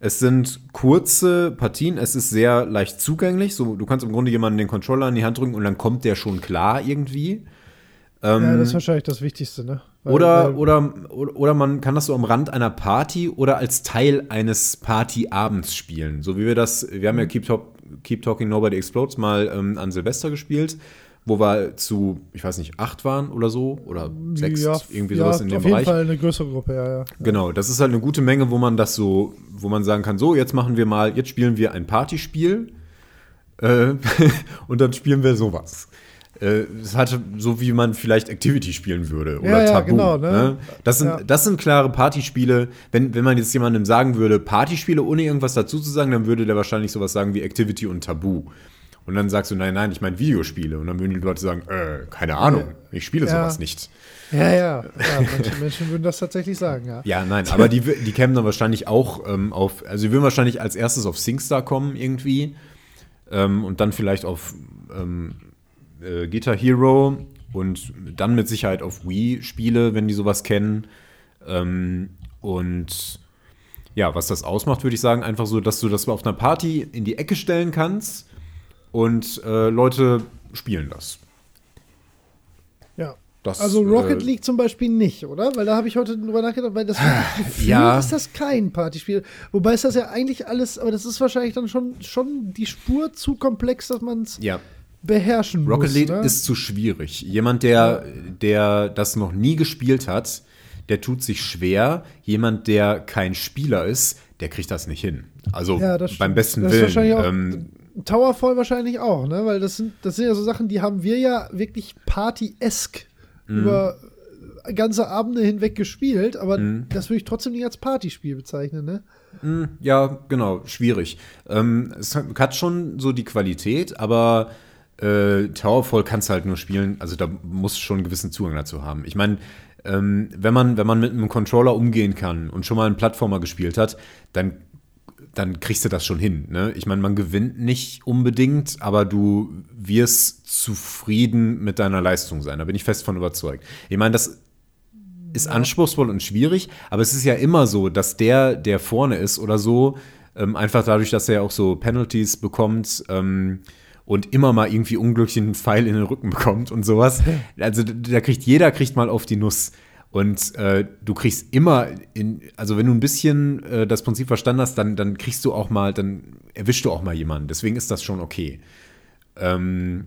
es sind kurze Partien, es ist sehr leicht zugänglich. So, du kannst im Grunde jemanden den Controller in die Hand drücken und dann kommt der schon klar irgendwie. Ähm, ja, das ist wahrscheinlich das Wichtigste, ne? Weil, oder, weil oder, oder man kann das so am Rand einer Party oder als Teil eines Partyabends spielen. So wie wir das, wir haben ja. Keep, Talk, Keep Talking Nobody Explodes mal ähm, an Silvester gespielt wo wir zu, ich weiß nicht, acht waren oder so oder sechs, ja, irgendwie sowas ja, in dem Bereich. Auf jeden Fall eine größere Gruppe, ja, ja. Genau, das ist halt eine gute Menge, wo man das so, wo man sagen kann, so, jetzt machen wir mal, jetzt spielen wir ein Partyspiel äh, <laughs> und dann spielen wir sowas. Äh, es hatte so, wie man vielleicht Activity spielen würde oder ja, Tabu. Genau, ne? Ne? Das, sind, das sind klare Partyspiele. Wenn, wenn man jetzt jemandem sagen würde, Partyspiele, ohne irgendwas dazu zu sagen, dann würde der wahrscheinlich sowas sagen wie Activity und Tabu. Und dann sagst du, nein, nein, ich meine Videospiele. Und dann würden die Leute sagen, äh, keine Ahnung, ich spiele ja. sowas nicht. Ja, ja, ja. Manche <laughs> Menschen würden das tatsächlich sagen, ja. Ja, nein, aber die, die kämen dann wahrscheinlich auch ähm, auf, also die würden wahrscheinlich als erstes auf SingStar kommen irgendwie. Ähm, und dann vielleicht auf ähm, äh, Guitar Hero und dann mit Sicherheit auf Wii-Spiele, wenn die sowas kennen. Ähm, und ja, was das ausmacht, würde ich sagen, einfach so, dass du das auf einer Party in die Ecke stellen kannst und äh, Leute spielen das. Ja. Das, also Rocket äh, League zum Beispiel nicht, oder? Weil da habe ich heute drüber nachgedacht, weil das <sighs> Gefühl ja. ist das kein Partyspiel. Wobei ist das ja eigentlich alles, aber das ist wahrscheinlich dann schon, schon die Spur zu komplex, dass man es ja. beherrschen Rocket muss. Rocket League ne? ist zu schwierig. Jemand, der, der das noch nie gespielt hat, der tut sich schwer. Jemand, der kein Spieler ist, der kriegt das nicht hin. Also ja, beim besten Willen. Ähm, Towerfall wahrscheinlich auch, ne? Weil das sind, das sind ja so Sachen, die haben wir ja wirklich Party-esk mhm. über ganze Abende hinweg gespielt, aber mhm. das würde ich trotzdem nicht als Partyspiel bezeichnen, ne? Mhm, ja, genau, schwierig. Ähm, es hat schon so die Qualität, aber äh, Towerfall kannst du halt nur spielen, also da musst du schon einen gewissen Zugang dazu haben. Ich meine, ähm, wenn, man, wenn man mit einem Controller umgehen kann und schon mal einen Plattformer gespielt hat, dann dann kriegst du das schon hin. Ne? Ich meine, man gewinnt nicht unbedingt, aber du wirst zufrieden mit deiner Leistung sein. Da bin ich fest von überzeugt. Ich meine, das ist anspruchsvoll und schwierig, aber es ist ja immer so, dass der, der vorne ist oder so, ähm, einfach dadurch, dass er auch so Penalties bekommt ähm, und immer mal irgendwie unglücklich einen Pfeil in den Rücken bekommt und sowas. Also da kriegt jeder kriegt mal auf die Nuss. Und äh, du kriegst immer, in, also wenn du ein bisschen äh, das Prinzip verstanden hast, dann, dann kriegst du auch mal, dann erwischst du auch mal jemanden. Deswegen ist das schon okay. Ähm,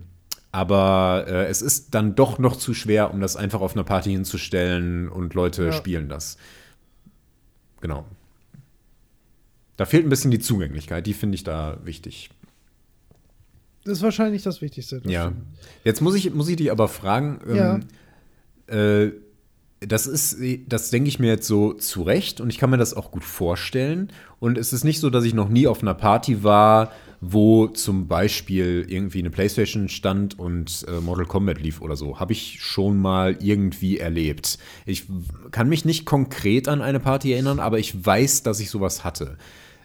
aber äh, es ist dann doch noch zu schwer, um das einfach auf einer Party hinzustellen und Leute ja. spielen das. Genau. Da fehlt ein bisschen die Zugänglichkeit, die finde ich da wichtig. Das ist wahrscheinlich das Wichtigste. Das ja. Stimmt. Jetzt muss ich, muss ich dich aber fragen, ähm, ja. Das ist, das denke ich mir jetzt so zurecht und ich kann mir das auch gut vorstellen. Und es ist nicht so, dass ich noch nie auf einer Party war, wo zum Beispiel irgendwie eine Playstation stand und äh, Mortal Kombat lief oder so. Habe ich schon mal irgendwie erlebt. Ich kann mich nicht konkret an eine Party erinnern, aber ich weiß, dass ich sowas hatte.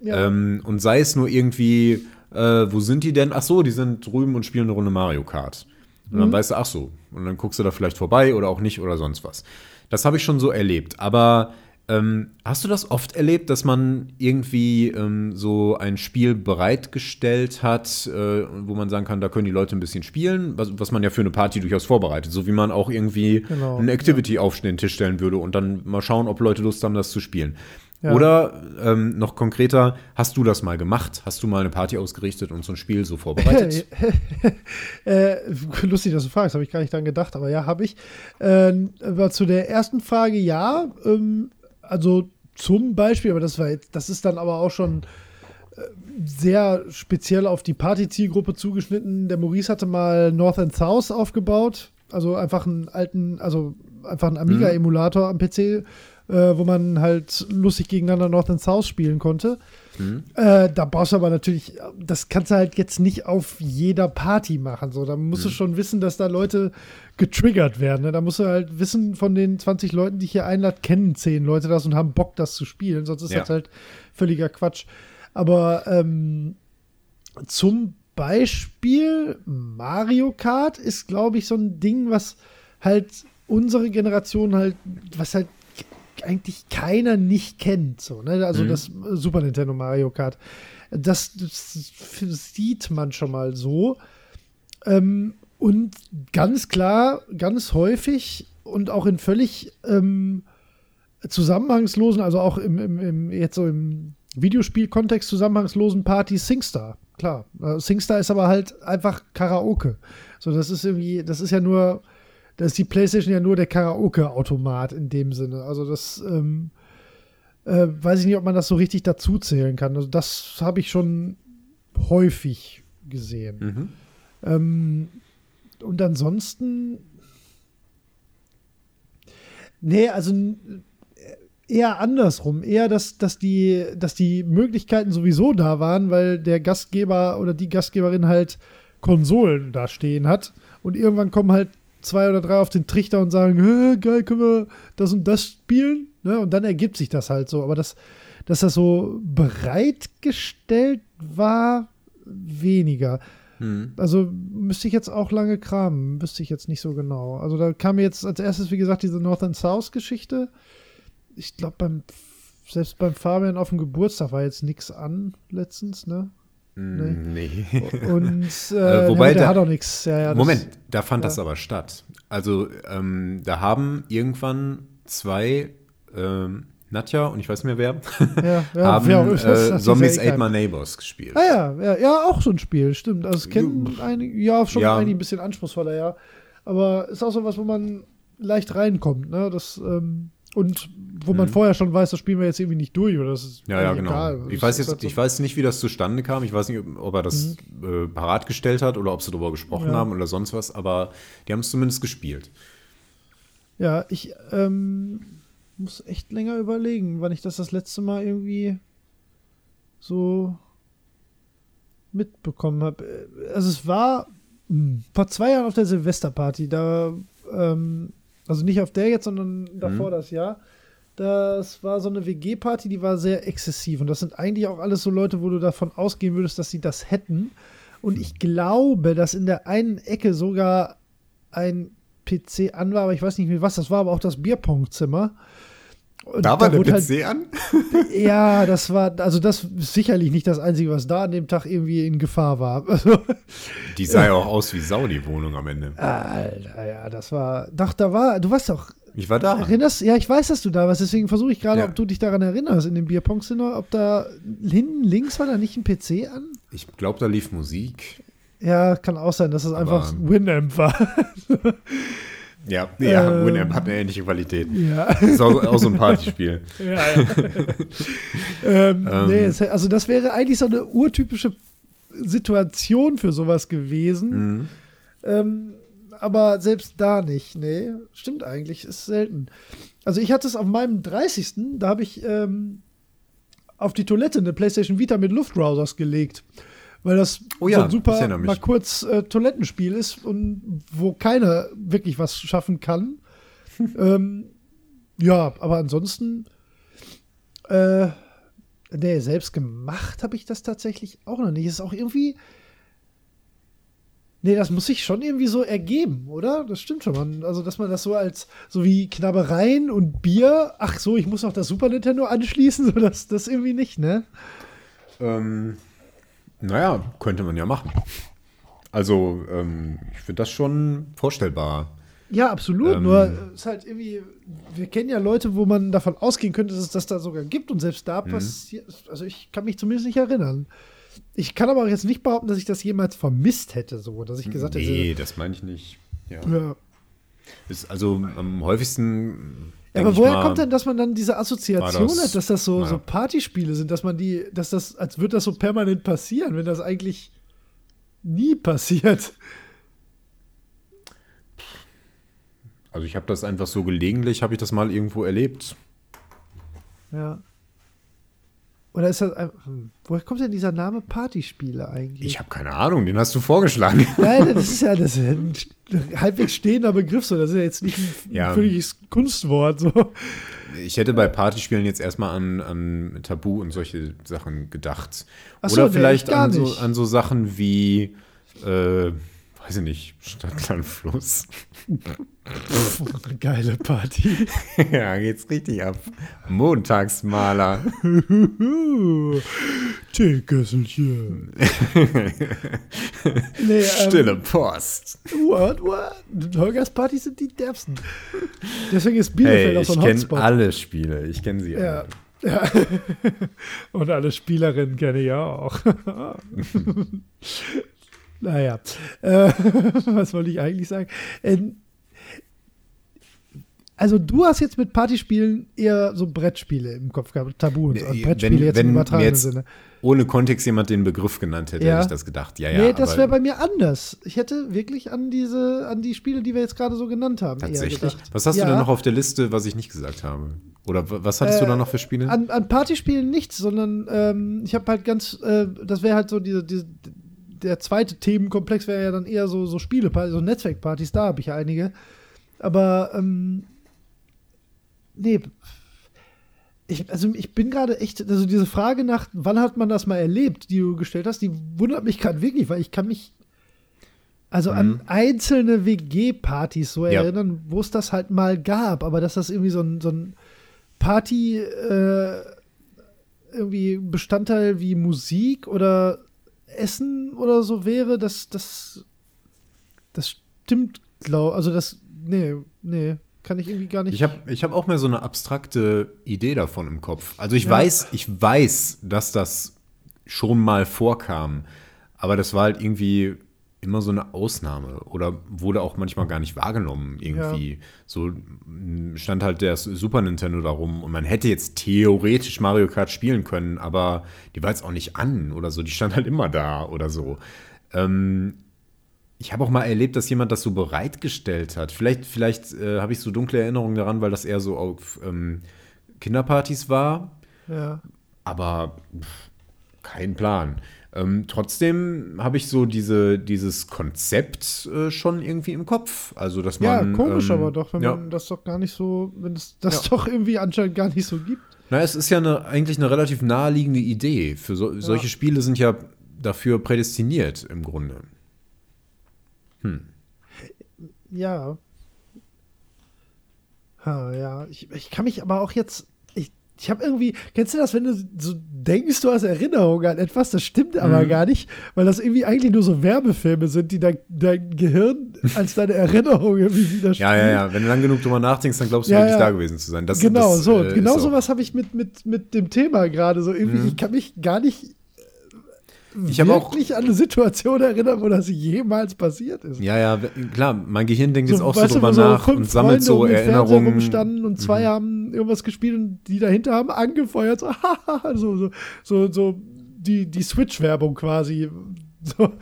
Ja. Ähm, und sei es nur irgendwie, äh, wo sind die denn? Ach so, die sind drüben und spielen eine Runde Mario Kart. Und dann mhm. weißt du, ach so. Und dann guckst du da vielleicht vorbei oder auch nicht oder sonst was. Das habe ich schon so erlebt. Aber ähm, hast du das oft erlebt, dass man irgendwie ähm, so ein Spiel bereitgestellt hat, äh, wo man sagen kann, da können die Leute ein bisschen spielen, was, was, man ja für eine Party durchaus vorbereitet, so wie man auch irgendwie genau, eine Activity ja. auf den Tisch stellen würde und dann mal schauen, ob Leute Lust haben, das zu spielen. Ja. Oder ähm, noch konkreter, hast du das mal gemacht? Hast du mal eine Party ausgerichtet und so ein Spiel so vorbereitet? <laughs> äh, <laughs> lustig, dass du fragst, habe ich gar nicht dran gedacht, aber ja, habe ich. Äh, zu der ersten Frage ja. Ähm, also zum Beispiel, aber das war jetzt, das ist dann aber auch schon äh, sehr speziell auf die Party-Zielgruppe zugeschnitten. Der Maurice hatte mal North and South aufgebaut, also einfach einen alten, also einfach einen Amiga-Emulator am PC äh, wo man halt lustig gegeneinander North and South spielen konnte. Mhm. Äh, da brauchst du aber natürlich, das kannst du halt jetzt nicht auf jeder Party machen. So, da musst mhm. du schon wissen, dass da Leute getriggert werden. Ne? Da musst du halt wissen, von den 20 Leuten, die ich hier einlade, kennen 10 Leute das und haben Bock, das zu spielen. Sonst ist ja. das halt völliger Quatsch. Aber ähm, zum Beispiel Mario Kart ist, glaube ich, so ein Ding, was halt unsere Generation halt, was halt eigentlich keiner nicht kennt. So, ne? Also mhm. das Super Nintendo Mario Kart. Das, das, sieht man schon mal so. Ähm, und ganz klar, ganz häufig und auch in völlig ähm, zusammenhangslosen, also auch im, im, im jetzt so im Videospielkontext zusammenhangslosen Party SingStar. Klar. Äh, SingStar ist aber halt einfach Karaoke. So, das ist irgendwie, das ist ja nur da ist die PlayStation ja nur der Karaoke-Automat in dem Sinne. Also das ähm, äh, weiß ich nicht, ob man das so richtig dazu zählen kann. Also das habe ich schon häufig gesehen. Mhm. Ähm, und ansonsten. Nee, also eher andersrum. Eher, dass, dass, die, dass die Möglichkeiten sowieso da waren, weil der Gastgeber oder die Gastgeberin halt Konsolen da stehen hat. Und irgendwann kommen halt zwei oder drei auf den Trichter und sagen, geil, können wir das und das spielen? Ne? Und dann ergibt sich das halt so. Aber das, dass das so bereitgestellt war, weniger. Hm. Also müsste ich jetzt auch lange kramen, wüsste ich jetzt nicht so genau. Also da kam jetzt als erstes, wie gesagt, diese North and South Geschichte. Ich glaube, beim selbst beim Fabian auf dem Geburtstag war jetzt nichts an letztens, ne? Nee. <laughs> Und äh, <laughs> äh, wobei ja, der da, hat auch nichts. Ja, ja, Moment, da fand das aber statt. Also ähm, da haben irgendwann zwei ähm, Nadja und ich weiß nicht mehr wer, <laughs> haben äh, Zombies Ate My Neighbors gespielt. Ah ja, ja, ja, auch so ein Spiel, stimmt. Also es kennen einige, ja, schon einige ein bisschen anspruchsvoller, ja. Aber ist auch so was, wo man leicht reinkommt, ne? Das, ähm, und wo man mhm. vorher schon weiß, das spielen wir jetzt irgendwie nicht durch oder das ist ja, ja, genau. Egal. Ich weiß jetzt, halt ich weiß nicht, wie das zustande kam. Ich weiß nicht, ob er das mhm. äh, parat gestellt hat oder ob sie darüber gesprochen ja. haben oder sonst was, aber die haben es zumindest gespielt. Ja, ich ähm, muss echt länger überlegen, wann ich das das letzte Mal irgendwie so mitbekommen habe. Also es war mh, hm, vor zwei Jahren auf der Silvesterparty, da ähm, also nicht auf der jetzt, sondern davor mhm. das Jahr. Das war so eine WG-Party, die war sehr exzessiv. Und das sind eigentlich auch alles so Leute, wo du davon ausgehen würdest, dass sie das hätten. Und ich glaube, dass in der einen Ecke sogar ein PC an war, aber ich weiß nicht mehr was. Das war aber auch das Bierpongzimmer. Und da war der PC halt, an? <laughs> ja, das war, also das ist sicherlich nicht das Einzige, was da an dem Tag irgendwie in Gefahr war. <laughs> die sah ja auch aus wie Sau, die Wohnung am Ende. Alter, ja, das war, doch, da war, du warst doch. Ich war da. Erinnerst, ja, ich weiß, dass du da warst, deswegen versuche ich gerade, ja. ob du dich daran erinnerst, in dem Bierpong-Zimmer, ob da hinten links war da nicht ein PC an? Ich glaube, da lief Musik. Ja, kann auch sein, dass es das einfach Winamp war. <laughs> Ja, ja ähm, Winamp hat eine ähnliche Qualität. Ja. Ist auch, auch so ein Partyspiel. <laughs> ja, ja. ähm, ähm, nee, also das wäre eigentlich so eine urtypische Situation für sowas gewesen. Mhm. Ähm, aber selbst da nicht. Nee, stimmt eigentlich, ist selten. Also ich hatte es auf meinem 30. Da habe ich ähm, auf die Toilette eine PlayStation Vita mit Luftbrowsers gelegt. Weil das oh ja, so ein super mal kurz äh, Toilettenspiel ist und wo keiner wirklich was schaffen kann. <laughs> ähm, ja, aber ansonsten, äh, nee, selbst gemacht habe ich das tatsächlich auch noch nicht. Ist auch irgendwie, Nee, das muss sich schon irgendwie so ergeben, oder? Das stimmt schon. Man, also, dass man das so als, so wie Knabbereien und Bier, ach so, ich muss noch das Super Nintendo anschließen, <laughs> so das, das irgendwie nicht, ne? Ähm, naja, könnte man ja machen. Also, ähm, ich finde das schon vorstellbar. Ja, absolut. Ähm, Nur es ist halt irgendwie, wir kennen ja Leute, wo man davon ausgehen könnte, dass es das da sogar gibt und selbst da mhm. passiert, also ich kann mich zumindest nicht erinnern. Ich kann aber auch jetzt nicht behaupten, dass ich das jemals vermisst hätte, so, dass ich gesagt nee, hätte. Nee, das meine ich nicht. Ja. ja. Ist also am häufigsten. Ja, aber woher mal, kommt denn, dass man dann diese Assoziation das, hat, dass das so, ja. so Partyspiele sind, dass man die, dass das, als würde das so permanent passieren, wenn das eigentlich nie passiert? Also ich habe das einfach so gelegentlich, habe ich das mal irgendwo erlebt. Ja. Oder ist das. Hm, woher kommt denn dieser Name Partyspiele eigentlich? Ich habe keine Ahnung, den hast du vorgeschlagen. <laughs> Nein, das ist ja das ist ein halbwegs stehender Begriff, so. Das ist ja jetzt nicht ein ja. völliges Kunstwort. So. Ich hätte bei Partyspielen jetzt erstmal an, an Tabu und solche Sachen gedacht. So, Oder vielleicht nee, an, so, an so Sachen wie. Äh, weiß ich nicht, Stadtland Fluss. Geile Party. <laughs> ja, geht's richtig ab. Montagsmaler. <laughs> Teekesselchen. <laughs> nee, ähm, Stille Post. What, what? Holgers Partys sind die derbsten. Deswegen ist Bielefeld hey, auch so ein Hotspot. Ich kenne alle Spiele. Ich kenne sie alle. Ja. ja. Und alle Spielerinnen kenne ich auch. Naja, äh, <laughs> was wollte ich eigentlich sagen? Ähm, also du hast jetzt mit Partyspielen eher so Brettspiele im Kopf gehabt, Tabu und so. Also Brettspiele wenn, jetzt wenn im übertragenen Sinne. Ohne Kontext jemand den Begriff genannt hätte, ja. hätte ich das gedacht. Ja, ja. Nee, das wäre bei mir anders. Ich hätte wirklich an diese, an die Spiele, die wir jetzt gerade so genannt haben. Tatsächlich. Was hast ja. du denn noch auf der Liste, was ich nicht gesagt habe? Oder was hattest äh, du da noch für Spiele? An, an Partyspielen nichts, sondern ähm, ich habe halt ganz, äh, das wäre halt so diese, diese der zweite Themenkomplex wäre ja dann eher so, so Spielepartys, so Netzwerkpartys, da habe ich ja einige. Aber, ähm, nee. Ich, also ich bin gerade echt, also diese Frage nach, wann hat man das mal erlebt, die du gestellt hast, die wundert mich gerade wirklich, weil ich kann mich also mhm. an einzelne WG-Partys so ja. erinnern, wo es das halt mal gab, aber dass das irgendwie so ein, so ein Party äh, irgendwie Bestandteil wie Musik oder Essen oder so wäre, das, das, das stimmt, glaube Also das, nee, nee, kann ich irgendwie gar nicht. Ich habe ich hab auch mehr so eine abstrakte Idee davon im Kopf. Also ich ja. weiß, ich weiß, dass das schon mal vorkam, aber das war halt irgendwie immer so eine Ausnahme oder wurde auch manchmal gar nicht wahrgenommen irgendwie. Ja. So stand halt der Super Nintendo darum und man hätte jetzt theoretisch Mario Kart spielen können, aber die war jetzt auch nicht an oder so. Die stand halt immer da oder so. Ähm, ich habe auch mal erlebt, dass jemand das so bereitgestellt hat. Vielleicht, vielleicht äh, habe ich so dunkle Erinnerungen daran, weil das eher so auf ähm, Kinderpartys war. Ja. Aber pff, kein Plan. Ähm, trotzdem habe ich so diese, dieses Konzept äh, schon irgendwie im Kopf. Also, dass man. Ja, komisch ähm, aber doch, wenn ja. man das doch gar nicht so, wenn es das ja. doch irgendwie anscheinend gar nicht so gibt. Na, es ist ja eine, eigentlich eine relativ naheliegende Idee. Für so, solche Spiele sind ja dafür prädestiniert im Grunde. Hm. Ja. Ha, ja, ich, ich kann mich aber auch jetzt ich habe irgendwie, kennst du das, wenn du so denkst, du hast Erinnerungen an etwas, das stimmt aber mhm. gar nicht, weil das irgendwie eigentlich nur so Werbefilme sind, die dein, dein Gehirn als deine Erinnerung irgendwie widerspiegeln. Ja, ja, ja. Wenn du lang genug drüber nachdenkst, dann glaubst du ja, wirklich ja. da gewesen zu sein. Das, genau, das, so. Äh, genau sowas habe ich mit, mit, mit dem Thema gerade. So irgendwie, mhm. ich kann mich gar nicht ich habe auch an eine Situation erinnern, wo das jemals passiert ist. Ja, ja, klar, mein Gehirn denkt so, jetzt auch so drüber nach und sammelt so Erinnerungen. rumstanden und zwei mhm. haben irgendwas gespielt und die dahinter haben angefeuert, so, <laughs> so, so, so, so die, die Switch-Werbung quasi. <laughs> So.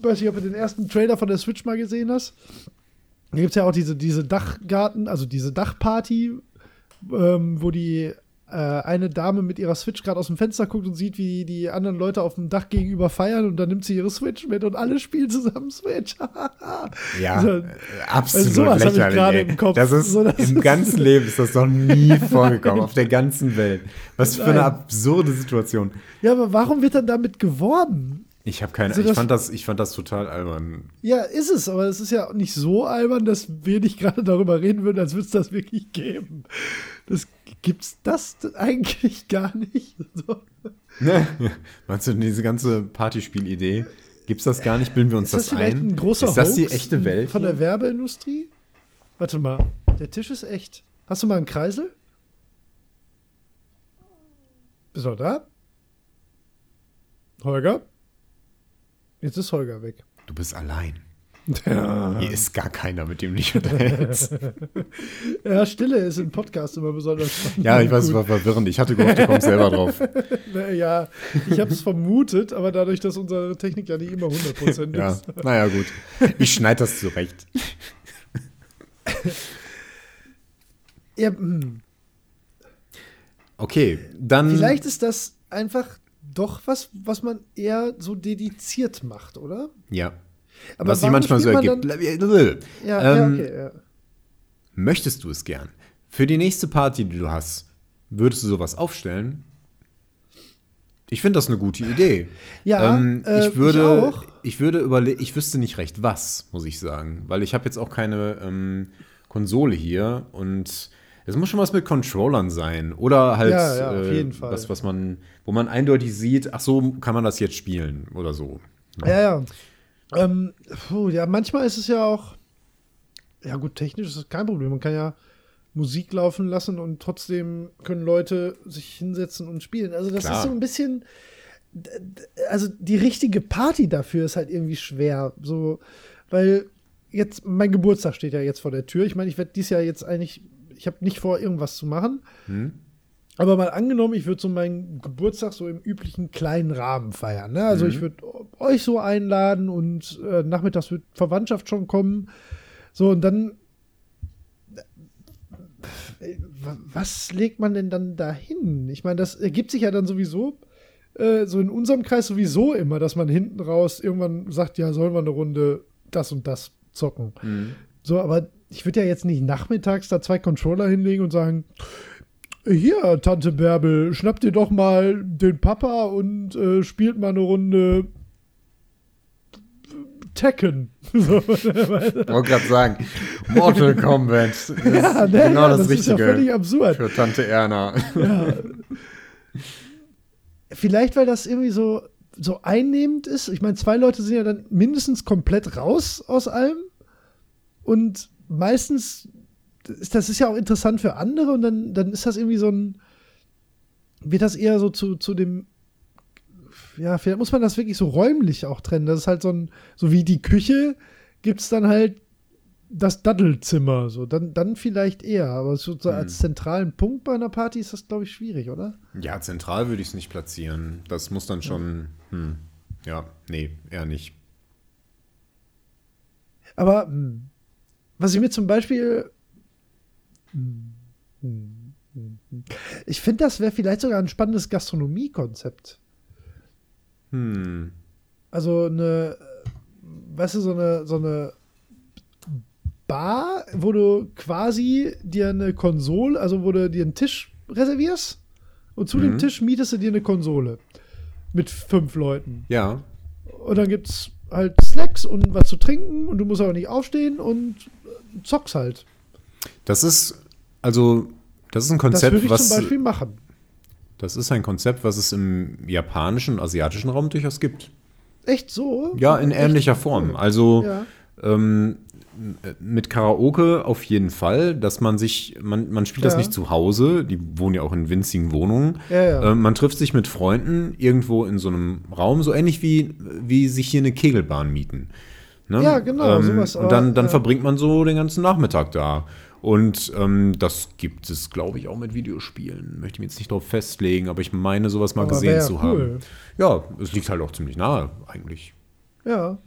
weiß nicht, ob du den ersten Trailer von der Switch mal gesehen hast. Da gibt es ja auch diese, diese Dachgarten, also diese Dachparty, ähm, wo die eine Dame mit ihrer Switch gerade aus dem Fenster guckt und sieht, wie die anderen Leute auf dem Dach gegenüber feiern und dann nimmt sie ihre Switch mit und alle spielen zusammen Switch. <laughs> Ja, So, äh, absolut also sowas ich lächerlich. gerade ey. im Kopf. Das ist, So, das Im ist- ganzen Leben ist das noch nie <laughs> vorgekommen, auf der ganzen Welt. Was für eine Nein. absurde Situation. Ja, aber warum wird dann damit geworben? Ich habe keine, Also ich, fand das, ich fand das total albern. Ja, ist es, aber es ist ja nicht so albern, dass wir nicht gerade darüber reden würden, als würde es das wirklich geben. Das gibt's das eigentlich gar nicht. So. Meinst du, diese ganze Partyspielidee, gibt's das gar nicht? Bilden wir uns Ist das, das, ein? ein ist das die echte Welt? von der Werbeindustrie? Warte mal, der Tisch ist echt. Hast du mal einen Kreisel? Bist du da? Holger? Jetzt ist Holger weg. Du bist allein. Ja. Hier ist gar keiner, mit dem dich unterhältst. <laughs> ja, Stille ist im Podcast immer besonders spannend. ja, ich weiß, es war verwirrend. Ich hatte gehofft, du kommst selber drauf. <laughs> Ja, ich habe es vermutet, aber dadurch, dass unsere Technik ja nicht immer 100% Ja, ist. naja, gut. Ich schneide das zurecht. <laughs> Ja, hm. Okay, dann. Vielleicht ist das einfach doch was, was man eher so dediziert macht, oder? Ja. Aber was sich manchmal so ergibt. man Ja, Ähm, ja, okay, ja. Möchtest du es gern? Für die nächste Party, die du hast, würdest du sowas aufstellen? Ich finde das eine gute Idee. <laughs> Ja, ähm, äh, ich würde, ich auch. ich würde überlegen, ich wüsste nicht recht was, muss ich sagen, weil ich habe jetzt auch keine ähm, Konsole hier und es muss schon was mit Controllern sein oder halt Ja, ja, äh, was, was man, wo man eindeutig sieht, ach so kann man das jetzt spielen oder so. Ja, ja. Ähm, puh, ja, manchmal ist es ja auch, ja gut, technisch ist es kein Problem. Man kann ja Musik laufen lassen und trotzdem können Leute sich hinsetzen und spielen. Also das Klar. ist so ein bisschen, also die richtige Party dafür ist halt irgendwie schwer. So, weil jetzt, mein Geburtstag steht ja jetzt vor der Tür. Ich meine, ich werde dies Jahr jetzt eigentlich, ich habe nicht vor, irgendwas zu machen. Hm? Aber mal angenommen, ich würde so meinen Geburtstag so im üblichen kleinen Rahmen feiern. Ne? Also Mhm. ich würde euch so einladen und äh, nachmittags wird Verwandtschaft schon kommen. So, und dann. äh, wa- Was legt man denn dann dahin? Ich meine, das ergibt sich ja dann sowieso, äh, so in unserem Kreis sowieso immer, dass man hinten raus irgendwann sagt, ja, sollen wir eine Runde das und das zocken. Mhm. So, aber ich würde ja jetzt nicht nachmittags da zwei Controller hinlegen und sagen, hier, Tante Bärbel, schnappt ihr doch mal den Papa und äh, spielt mal eine Runde Tekken. <laughs> Ich wollte gerade sagen, Mortal Kombat. <laughs> Das ja, ist ne, genau ja, das, das ist ja Richtige völlig absurd. für Tante Erna. Ja. Vielleicht, weil das irgendwie so, so einnehmend ist. Ich meine, zwei Leute sind ja dann mindestens komplett raus aus allem. Und meistens, ist, das ist ja auch interessant für andere. Und dann, dann ist das irgendwie so ein, wird das eher so zu, zu dem, ja, vielleicht muss man das wirklich so räumlich auch trennen. Das ist halt so ein, so wie die Küche, gibt es dann halt das Daddelzimmer. So, dann, dann vielleicht eher. Aber so, so als zentralen Punkt bei einer Party ist das, glaube ich, schwierig, oder? Ja, zentral würde ich es nicht platzieren. Das muss dann schon. Hm, ja, nee, eher nicht. Aber hm, was ich mir zum Beispiel. Ich finde, das wäre vielleicht sogar ein spannendes Gastronomiekonzept. Hm. Also eine, weißt du, so eine, so eine Bar, wo du quasi dir eine Konsole, also wo du dir einen Tisch reservierst und zu dem Mhm. Tisch mietest du dir eine Konsole mit fünf Leuten. Ja, Und dann gibt's halt Snacks und was zu trinken und du musst aber nicht aufstehen und zockst halt. das ist. Also, das ist ein Das Konzept, würde ich was. zum Beispiel machen. Das ist ein Konzept, was es im japanischen und asiatischen Raum durchaus gibt. Echt so? Ja, in Echt? ähnlicher Form. Also Ja. ähm, mit Karaoke auf jeden Fall, dass man sich, man, man spielt das Ja. nicht zu Hause, die wohnen ja auch in winzigen Wohnungen. Ja. Ähm, man trifft sich mit Freunden irgendwo in so einem Raum, so ähnlich wie, wie sich hier eine Kegelbahn mieten. Ne? Ja, genau, sowas, aber, Und dann, dann äh, verbringt man so den ganzen Nachmittag da. Und ähm, das gibt es, glaube ich, auch mit Videospielen. Möchte ich mir jetzt nicht darauf festlegen, aber ich meine, sowas mal Aber gesehen wär zu cool. haben. Ja, es liegt halt auch ziemlich nahe, eigentlich. Ja.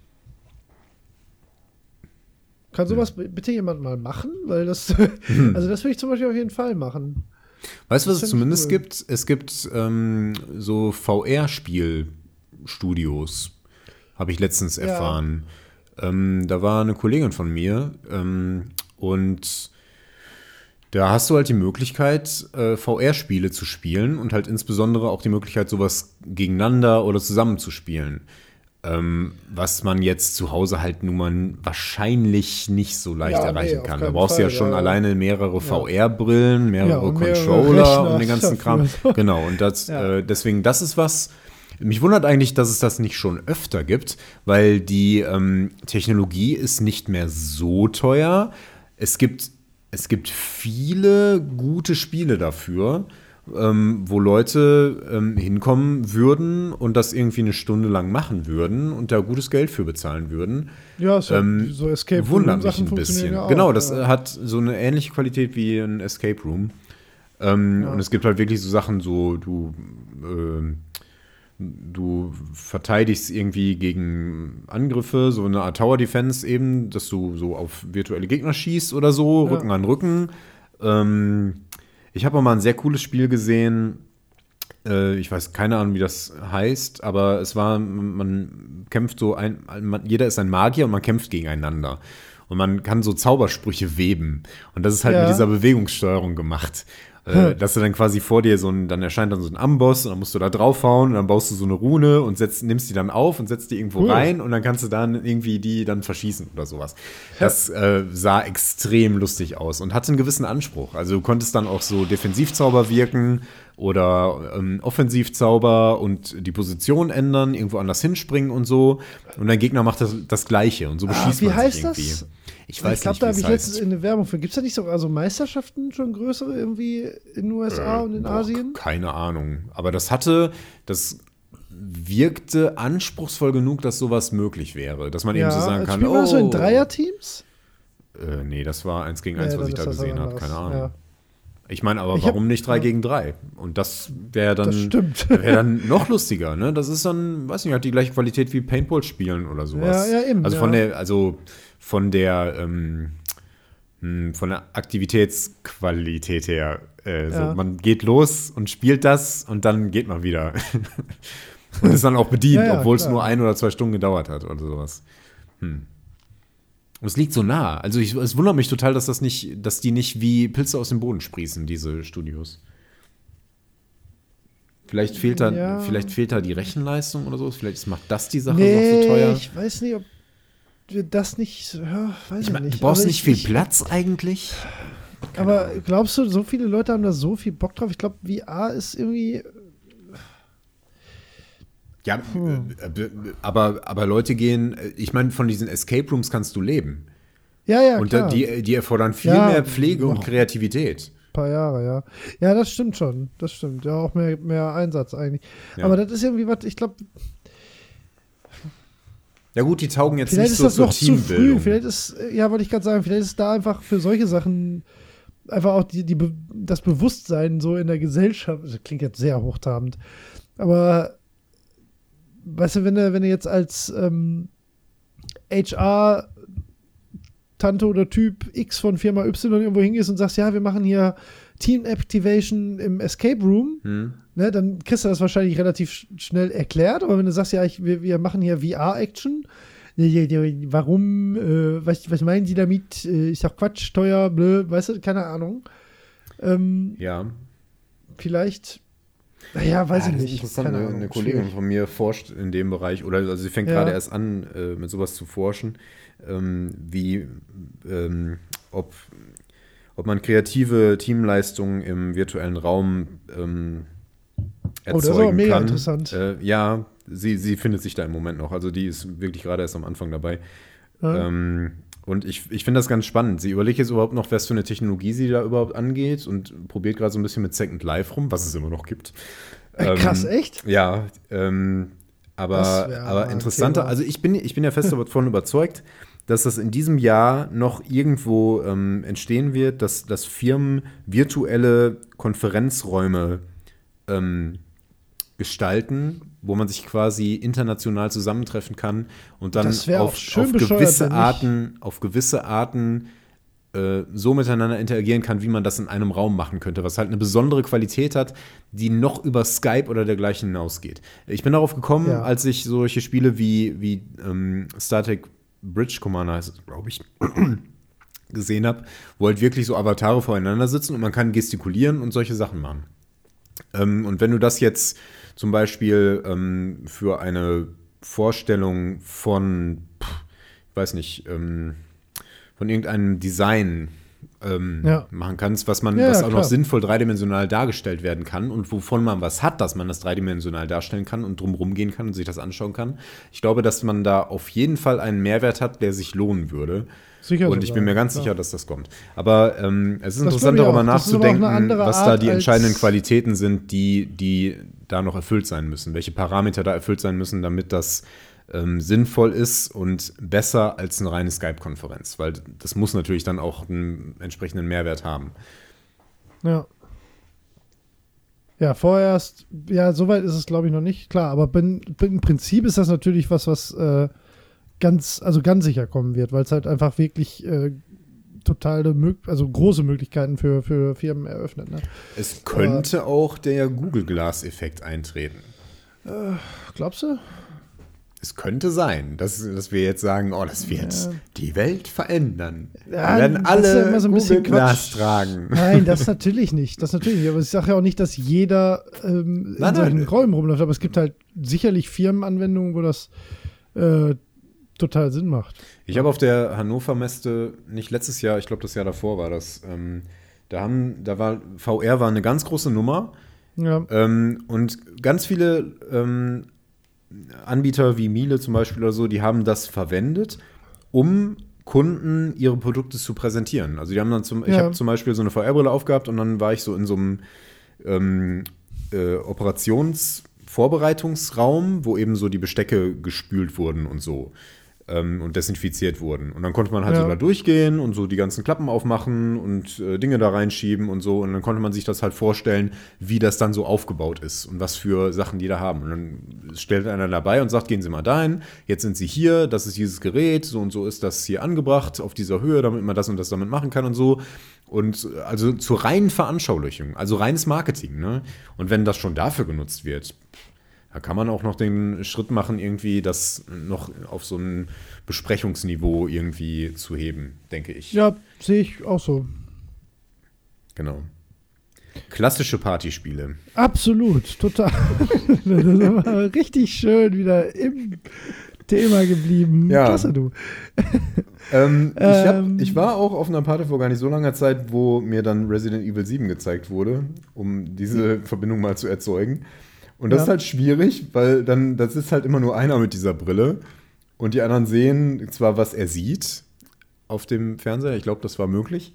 Kann sowas bitte jemand mal machen? Weil das, <laughs> also das würde ich zum Beispiel auf jeden Fall machen. Weißt du, was es zumindest cool. gibt? Es gibt ähm, so VR-Spielstudios, habe ich letztens erfahren. Ja. Ähm, da war eine Kollegin von mir ähm, und da hast du halt die Möglichkeit, äh, VR-Spiele zu spielen und halt insbesondere auch die Möglichkeit, sowas gegeneinander oder zusammen zu spielen. Ähm, was man jetzt zu Hause halt nun mal wahrscheinlich nicht so leicht ja, erreichen nee, kann. Da brauchst du ja schon ja. alleine mehrere VR-Brillen, mehrere ja, Controller mehrere und den ganzen <laughs> Kram. Genau, und das, äh, deswegen, das ist was. Mich wundert eigentlich, dass es das nicht schon öfter gibt, weil die ähm, Technologie ist nicht mehr so teuer. Es gibt, es gibt viele gute Spiele dafür ähm, wo Leute ähm, hinkommen würden und das irgendwie eine Stunde lang machen würden und da gutes Geld für bezahlen würden. Ja, so, ähm, so Escape Room wundert mich ein bisschen. Ja auch, genau, das ja. hat so eine ähnliche Qualität wie ein Escape Room. Ähm, ja. Und es gibt halt wirklich so Sachen, so du äh, du verteidigst irgendwie gegen Angriffe, so eine Art Tower Defense eben, dass du so auf virtuelle Gegner schießt oder so, Rücken an Rücken. Ähm, ich habe mal ein sehr cooles Spiel gesehen. Äh, ich weiß keine Ahnung, wie das heißt, aber es war, man kämpft so ein, man, jeder ist ein Magier und man kämpft gegeneinander. Und man kann so Zaubersprüche weben. Und das ist halt ja. mit dieser Bewegungssteuerung gemacht. Äh, dass du dann quasi vor dir so ein, dann erscheint dann so ein Amboss und dann musst du da draufhauen und dann baust du so eine Rune und setzt, nimmst die dann auf und setzt die irgendwo cool. rein und dann kannst du dann irgendwie die dann verschießen oder sowas. Das äh, sah extrem lustig aus und hatte einen gewissen Anspruch. Also du konntest dann auch so Defensivzauber wirken oder ähm, Offensivzauber und die Position ändern, irgendwo anders hinspringen und so. Und dein Gegner macht das, das Gleiche und so ah, beschießt ah, man sich irgendwie. Das? Ich weiß ich glaub, nicht, da habe ich letztens in der Werbung für. Gibt es da nicht so also Meisterschaften schon größere irgendwie in den USA äh, und in boah, Asien? Keine Ahnung. Aber das hatte, das wirkte anspruchsvoll genug, dass sowas möglich wäre. Dass man ja, eben so sagen kann, Spiel oh. War das so in. Dreierteams? Äh, nee, das war eins gegen eins, ja, was ich da gesehen habe. Keine Ahnung. Ja. Ich meine, aber ich warum hab, nicht 3 ja. gegen 3? Und das wäre dann, <laughs> wär dann noch lustiger, ne? Das ist dann, weiß nicht, hat die gleiche Qualität wie Paintball spielen oder sowas. Ja, ja, eben. Also von der, also von der, ähm, hm, von der Aktivitätsqualität her. Äh, ja. man geht los und spielt das und dann geht man wieder. <laughs> und ist dann auch bedient, ja, ja, obwohl es nur ein oder zwei Stunden gedauert hat oder sowas. Hm. Und es liegt so nah. Also ich, es wundert mich total, dass das nicht, dass die nicht wie Pilze aus dem Boden sprießen, diese Studios. Vielleicht fehlt da, vielleicht fehlt da die Rechenleistung oder so. Vielleicht macht das die Sache nee, noch so teuer. Ich weiß nicht, ob das nicht, ja, weiß ich, ich nicht. Du brauchst aber nicht ich, viel Platz eigentlich. Keine aber Ahnung. glaubst du, so viele Leute haben da so viel Bock drauf? Ich glaube, VR ist irgendwie. Ja, hm. aber, aber Leute gehen, ich meine, von diesen Escape Rooms kannst du leben. Ja, ja. Und klar. Die, die erfordern viel ja, mehr Pflege und Kreativität. Ein paar Jahre, ja. Ja, das stimmt schon. Das stimmt. Ja, auch mehr, mehr Einsatz eigentlich. Ja. Aber das ist irgendwie was, ich glaube, ja gut, die taugen jetzt vielleicht nicht so zur Teambildung. Vielleicht ist, ja, wollte ich gerade sagen, vielleicht ist da einfach für solche Sachen einfach auch die, die, das Bewusstsein so in der Gesellschaft, das klingt jetzt sehr hochtrabend, aber weißt du, wenn du, wenn du jetzt als ähm, HR Tante oder Typ X von Firma Y irgendwo hingehst und sagst, ja, wir machen hier Team Activation im Escape Room, hm. ne, dann kriegst du das wahrscheinlich relativ schnell erklärt. Aber wenn du sagst, ja, ich, wir, wir machen hier VR-Action, warum, äh, was, was meinen Sie damit? Äh, ist doch Quatsch, teuer, blö, weißt du, keine Ahnung. Ähm, ja. Vielleicht naja, weiß ja, ich nicht. Interessant, eine, eine Kollegin von mir forscht in dem Bereich, oder also sie fängt ja. gerade erst an, äh, mit sowas zu forschen, ähm, wie ähm, ob ob man kreative Teamleistungen im virtuellen Raum ähm, erzeugen oh, das ist aber mega kann. interessant. Äh, ja, sie, sie findet sich da im Moment noch. Also die ist wirklich gerade erst am Anfang dabei. Ja. Ähm, und ich, ich finde das ganz spannend. Sie überlegt jetzt überhaupt noch, was für eine Technologie sie da überhaupt angeht und probiert gerade so ein bisschen mit Second Life rum, was es immer noch gibt. Äh, krass, ähm, echt? Ja, ähm, aber, aber interessanter. Also ich bin, ich bin ja fest davon <laughs> überzeugt, dass das in diesem Jahr noch irgendwo ähm, entstehen wird, dass, dass Firmen virtuelle Konferenzräume ähm, gestalten, wo man sich quasi international zusammentreffen kann und dann auf, auf gewisse. Arten, auf gewisse Arten äh, so miteinander interagieren kann, wie man das in einem Raum machen könnte, was halt eine besondere Qualität hat, die noch über Skype oder dergleichen hinausgeht. Ich bin darauf gekommen, Ja. als ich solche Spiele wie, wie ähm, Star Trek Bridge Commander heißt es, glaube ich, <clears throat> gesehen habe, wo halt wirklich so Avatare voreinander sitzen und man kann gestikulieren und solche Sachen machen. Ähm, und wenn du das jetzt zum Beispiel ähm, für eine Vorstellung von, pff, ich weiß nicht, ähm, von irgendeinem Design ähm, Ja. machen kannst, was man, Ja, was auch noch klar. sinnvoll dreidimensional dargestellt werden kann und wovon man was hat, dass man das dreidimensional darstellen kann und drumherum gehen kann und sich das anschauen kann. Ich glaube, dass man da auf jeden Fall einen Mehrwert hat, der sich lohnen würde. Sicher und ich bin mir ganz klar. sicher, dass das kommt. Aber ähm, es ist Das interessant, darüber nachzudenken, was da die entscheidenden Qualitäten sind, die, die da noch erfüllt sein müssen. Welche Parameter da erfüllt sein müssen, damit das ähm, sinnvoll ist und besser als eine reine Skype-Konferenz. Weil das muss natürlich dann auch einen entsprechenden Mehrwert haben. Ja. Ja, vorerst, ja, soweit ist es, glaube ich, noch nicht. Klar, aber bin, bin, im Prinzip ist das natürlich was, was äh, ganz, also ganz sicher kommen wird, weil es halt einfach wirklich äh, totale, also große Möglichkeiten für, für Firmen eröffnet. Ne? Es könnte auch der Google Glass-Effekt eintreten. Glaubst du? Es könnte sein, dass, dass wir jetzt sagen, oh, das wird die Welt verändern. Ja, wir werden ja alle immer so Google Glass tragen. Nein, das <laughs> natürlich nicht. Das natürlich nicht. Aber ich sage ja auch nicht, dass jeder ähm, in Nein, solchen nein. Räumen rumläuft. Aber es gibt halt sicherlich Firmenanwendungen, wo das äh, total Sinn macht. Ich habe auf der Hannover Messe, nicht letztes Jahr, ich glaube das Jahr davor war das, ähm, da haben, da war, VR war eine ganz große Nummer Ja. ähm, und ganz viele ähm, Anbieter wie Miele zum Beispiel oder so, die haben das verwendet, um Kunden ihre Produkte zu präsentieren. Also die haben dann zum, ich Ja. habe zum Beispiel so eine VR-Brille aufgehabt und dann war ich so in so einem ähm, äh, Operationsvorbereitungsraum, wo eben so die Bestecke gespült wurden und so ähm, und desinfiziert wurden. Und dann konnte man halt Ja. so da durchgehen und so die ganzen Klappen aufmachen und äh, Dinge da reinschieben und so. Und dann konnte man sich das halt vorstellen, wie das dann so aufgebaut ist und was für Sachen die da haben. Und dann stellt einer dabei und sagt, gehen Sie mal dahin, jetzt sind Sie hier, das ist dieses Gerät, so und so ist das hier angebracht auf dieser Höhe, damit man das und das damit machen kann und so. Und äh, also zur reinen Veranschaulichung, also reines Marketing. Ne? Und wenn das schon dafür genutzt wird, da kann man auch noch den Schritt machen, irgendwie das noch auf so ein Besprechungsniveau irgendwie zu heben, denke ich. Ja, sehe ich auch so. Genau. Klassische Partyspiele. Absolut, total. <laughs> das ist aber richtig schön wieder im Thema geblieben. Ja. Klasse, du. Ähm, ich, hab, Ähm. ich war auch auf einer Party vor gar nicht so langer Zeit, wo mir dann Resident Evil 7 gezeigt wurde, um diese Verbindung mal zu erzeugen. Und das Ja. ist halt schwierig, weil dann, das ist halt immer nur einer mit dieser Brille. Und die anderen sehen zwar, was er sieht auf dem Fernseher, ich glaube, das war möglich.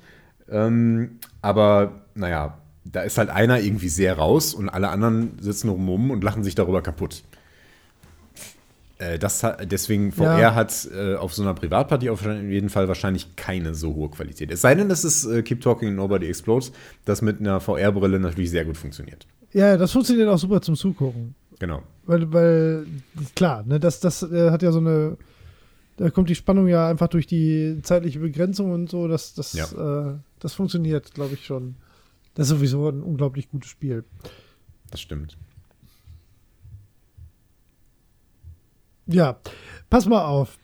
Ähm, aber naja, da ist halt einer irgendwie sehr raus und alle anderen sitzen rum und lachen sich darüber kaputt. Äh, Das hat, deswegen VR Ja. hat äh, auf so einer Privatparty auf jeden Fall wahrscheinlich keine so hohe Qualität. Es sei denn, das ist äh, Keep Talking and Nobody Explodes, das mit einer VR-Brille natürlich sehr gut funktioniert. Ja, das funktioniert auch super zum Zugucken. Genau. Weil, weil klar, ne, das, das äh, hat ja so eine, da kommt die Spannung ja einfach durch die zeitliche Begrenzung und so, das, das, äh, das funktioniert, glaube ich, schon. Das ist sowieso ein unglaublich gutes Spiel. Das stimmt. Ja, pass mal auf.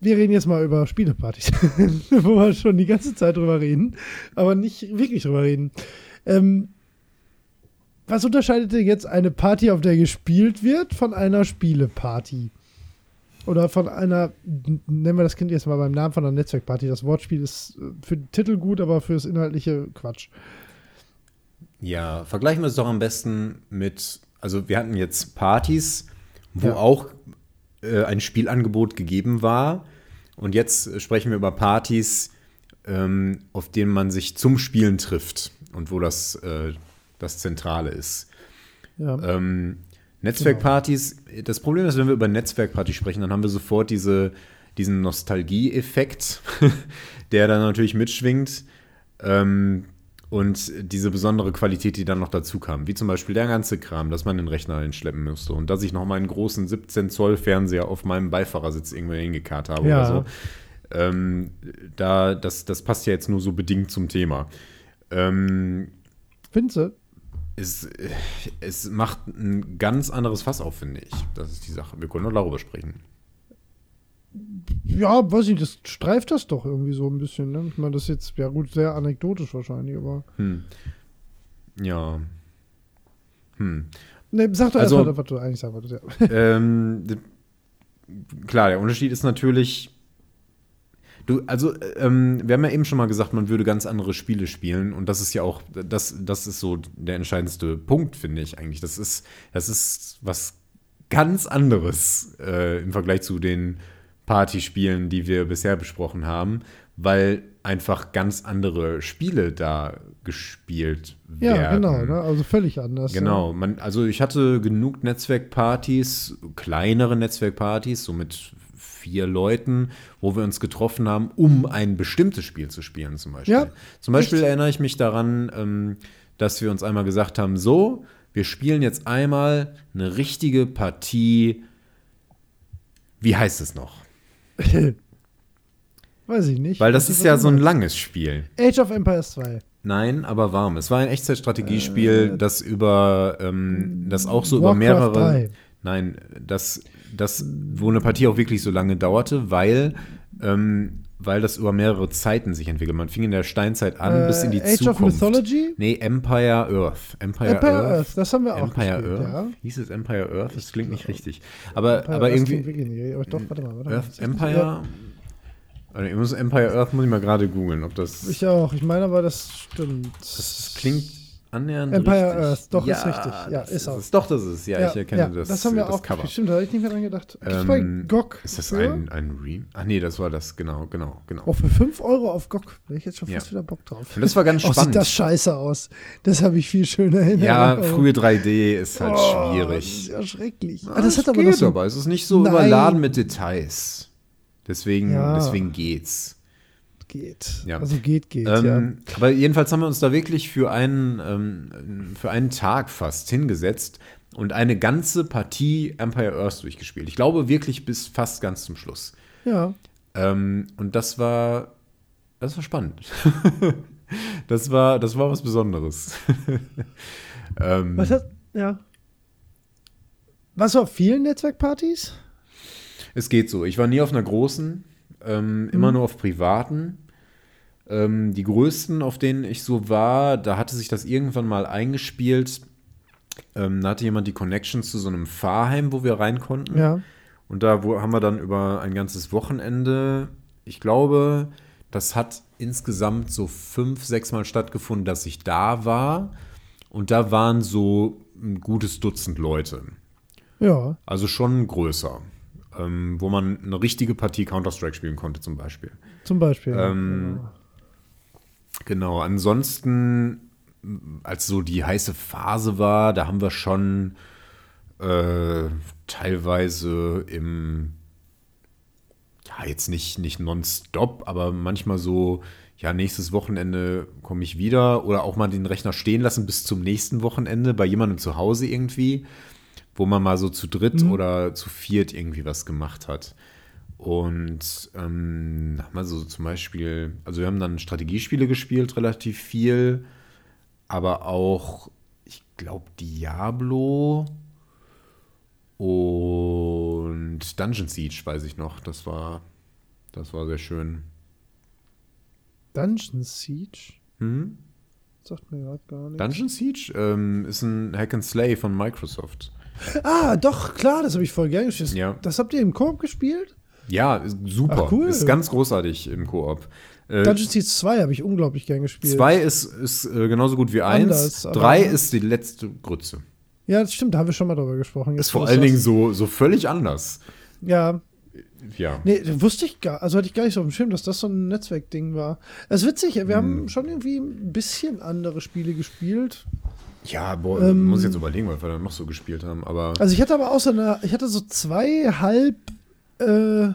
Wir reden jetzt mal über Spielepartys, <laughs> wo wir schon die ganze Zeit drüber reden, aber nicht wirklich drüber reden. Ähm, was unterscheidet denn jetzt eine Party, auf der gespielt wird, von einer Spieleparty? Oder von einer, nennen wir das Kind jetzt mal beim Namen von einer Netzwerkparty. Das Wortspiel ist äh, für den Titel gut, aber fürs Inhaltliche Quatsch. Ja, vergleichen wir es doch am besten mit, also wir hatten jetzt Partys, wo Ja. auch äh, ein Spielangebot gegeben war. Und jetzt sprechen wir über Partys, ähm, auf denen man sich zum Spielen trifft und wo das äh, das Zentrale ist. Ja, Ähm, Netzwerkpartys, das Problem ist, wenn wir über Netzwerkpartys sprechen, dann haben wir sofort diese, diesen Nostalgie-Effekt, <laughs> der dann natürlich mitschwingt. Ähm, Und diese besondere Qualität, die dann noch dazu kam, wie zum Beispiel der ganze Kram, dass man den Rechner einschleppen musste und dass ich noch meinen großen 17 Zoll Fernseher auf meinem Beifahrersitz irgendwo hingekarrt habe Ja. oder so. Ähm, da, das, das passt ja jetzt nur so bedingt zum Thema. Ähm, Findest? Es, es macht ein ganz anderes Fass auf, finde ich. Das ist die Sache. Wir können nur darüber sprechen. Ja, weiß ich, das streift das doch irgendwie so ein bisschen, ne? Ich meine, das ist jetzt, ja gut, sehr anekdotisch wahrscheinlich, aber. Hm. Ja. Hm. Ne, sag doch Also- erstmal, was du eigentlich sagen wolltest, ja. ähm, klar, der Unterschied ist natürlich. Du, also, ähm, wir haben ja eben schon mal gesagt, man würde ganz andere Spiele spielen und das ist ja auch, das, das ist so der entscheidendste Punkt, finde ich eigentlich. Das ist, das ist was ganz anderes äh, im Vergleich zu den Partyspielen, die wir bisher besprochen haben, weil einfach ganz andere Spiele da gespielt werden. Ja, genau, ne? Also völlig anders. Genau, man, also ich hatte genug Netzwerkpartys, kleinere Netzwerkpartys, so mit vier Leuten, wo wir uns getroffen haben, um ein bestimmtes Spiel zu spielen, zum Beispiel. Ja, zum Beispiel echt? erinnere ich mich daran, ähm, dass wir uns einmal gesagt haben, so, wir spielen jetzt einmal eine richtige Partie. Wie heißt es noch? <laughs> Weiß ich nicht. Weil das ist ja so ein langes Spiel. Age of Empires 2. Nein, aber warm. Es war ein Echtzeitstrategiespiel, Äh, das über, ähm, das auch so über Warcraft mehrere. 3. Nein, das, das, wo eine Partie auch wirklich so lange dauerte, weil, ähm, weil das über mehrere Zeiten sich entwickelt. Man fing in der Steinzeit an bis in die Äh, Age Zukunft. of Mythology? Nee, Empire Earth. Empire, Empire Earth. Earth, das haben wir auch Empire gespielt, Earth? ja. Hieß es Empire Earth? Das klingt nicht richtig. Aber, Empire aber Earth irgendwie. wirklich nicht, aber doch, warte mal, warte mal. Earth, Empire? Also ich muss Empire Earth muss ich mal gerade googeln, ob das. Ich auch. Ich meine aber, das stimmt. Das klingt annähernd Empire richtig. Earth, doch, ist richtig. Ja, das ist auch. Es. Doch, das ist Ja, ich erkenne das, Das haben wir das auch Cover. Stimmt, da habe ich nicht mehr dran gedacht. Ähm, bei GOG. Ist das ein, ein Re... Ach nee, das war das, genau, genau, genau. Oh, für 5 Euro auf GOG. Wäre ich jetzt schon Ja. fast wieder Bock drauf. Und das war ganz Oh, sieht spannend. das scheiße aus. Das habe ich viel schöner in ja, frühe 3D ist halt Oh, Das ist schwierig. ja schrecklich. Ah, Ah, das hat aber geht so. aber es ist nicht so Nein. überladen mit Details. Deswegen, Ja. deswegen geht's. Geht. Ja. Also geht, geht, Ähm, Aber jedenfalls haben wir uns da wirklich für einen, ähm, für einen Tag fast hingesetzt und eine ganze Partie Empire Earth durchgespielt. Ich glaube wirklich bis fast ganz zum Schluss. ja. Ja. Ähm, und das war, das war spannend. <laughs> das war, das war was Besonderes. <laughs> ähm, Was hat. Ja. Warst du auf vielen Netzwerkpartys? Es geht so. Ich war nie auf einer großen, ähm, immer Mhm. nur auf privaten. Ähm, die größten, auf denen ich so war, da hatte sich das irgendwann mal eingespielt. Ähm, da hatte jemand die Connection zu so einem Fahrheim, wo wir rein konnten. Ja. Und da wo, haben wir dann über ein ganzes Wochenende, ich glaube, das hat insgesamt so fünf, sechs Mal stattgefunden, dass ich da war. Und da waren so ein gutes Dutzend Leute. Ja. Also schon größer. Ähm, wo man eine richtige Partie Counter-Strike spielen konnte, zum Beispiel. Zum Beispiel. Ähm, Genau, ansonsten, als so die heiße Phase war, da haben wir schon äh, teilweise im, ja, jetzt nicht, nicht nonstop, aber manchmal so, ja, nächstes Wochenende komme ich wieder oder auch mal den Rechner stehen lassen bis zum nächsten Wochenende bei jemandem zu Hause irgendwie, wo man mal so zu dritt oder zu viert irgendwie was gemacht hat. Und ähm, haben wir so zum Beispiel, also wir haben dann Strategiespiele gespielt, relativ viel, aber auch, ich glaube, Diablo und Dungeon Siege, weiß ich noch. Das war, das war sehr schön. Dungeon Siege? Hm? Sagt mir gerade gar nichts. Dungeon Siege ähm, ist ein Hack and Slay von Microsoft. Ah, doch, klar, das habe ich voll gern gespielt. Ja. Das habt ihr im Koop gespielt? Ja, super. Ach, cool. Ist ganz großartig im Koop. Äh, Dungeon Siege 2 habe ich unglaublich gern gespielt. Zwei ist, ist äh, genauso gut wie eins. Anders, aber- Drei ist die letzte Grütze. Ja, das stimmt, da haben wir schon mal drüber gesprochen. Jetzt, Ist vor allen Dingen so, so völlig anders. Ja, Ja. nee, wusste ich gar, also hatte ich gar nicht so auf dem Schirm, dass das so ein Netzwerkding war. Das ist witzig, wir Hm. haben schon irgendwie ein bisschen andere Spiele gespielt. Ja, boah, Ähm, muss ich jetzt überlegen, was wir da noch so gespielt haben. Aber Also ich hatte aber außer einer, ich hatte so zwei halb äh,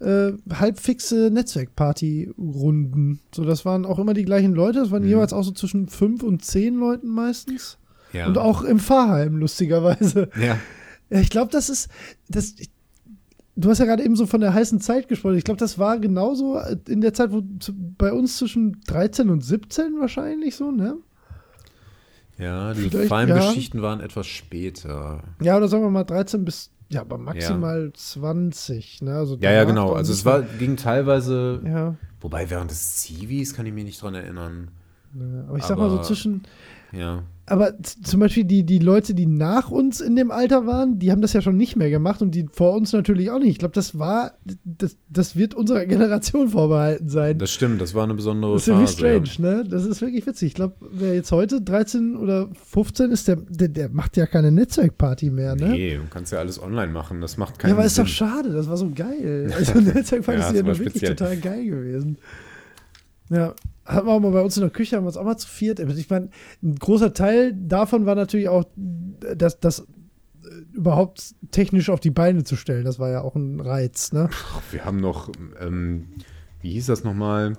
äh, halbfixe Netzwerkparty-Runden. So, das waren auch immer die gleichen Leute. Das waren Mhm. jeweils auch so zwischen fünf und zehn Leuten meistens. Ja. Und auch im Fahrheim, lustigerweise. Ja. Ja, ich glaube, das ist. Das, ich, du hast ja gerade eben so von der heißen Zeit gesprochen. Ich glaube, das war genauso in der Zeit, wo bei uns zwischen 13 und 17 wahrscheinlich so, ne? Ja, die Vielleicht, Fallengeschichten waren etwas später. Ja, oder sagen wir mal 13 bis, ja, aber maximal 20, ne? Also Ja, ja, genau. Also es war, ging teilweise, Ja, wobei während des Zivis kann ich mich nicht dran erinnern. ne, aber ich sag mal so Aber- zwischen. Ja. Aber zum Beispiel die, die Leute, die nach uns in dem Alter waren, die haben das ja schon nicht mehr gemacht und die vor uns natürlich auch nicht. Ich glaube, das war, das, das wird unserer <laughs> Generation vorbehalten sein. Das stimmt, das war eine besondere Das ist ja Phase. strange, ne? Das ist wirklich witzig. Ich glaube, wer jetzt heute 13 oder 15 ist, der, der, der macht ja keine Netzwerkparty mehr, ne? Nee, du kannst ja alles online machen. Das macht keinen ja, aber ist Sinn. doch schade, das war so geil. <laughs> Also Netzwerkparty Ja, ist ja wirklich speziell. total geil gewesen. Ja, hatten wir auch mal bei uns in der Küche, haben wir uns auch mal zu viert. Ich meine, ein großer Teil davon war natürlich auch, das, das äh, überhaupt technisch auf die Beine zu stellen. Das war ja auch ein Reiz, ne? Wir haben noch, ähm, wie hieß das nochmal?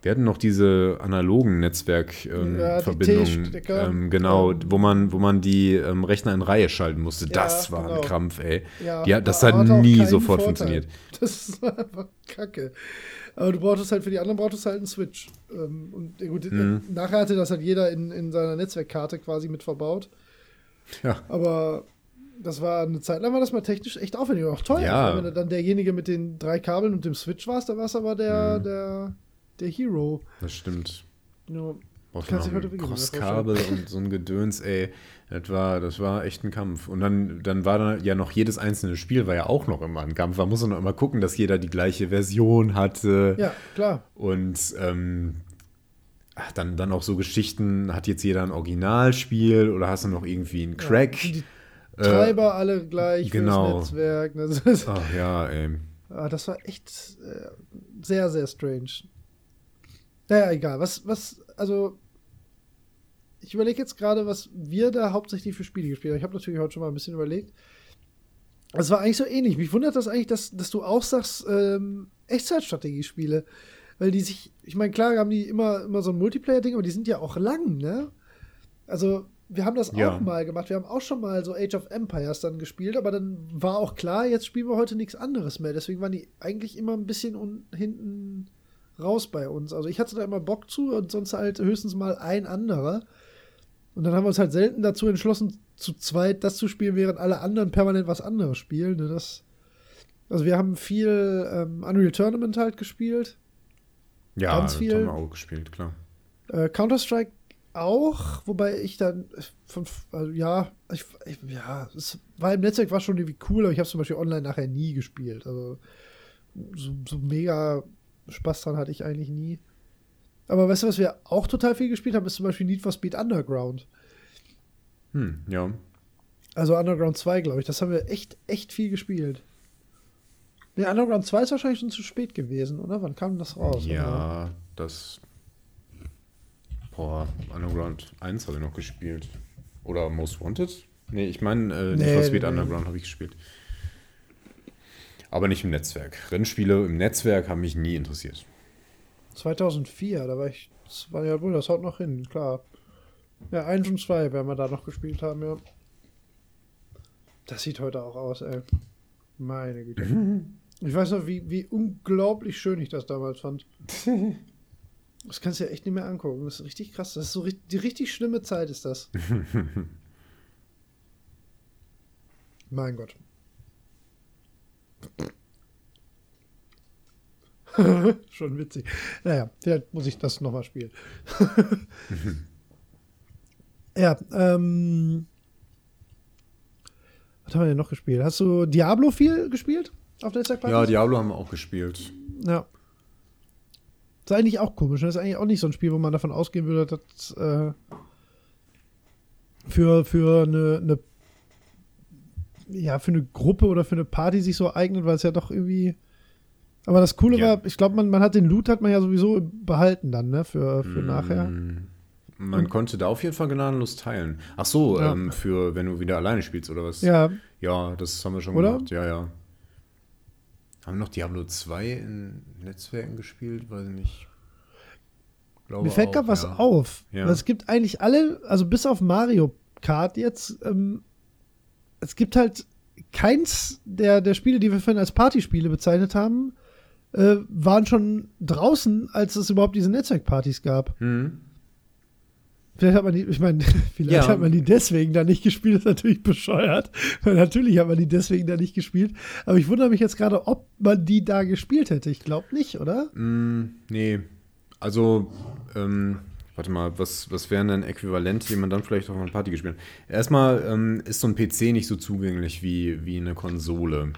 Wir hatten noch diese analogen Ja, Netzwerkverbindungen. die Verbindungen, T-Stecker. ähm, genau, Ähm, wo man, wo man die ähm, Rechner in Reihe schalten musste. Ja, das war genau. ein Krampf, ey. Ja, Ja, das hat nie sofort Vorteil. funktioniert. <laughs> Das war einfach kacke. Aber du brauchtest halt für die anderen brauchtest halt einen Switch. Ähm, und ja, gut, Mhm. nachher hatte das halt jeder in, in seiner Netzwerkkarte quasi mit verbaut. Ja. Aber das war eine Zeit lang war das mal technisch echt aufwendig und auch teuer. Ja. Wenn du dann derjenige mit den drei Kabeln und dem Switch warst, dann warst du aber der, Mhm. der, der Hero. Das stimmt. Ja. Brauchst Kannst noch ein Crosskabel und so ein Gedöns, ey. Das war, das war echt ein Kampf. Und dann, dann war da ja noch jedes einzelne Spiel war ja auch noch immer ein Kampf. Man muss noch immer gucken, dass jeder die gleiche Version hatte. ja, klar. Und ähm, ach, dann, dann auch so Geschichten, hat jetzt jeder ein Originalspiel oder hast du noch irgendwie einen Crack? Ja, die Äh, Treiber alle gleich genau. fürs Netzwerk. ne? <laughs> Ach ja, ey. Ah, das war echt äh, sehr, sehr strange. Naja, egal. Was, was, also, ich überlege jetzt gerade, was wir da hauptsächlich für Spiele gespielt haben. Ich habe natürlich heute schon mal ein bisschen überlegt. Es war eigentlich so ähnlich. Mich wundert das eigentlich, dass, dass du auch sagst, ähm, Echtzeitstrategiespiele. Weil die sich, ich meine, klar haben die immer, immer so ein Multiplayer-Ding, aber die sind ja auch lang, ne? Also, wir haben das Ja. auch mal gemacht. Wir haben auch schon mal so Age of Empires dann gespielt, aber dann war auch klar, jetzt spielen wir heute nichts anderes mehr. Deswegen waren die eigentlich immer ein bisschen hinten raus bei uns. Also ich hatte da immer Bock zu und sonst halt höchstens mal ein anderer. Und dann haben wir uns halt selten dazu entschlossen, zu zweit das zu spielen, während alle anderen permanent was anderes spielen. Ne, Das, also wir haben viel ähm, Unreal Tournament halt gespielt. Ja, Ganz viel. haben wir auch gespielt, klar. Äh, Counter-Strike auch, wobei ich dann von, also ja, ich, ich, ja, es war im Netzwerk war schon irgendwie cool, aber ich habe zum Beispiel online nachher nie gespielt. Also so, so mega Spaß dran hatte ich eigentlich nie. Aber weißt du, was wir auch total viel gespielt haben, ist zum Beispiel Need for Speed Underground. Hm, ja. Also Underground 2, glaube ich. Das haben wir echt, echt viel gespielt. Nee, Underground 2 ist wahrscheinlich schon zu spät gewesen, oder? Wann kam das raus? Ja, das. Boah, Underground 1 habe ich noch gespielt. Oder Most Wanted? Nee, ich meine, äh, Need Nee, for Speed nee, nee. Underground habe ich gespielt. Aber nicht im Netzwerk. Rennspiele im Netzwerk haben mich nie interessiert. 2004, da war ich, das war ja wohl, das haut noch hin, klar. Ja, 1 und 2 werden wir da noch gespielt haben, ja. Das sieht heute auch aus, ey. Meine Güte. Ich weiß noch, wie, wie unglaublich schön ich das damals fand. <laughs> Das kannst du ja echt nicht mehr angucken. Das ist richtig krass. Das ist so ri- die richtig schlimme Zeit ist das. <laughs> mein Gott. <laughs> Schon witzig. Naja, vielleicht muss ich das nochmal spielen. <laughs> ja, ähm. Was haben wir denn noch gespielt? Hast du Diablo viel gespielt auf der Netzwerkparty? Ja, Diablo haben wir auch gespielt. Ja. Das ist eigentlich auch komisch. ne? Das ist eigentlich auch nicht so ein Spiel, wo man davon ausgehen würde, dass äh, für, für eine, eine ja, für eine Gruppe oder für eine Party sich so eignet, weil es ja doch irgendwie. Aber das Coole Ja. war, ich glaube, man, man hat den Loot hat man ja sowieso behalten dann, ne? Für, für nachher. Mm, Man konnte da auf jeden Fall gnadenlos teilen. Ach so, Ja. ähm, für wenn du wieder alleine spielst oder was? Ja, Ja, das haben wir schon Oder? gemacht. Ja, ja. Haben noch Diablo 2 in Netzwerken gespielt? Weiß ich nicht. Glaube Mir fällt gerade was auf. Ja. Es gibt eigentlich alle, also bis auf Mario Kart jetzt, ähm, es gibt halt keins der, der Spiele, die wir vorhin als Partyspiele bezeichnet haben, äh, waren schon draußen, als es überhaupt diese Netzwerkpartys gab. Mhm. Vielleicht hat man die, ich meine, <laughs> vielleicht ja. hat man die deswegen da nicht gespielt, das ist natürlich bescheuert. Weil <laughs> natürlich hat man die deswegen da nicht gespielt. Aber ich wundere mich jetzt gerade, ob man die da gespielt hätte. Ich glaube nicht, oder? Mm, nee. Also, ähm, warte mal, was, was wären denn Äquivalente, die man dann vielleicht auf einer Party gespielt hat? Erstmal ähm, ist so ein PC nicht so zugänglich wie, wie eine Konsole.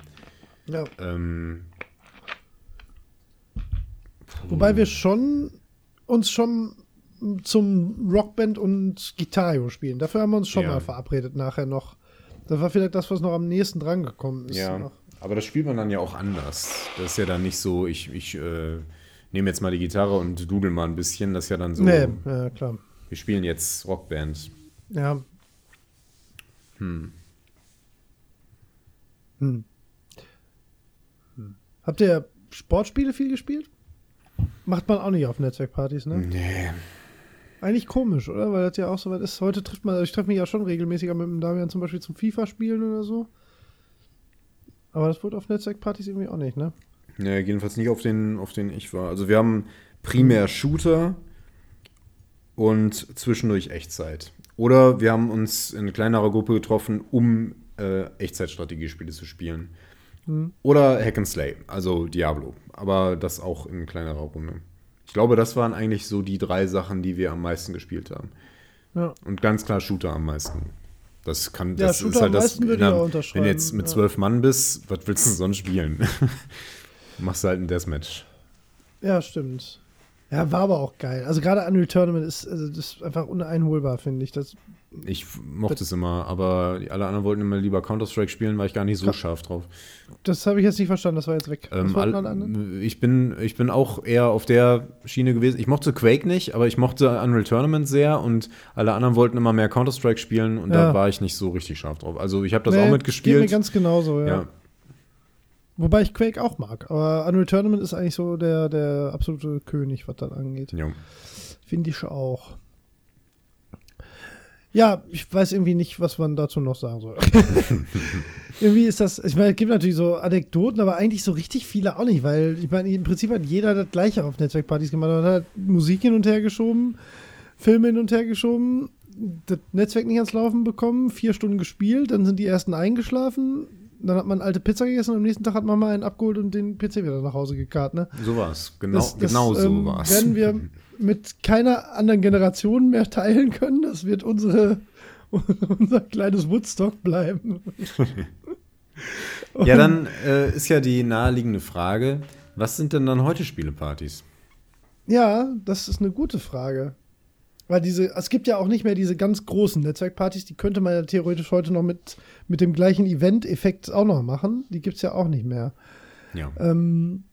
Ja. Ähm, Wobei wir schon uns schon zum Rockband und Gitarre spielen. Dafür haben wir uns schon ja. mal verabredet nachher noch. Das war vielleicht das, was noch am nächsten dran gekommen ist. Ja, noch. aber das spielt man dann ja auch anders. Das ist ja dann nicht so, ich, ich äh, nehme jetzt mal die Gitarre und dudel mal ein bisschen. Das ist ja dann so. Nee, ja, klar. Wir spielen jetzt Rockband. Ja. Hm. Hm. hm. Habt ihr Sportspiele viel gespielt? Macht man auch nicht auf Netzwerkpartys, ne? Nee. Eigentlich komisch, oder? Weil das ja auch so weit ist. Heute trifft man, also ich treffe mich ja schon regelmäßiger mit dem Damian zum Beispiel zum FIFA-Spielen oder so. Aber das wurde auf Netzwerkpartys irgendwie auch nicht, ne? Ja, jedenfalls nicht auf den, auf den ich war. Also wir haben primär Shooter und zwischendurch Echtzeit. Oder wir haben uns in kleinerer Gruppe getroffen, um äh, Echtzeitstrategiespiele zu spielen. Mhm. Oder Hack and Slay, also Diablo. Aber das auch in kleinerer Runde. Ich glaube, das waren eigentlich so die drei Sachen, die wir am meisten gespielt haben. Ja. Und ganz klar Shooter am meisten. Das kann, das ja, ist halt das. Wenn, wenn du jetzt mit zwölf ja. Mann bist, was willst du sonst spielen? <laughs> Machst du halt ein Deathmatch. Ja, stimmt. Ja, war aber auch geil. Also gerade Unreal Tournament ist, also das ist einfach uneinholbar, finde ich. Das ich mochte es immer, aber alle anderen wollten immer lieber Counter-Strike spielen, war ich gar nicht so scharf drauf. Das habe ich jetzt nicht verstanden, das war jetzt weg. Ähm, all, ich, bin, ich bin auch eher auf der Schiene gewesen. Ich mochte Quake nicht, aber ich mochte Unreal Tournament sehr und alle anderen wollten immer mehr Counter-Strike spielen und ja. da war ich nicht so richtig scharf drauf. Also ich habe das nee, auch mitgespielt. Geht mir ganz genauso, ja. ja. Wobei ich Quake auch mag, aber Unreal Tournament ist eigentlich so der, der absolute König, was das angeht. Ja. Finde ich auch. Ja, ich weiß irgendwie nicht, was man dazu noch sagen soll. <laughs> irgendwie ist das, ich meine, es gibt natürlich so Anekdoten, aber eigentlich so richtig viele auch nicht, weil ich meine, im Prinzip hat jeder das Gleiche auf Netzwerkpartys gemacht. Man hat Musik hin und her geschoben, Filme hin und her geschoben, das Netzwerk nicht ans Laufen bekommen, vier Stunden gespielt, dann sind die ersten eingeschlafen, dann hat man alte Pizza gegessen und am nächsten Tag hat man mal einen abgeholt und den PC wieder nach Hause gekarrt, ne? So war's, genau, das, das, genau so ähm, war's. Werden wir <laughs> mit keiner anderen Generation mehr teilen können. Das wird unsere, <laughs> unser kleines Woodstock bleiben. <laughs> ja, dann äh, ist ja die naheliegende Frage, was sind denn dann heute Spielepartys? Ja, das ist eine gute Frage. Weil diese, es gibt ja auch nicht mehr diese ganz großen Netzwerkpartys, die könnte man ja theoretisch heute noch mit, mit dem gleichen Event-Effekt auch noch machen. Die gibt es ja auch nicht mehr. Ja. Ähm,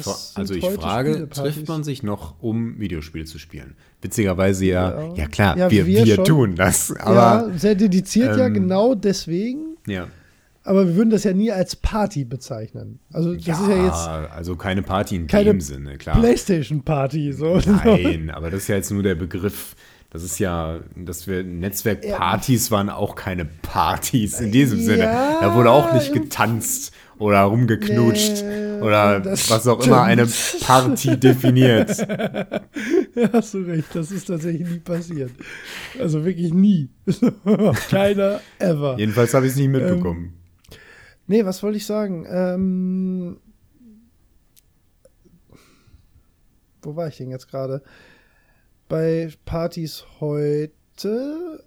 ich also ich frage, trifft man sich noch, um Videospiele zu spielen? Witzigerweise ja, ja, ja klar, ja, wir, wir, wir tun das. Aber, ja, sehr dediziert ähm, ja, genau deswegen. Ja. Aber wir würden das ja nie als Party bezeichnen. Also das ja, ist ja jetzt also keine Party in keine dem Sinne, klar. Playstation Party so. Nein, aber das ist ja jetzt nur der Begriff. Das ist ja, dass wir Netzwerkpartys waren auch keine Partys in diesem Sinne. Da wurde auch nicht getanzt oder rumgeknutscht nee, oder was auch immer eine Party definiert. <laughs> ja, hast du recht, das ist tatsächlich nie passiert. Also wirklich nie. <laughs> Keiner ever. Jedenfalls habe ich es nicht mitbekommen. Ähm, nee, was wollte ich sagen? Ähm, wo war ich denn jetzt gerade? Bei Partys heute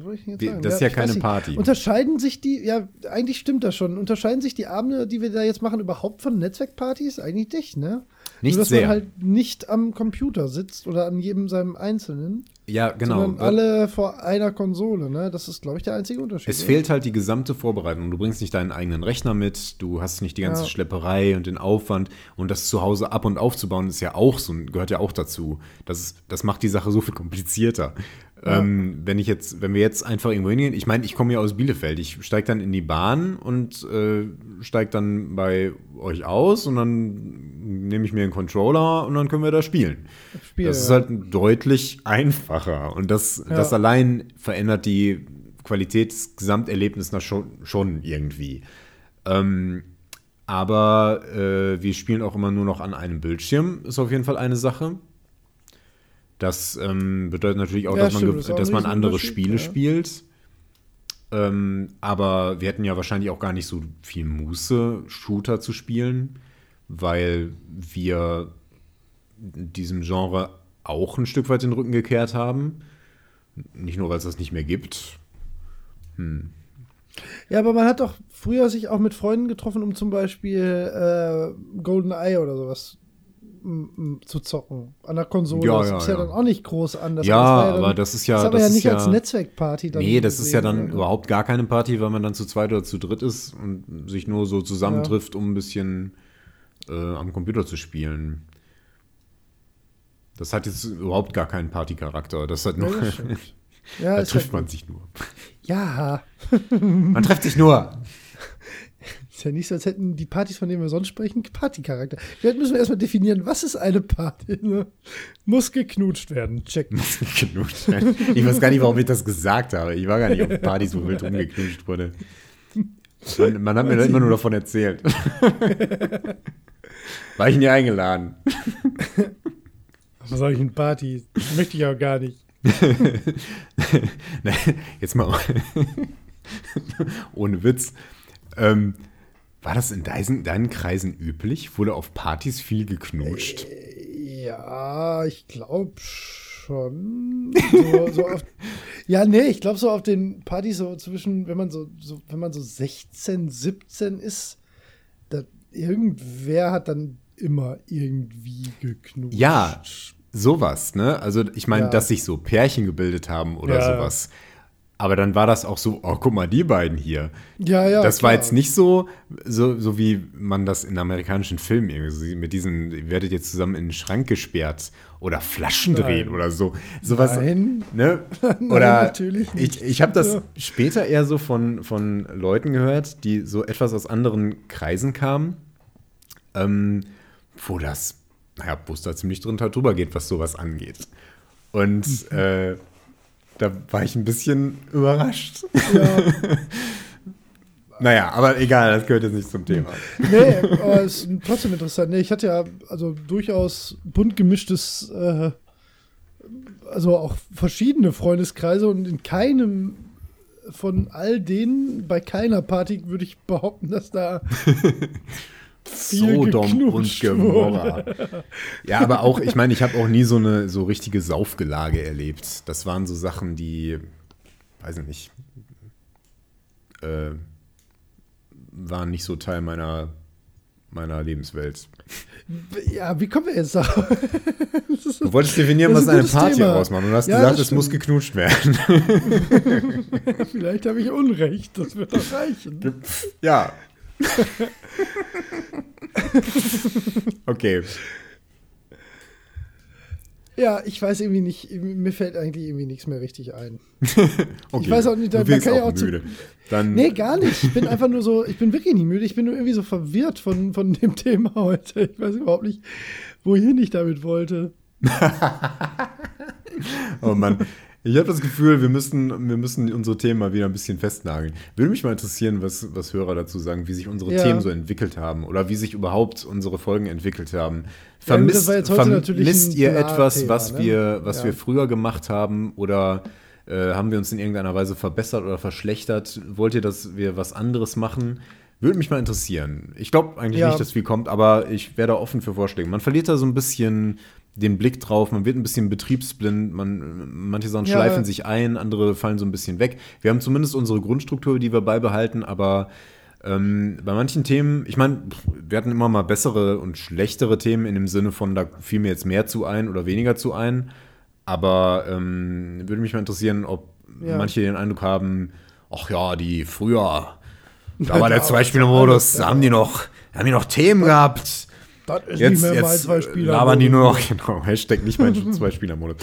sagen? Das ist ja, ja keine Party. Unterscheiden sich die, ja, eigentlich stimmt das schon. Unterscheiden sich die Abende, die wir da jetzt machen, überhaupt von Netzwerkpartys? Eigentlich nicht, ne? Nicht Nur, dass sehr. man halt nicht am Computer sitzt oder an jedem seinem Einzelnen. Ja, genau. Sondern alle vor einer Konsole, ne? Das ist, glaube ich, der einzige Unterschied. Es oder? fehlt halt die gesamte Vorbereitung. Du bringst nicht deinen eigenen Rechner mit, du hast nicht die ganze ja. Schlepperei und den Aufwand und das zu Hause ab und aufzubauen ist ja auch so, gehört ja auch dazu. Das, das macht die Sache so viel komplizierter. Ähm, wenn ich jetzt, wenn wir jetzt einfach irgendwo hingehen, ich meine, ich komme ja aus Bielefeld, ich steige dann in die Bahn und äh, steige dann bei euch aus und dann nehme ich mir einen Controller und dann können wir da spielen. Spiel, das ist halt deutlich einfacher und das, ja. das allein verändert die Qualität des Gesamterlebnisses schon, schon irgendwie. Ähm, aber äh, wir spielen auch immer nur noch an einem Bildschirm, ist auf jeden Fall eine Sache. Das ähm, bedeutet natürlich auch, ja, dass man, stimmt, das dass man andere Spiele ja. spielt. Ähm, aber wir hätten ja wahrscheinlich auch gar nicht so viel Muße, Shooter zu spielen, weil wir diesem Genre auch ein Stück weit den Rücken gekehrt haben. Nicht nur, weil es das nicht mehr gibt. Hm. Ja, aber man hat doch früher sich auch mit Freunden getroffen, um zum Beispiel äh, Golden Eye oder sowas zu zocken. An der Konsole. Ja, das ja, ist ja, ja, dann auch nicht groß anders. Ja, aber, ja dann, aber das ist ja. Das, aber ja nicht als Netzwerkparty dann. Nee, das ist ja dann überhaupt gar keine Party, weil man dann zu zweit oder zu dritt ist und sich nur so zusammentrifft, um ein bisschen äh, am Computer zu spielen. Das hat jetzt überhaupt gar keinen Partycharakter. Das hat nur. <laughs> Da trifft halt man sich nur. Ja. man trifft sich nur. Ja nicht so, als hätten die Partys, von denen wir sonst sprechen, Partycharakter. Vielleicht müssen wir erstmal definieren, was ist eine Party? Ne? <laughs> Muss geknutscht werden. Check. Muss geknutscht werden. Ich weiß gar nicht, warum ich das gesagt habe. Ich war gar nicht auf Partys, wo wild rumgeknutscht wurde. Man, man hat mir da immer nur davon erzählt. <laughs> War ich nie eingeladen. Was soll ich in Party? Möchte ich auch gar nicht. <laughs> Jetzt mal ohne Witz. Ähm, war das in deinen, deinen, Kreisen üblich? Wurde auf Partys viel geknutscht? Äh, ja, ich glaube schon. So, so auf, <laughs> ja, nee, ich glaube so auf den Partys so zwischen, wenn man so, so wenn man so 16, 17 ist, da, irgendwer hat dann immer irgendwie geknutscht. Ja, sowas, ne? Also ich meine, ja. dass sich so Pärchen gebildet haben oder ja. sowas. Aber dann war das auch so, oh, guck mal, die beiden hier. Ja, ja. Das klar. war jetzt nicht so, so, so wie man das in amerikanischen Filmen irgendwie mit diesen, ihr werdet jetzt zusammen in den Schrank gesperrt oder Flaschen drehen oder so. Sowas. Nein. Ne? <laughs> Nein, oder natürlich nicht. Ich, ich habe das ja. später eher so von, von Leuten gehört, die so etwas aus anderen Kreisen kamen, ähm, wo das, naja, wo es da ziemlich drunter drüber geht, was sowas angeht. Und mhm. äh, da war ich ein bisschen überrascht. Ja. <laughs> naja, aber egal, das gehört jetzt nicht zum Thema. Nee, aber es ist trotzdem interessant. Nee, ich hatte ja also durchaus bunt gemischtes, äh, also auch verschiedene Freundeskreise und in keinem von all denen, bei keiner Party würde ich behaupten, dass da <laughs> Sodom und Gomorra. <laughs> ja, aber auch, ich meine, ich habe auch nie so eine so richtige Saufgelage erlebt. Das waren so Sachen, die, weiß ich nicht, äh, waren nicht so Teil meiner, meiner Lebenswelt. Ja, wie kommen wir jetzt da? <laughs> Du wolltest definieren, was eine Party Thema. ausmacht und hast ja, gesagt, es muss geknutscht <laughs> werden. Vielleicht habe ich Unrecht, das wird doch reichen. Ja, <laughs> okay. Ja, ich weiß irgendwie nicht, mir fällt eigentlich irgendwie nichts mehr richtig ein. <laughs> okay. Ich weiß auch nicht, da, man kann ja auch müde. Zu, Dann nee, gar nicht. Ich bin einfach nur so, ich bin wirklich nicht müde, ich bin nur irgendwie so verwirrt von, von dem <laughs> Thema heute. Ich weiß überhaupt nicht, wohin ich damit wollte. oh Mann. Ich habe das Gefühl, wir müssen, wir müssen unsere Themen mal wieder ein bisschen festnageln. Würde mich mal interessieren, was, was Hörer dazu sagen, wie sich unsere ja. Themen so entwickelt haben oder wie sich überhaupt unsere Folgen entwickelt haben. Vermisst, ja, vermisst ihr etwas, was, ne? wir, was ja. wir früher gemacht haben oder äh, haben wir uns in irgendeiner Weise verbessert oder verschlechtert? Wollt ihr, dass wir was anderes machen? Würde mich mal interessieren. Ich glaube eigentlich nicht, dass viel kommt, aber ich wäre da offen für Vorschläge. Man verliert da so ein bisschen den Blick drauf, man wird ein bisschen betriebsblind, man, manche Sachen ja. schleifen sich ein, andere fallen so ein bisschen weg. Wir haben zumindest unsere Grundstruktur, die wir beibehalten, aber ähm, bei manchen Themen, ich meine, wir hatten immer mal bessere und schlechtere Themen in dem Sinne von, da fiel mir jetzt mehr zu ein oder weniger zu ein. Aber ähm, würde mich mal interessieren, ob ja. manche den Eindruck haben, ach ja, die früher, <laughs> da war der Zweispielermodus, da haben die noch, haben die noch Themen gehabt das ist jetzt, nicht mehr mein zwei Spieler. Labern die nur noch, <laughs> genau, Hashtag nicht mein <laughs> zwei Spieler Modus.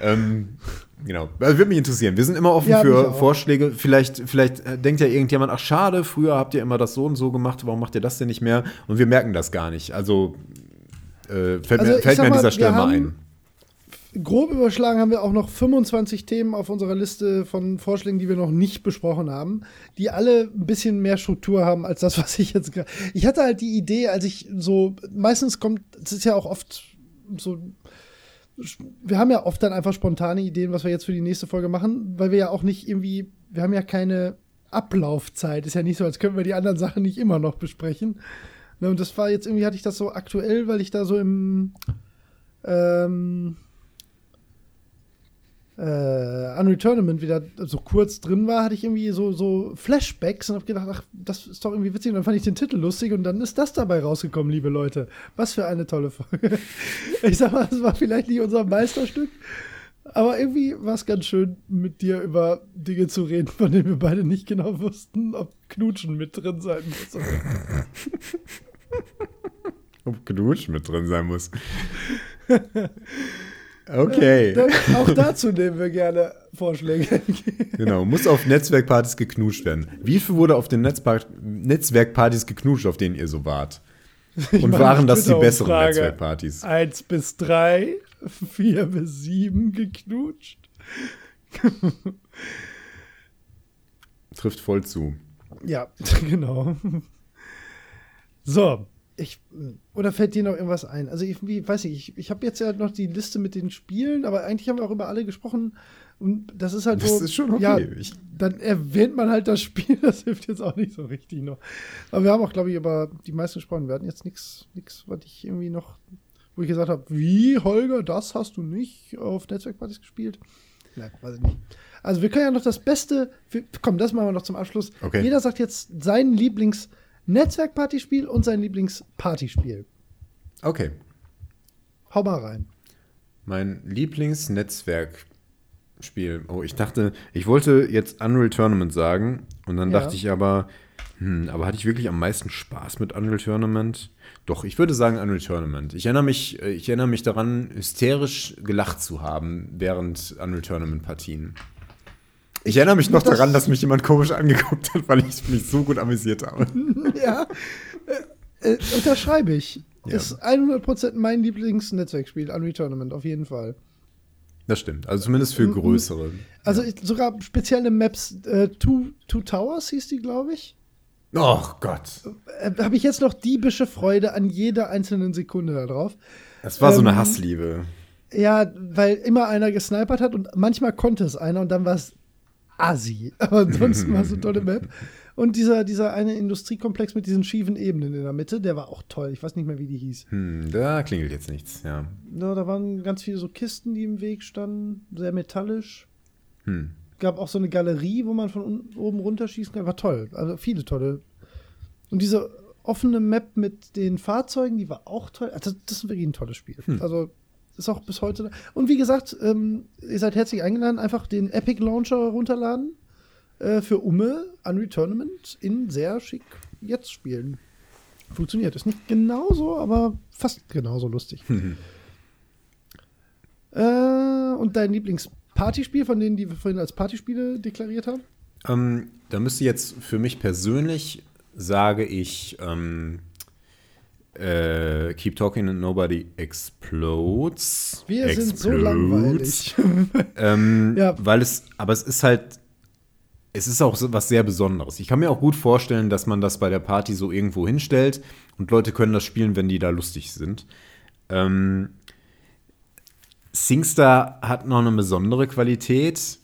Ähm, Genau. Also würde mich interessieren. Wir sind immer offen Ja, für. Vorschläge. Vielleicht, vielleicht äh, denkt ja irgendjemand, ach schade, früher habt ihr immer das so und so gemacht, warum macht ihr das denn nicht mehr? Und wir merken das gar nicht. Also äh, fällt, Also, mir, fällt mir an dieser Stelle mal ein. Grob überschlagen haben wir auch noch 25 Themen auf unserer Liste von Vorschlägen, die wir noch nicht besprochen haben, die alle ein bisschen mehr Struktur haben als das, was ich jetzt gerade. Ich hatte halt die Idee, als ich so, meistens kommt, es ist ja auch oft so, wir haben ja oft dann einfach spontane Ideen, was wir jetzt für die nächste Folge machen, weil wir ja auch nicht irgendwie, wir haben ja keine Ablaufzeit. Ist ja nicht so, als könnten wir die anderen Sachen nicht immer noch besprechen. Ne, und das war jetzt irgendwie, hatte ich das so aktuell, weil ich da so im ähm, äh, Unreal Tournament wieder so kurz drin war, hatte ich irgendwie so, so Flashbacks und habe gedacht, ach, das ist doch irgendwie witzig. Und dann fand ich den Titel lustig und dann ist das dabei rausgekommen, liebe Leute. Was für eine tolle Folge. <laughs> Ich sag mal, es war vielleicht nicht unser Meisterstück, aber irgendwie war es ganz schön, mit dir über Dinge zu reden, von denen wir beide nicht genau wussten, ob Knutschen mit drin sein muss. Ob Knutsch mit drin sein muss. <laughs> Okay. Dann, auch dazu nehmen wir gerne Vorschläge. Genau, muss auf Netzwerkpartys geknutscht werden. Wie viel wurde auf den Netzpa Netzwerkpartys geknutscht, auf denen ihr so wart? Und meine, waren das die besseren Netzwerkpartys? Eins bis drei, vier bis sieben geknutscht. Trifft voll zu. Ja, <laughs> genau. So, ich oder fällt dir noch irgendwas ein? Also ich weiß nicht, ich, ich habe jetzt ja noch die Liste mit den Spielen, aber eigentlich haben wir auch über alle gesprochen und das ist halt Das so. ist schon okay. Ja, Ich- dann erwähnt man halt das Spiel, <laughs> das hilft jetzt auch nicht so richtig noch. Aber wir haben auch, glaube ich, über die meisten gesprochen. Wir hatten jetzt nichts, nichts, was ich irgendwie noch, wo ich gesagt habe, wie Holger, das hast du nicht auf Netzwerkpartys gespielt? Nein, weiß ich nicht. Also wir können ja noch das Beste, wir, komm, das machen wir noch zum Abschluss. Okay. Jeder sagt jetzt sein Lieblings-Netzwerkpartyspiel und sein Lieblings-Partyspiel. Okay. Hau mal rein. Mein Lieblingsnetzwerkspiel. Oh, ich dachte, ich wollte jetzt Unreal Tournament sagen. Und dann Ja. dachte ich aber, hm, aber hatte ich wirklich am meisten Spaß mit Unreal Tournament? Doch, ich würde sagen Unreal Tournament. Ich erinnere mich, äh, ich erinnere mich daran, hysterisch gelacht zu haben während Unreal Tournament Partien. Ich erinnere mich noch das- daran, dass mich jemand komisch angeguckt hat, weil ich mich so gut amüsiert habe. <laughs> ja, äh, äh, unterschreibe ich. Ja. Ist 100% mein Lieblings-Netzwerkspiel, Unreal Tournament, auf jeden Fall. Das stimmt. Also zumindest für größere. Also ich, sogar spezielle Maps, äh, Two, Two Towers hieß die, glaube ich. Oh Gott. Äh, Habe ich jetzt noch diebische Freude an jeder einzelnen Sekunde da drauf. Das war so eine Ähm, Hassliebe. Ja, weil immer einer gesnipert hat und manchmal konnte es einer und dann war es assi. <laughs> Aber ansonsten war es eine tolle Map. <laughs> Und dieser, dieser eine Industriekomplex mit diesen schiefen Ebenen in der Mitte, der war auch toll. Ich weiß nicht mehr, wie die hieß. Hm, da klingelt jetzt nichts, ja. Ja, da waren ganz viele so Kisten, die im Weg standen, sehr metallisch. Hm. Gab auch so eine Galerie, wo man von oben runterschießen kann. War toll. Also viele tolle. Und diese offene Map mit den Fahrzeugen, die war auch toll. Also das ist wirklich ein tolles Spiel. Also ist auch bis heute. da. Und wie gesagt, ähm, ihr seid herzlich eingeladen, einfach den Epic Launcher runterladen äh, für Umme Unreal Tournament in sehr schick jetzt spielen. Funktioniert. Ist nicht genauso, aber fast genauso lustig. Äh, und dein Lieblingspartyspiel von denen, die wir vorhin als Partyspiele deklariert haben? Ähm, da müsste jetzt für mich persönlich, sage ich, ähm, äh, Keep Talking and Nobody Explodes. Wir sind so Explodes. langweilig. <laughs> Ähm, Ja. Weil es, aber es ist halt, es ist auch so was sehr Besonderes. Ich kann mir auch gut vorstellen, dass man das bei der Party so irgendwo hinstellt und Leute können das spielen, wenn die da lustig sind. Ähm, Singstar hat noch eine besondere Qualität,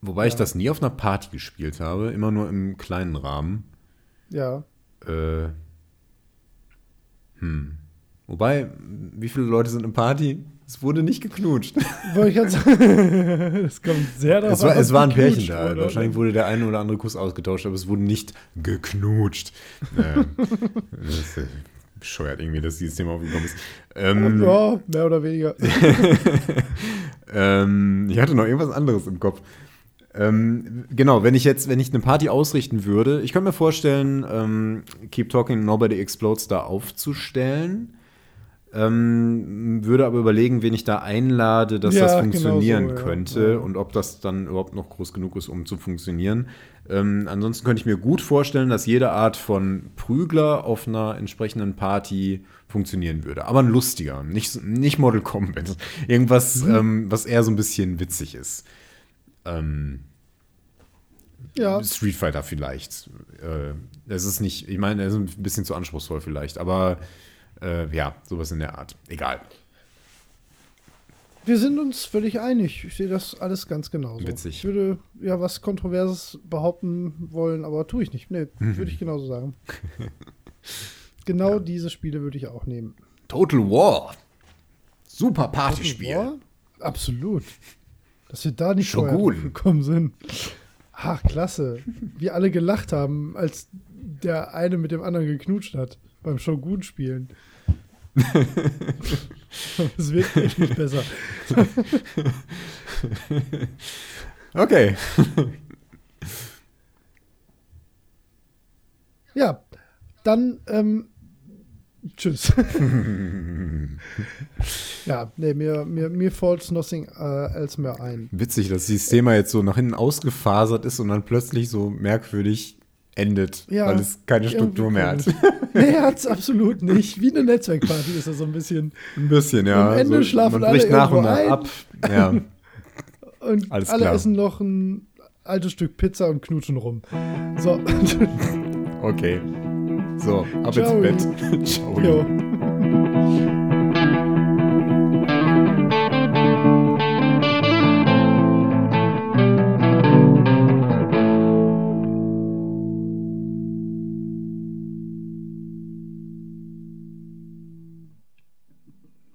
wobei ich das nie auf einer Party gespielt habe, immer nur im kleinen Rahmen. ja. Äh, hm. Wobei, wie viele Leute sind im Party? Es wurde nicht geknutscht. <laughs> Wollte ich. <laughs> Das kommt sehr darauf Es war, an, es war ein Pärchen da. wurde, Wahrscheinlich oder? wurde der eine oder andere Kuss ausgetauscht, aber es wurde nicht geknutscht. <laughs> Äh, das ist äh, bescheuert irgendwie, dass dieses Thema aufgekommen ist. Ähm, Ja, mehr oder weniger. ähm, ich hatte noch irgendwas anderes im Kopf. Ähm, genau, wenn ich jetzt, wenn ich eine Party ausrichten würde, ich könnte mir vorstellen, ähm, Keep Talking Nobody Explodes da aufzustellen. Ähm, würde aber überlegen, wen ich da einlade, dass ja, das funktionieren genau so, könnte ja. und ob das dann überhaupt noch groß genug ist, um zu funktionieren. Ähm, ansonsten könnte ich mir gut vorstellen, dass jede Art von Prügler auf einer entsprechenden Party funktionieren würde. Aber ein lustiger, nicht, nicht Model Combat. Irgendwas, mhm. ähm, was eher so ein bisschen witzig ist. Ähm, ja. Street Fighter vielleicht. Äh, das ist nicht, ich meine, er ist ein bisschen zu anspruchsvoll vielleicht, aber äh, ja, sowas in der Art. Egal. Wir sind uns völlig einig. Ich sehe das alles ganz genauso. Witzig. Ich würde ja was Kontroverses behaupten wollen, aber tue ich nicht. Nee, mhm. würde ich genauso sagen. <laughs> genau ja. diese Spiele würde ich auch nehmen. Total War. Super Partyspiel. Absolut. Dass wir da nicht Shogun. gekommen sind. Ach, klasse. Wir alle gelacht haben, als der eine mit dem anderen geknutscht hat beim Shogun spielen. <laughs> Es wird echt nicht besser. okay. Ja, dann ähm, tschüss. <laughs> ja, nee, mir, mir, mir falls nothing uh, else mehr ein. Witzig, dass dieses Thema jetzt so nach hinten ausgefasert ist und dann plötzlich so merkwürdig endet, ja, weil es keine Struktur mehr hat. nee, hat es absolut nicht. Wie eine Netzwerkparty ist das so ein bisschen. Ein bisschen, ja. Am Ende so, schlafen man alle nach und nach ein. ab. Ja. <laughs> und Alles alle klar. essen noch ein altes Stück Pizza und knutschen rum. So. okay. So, ab Ciao. ins Bett. <laughs> Ciao. Jo.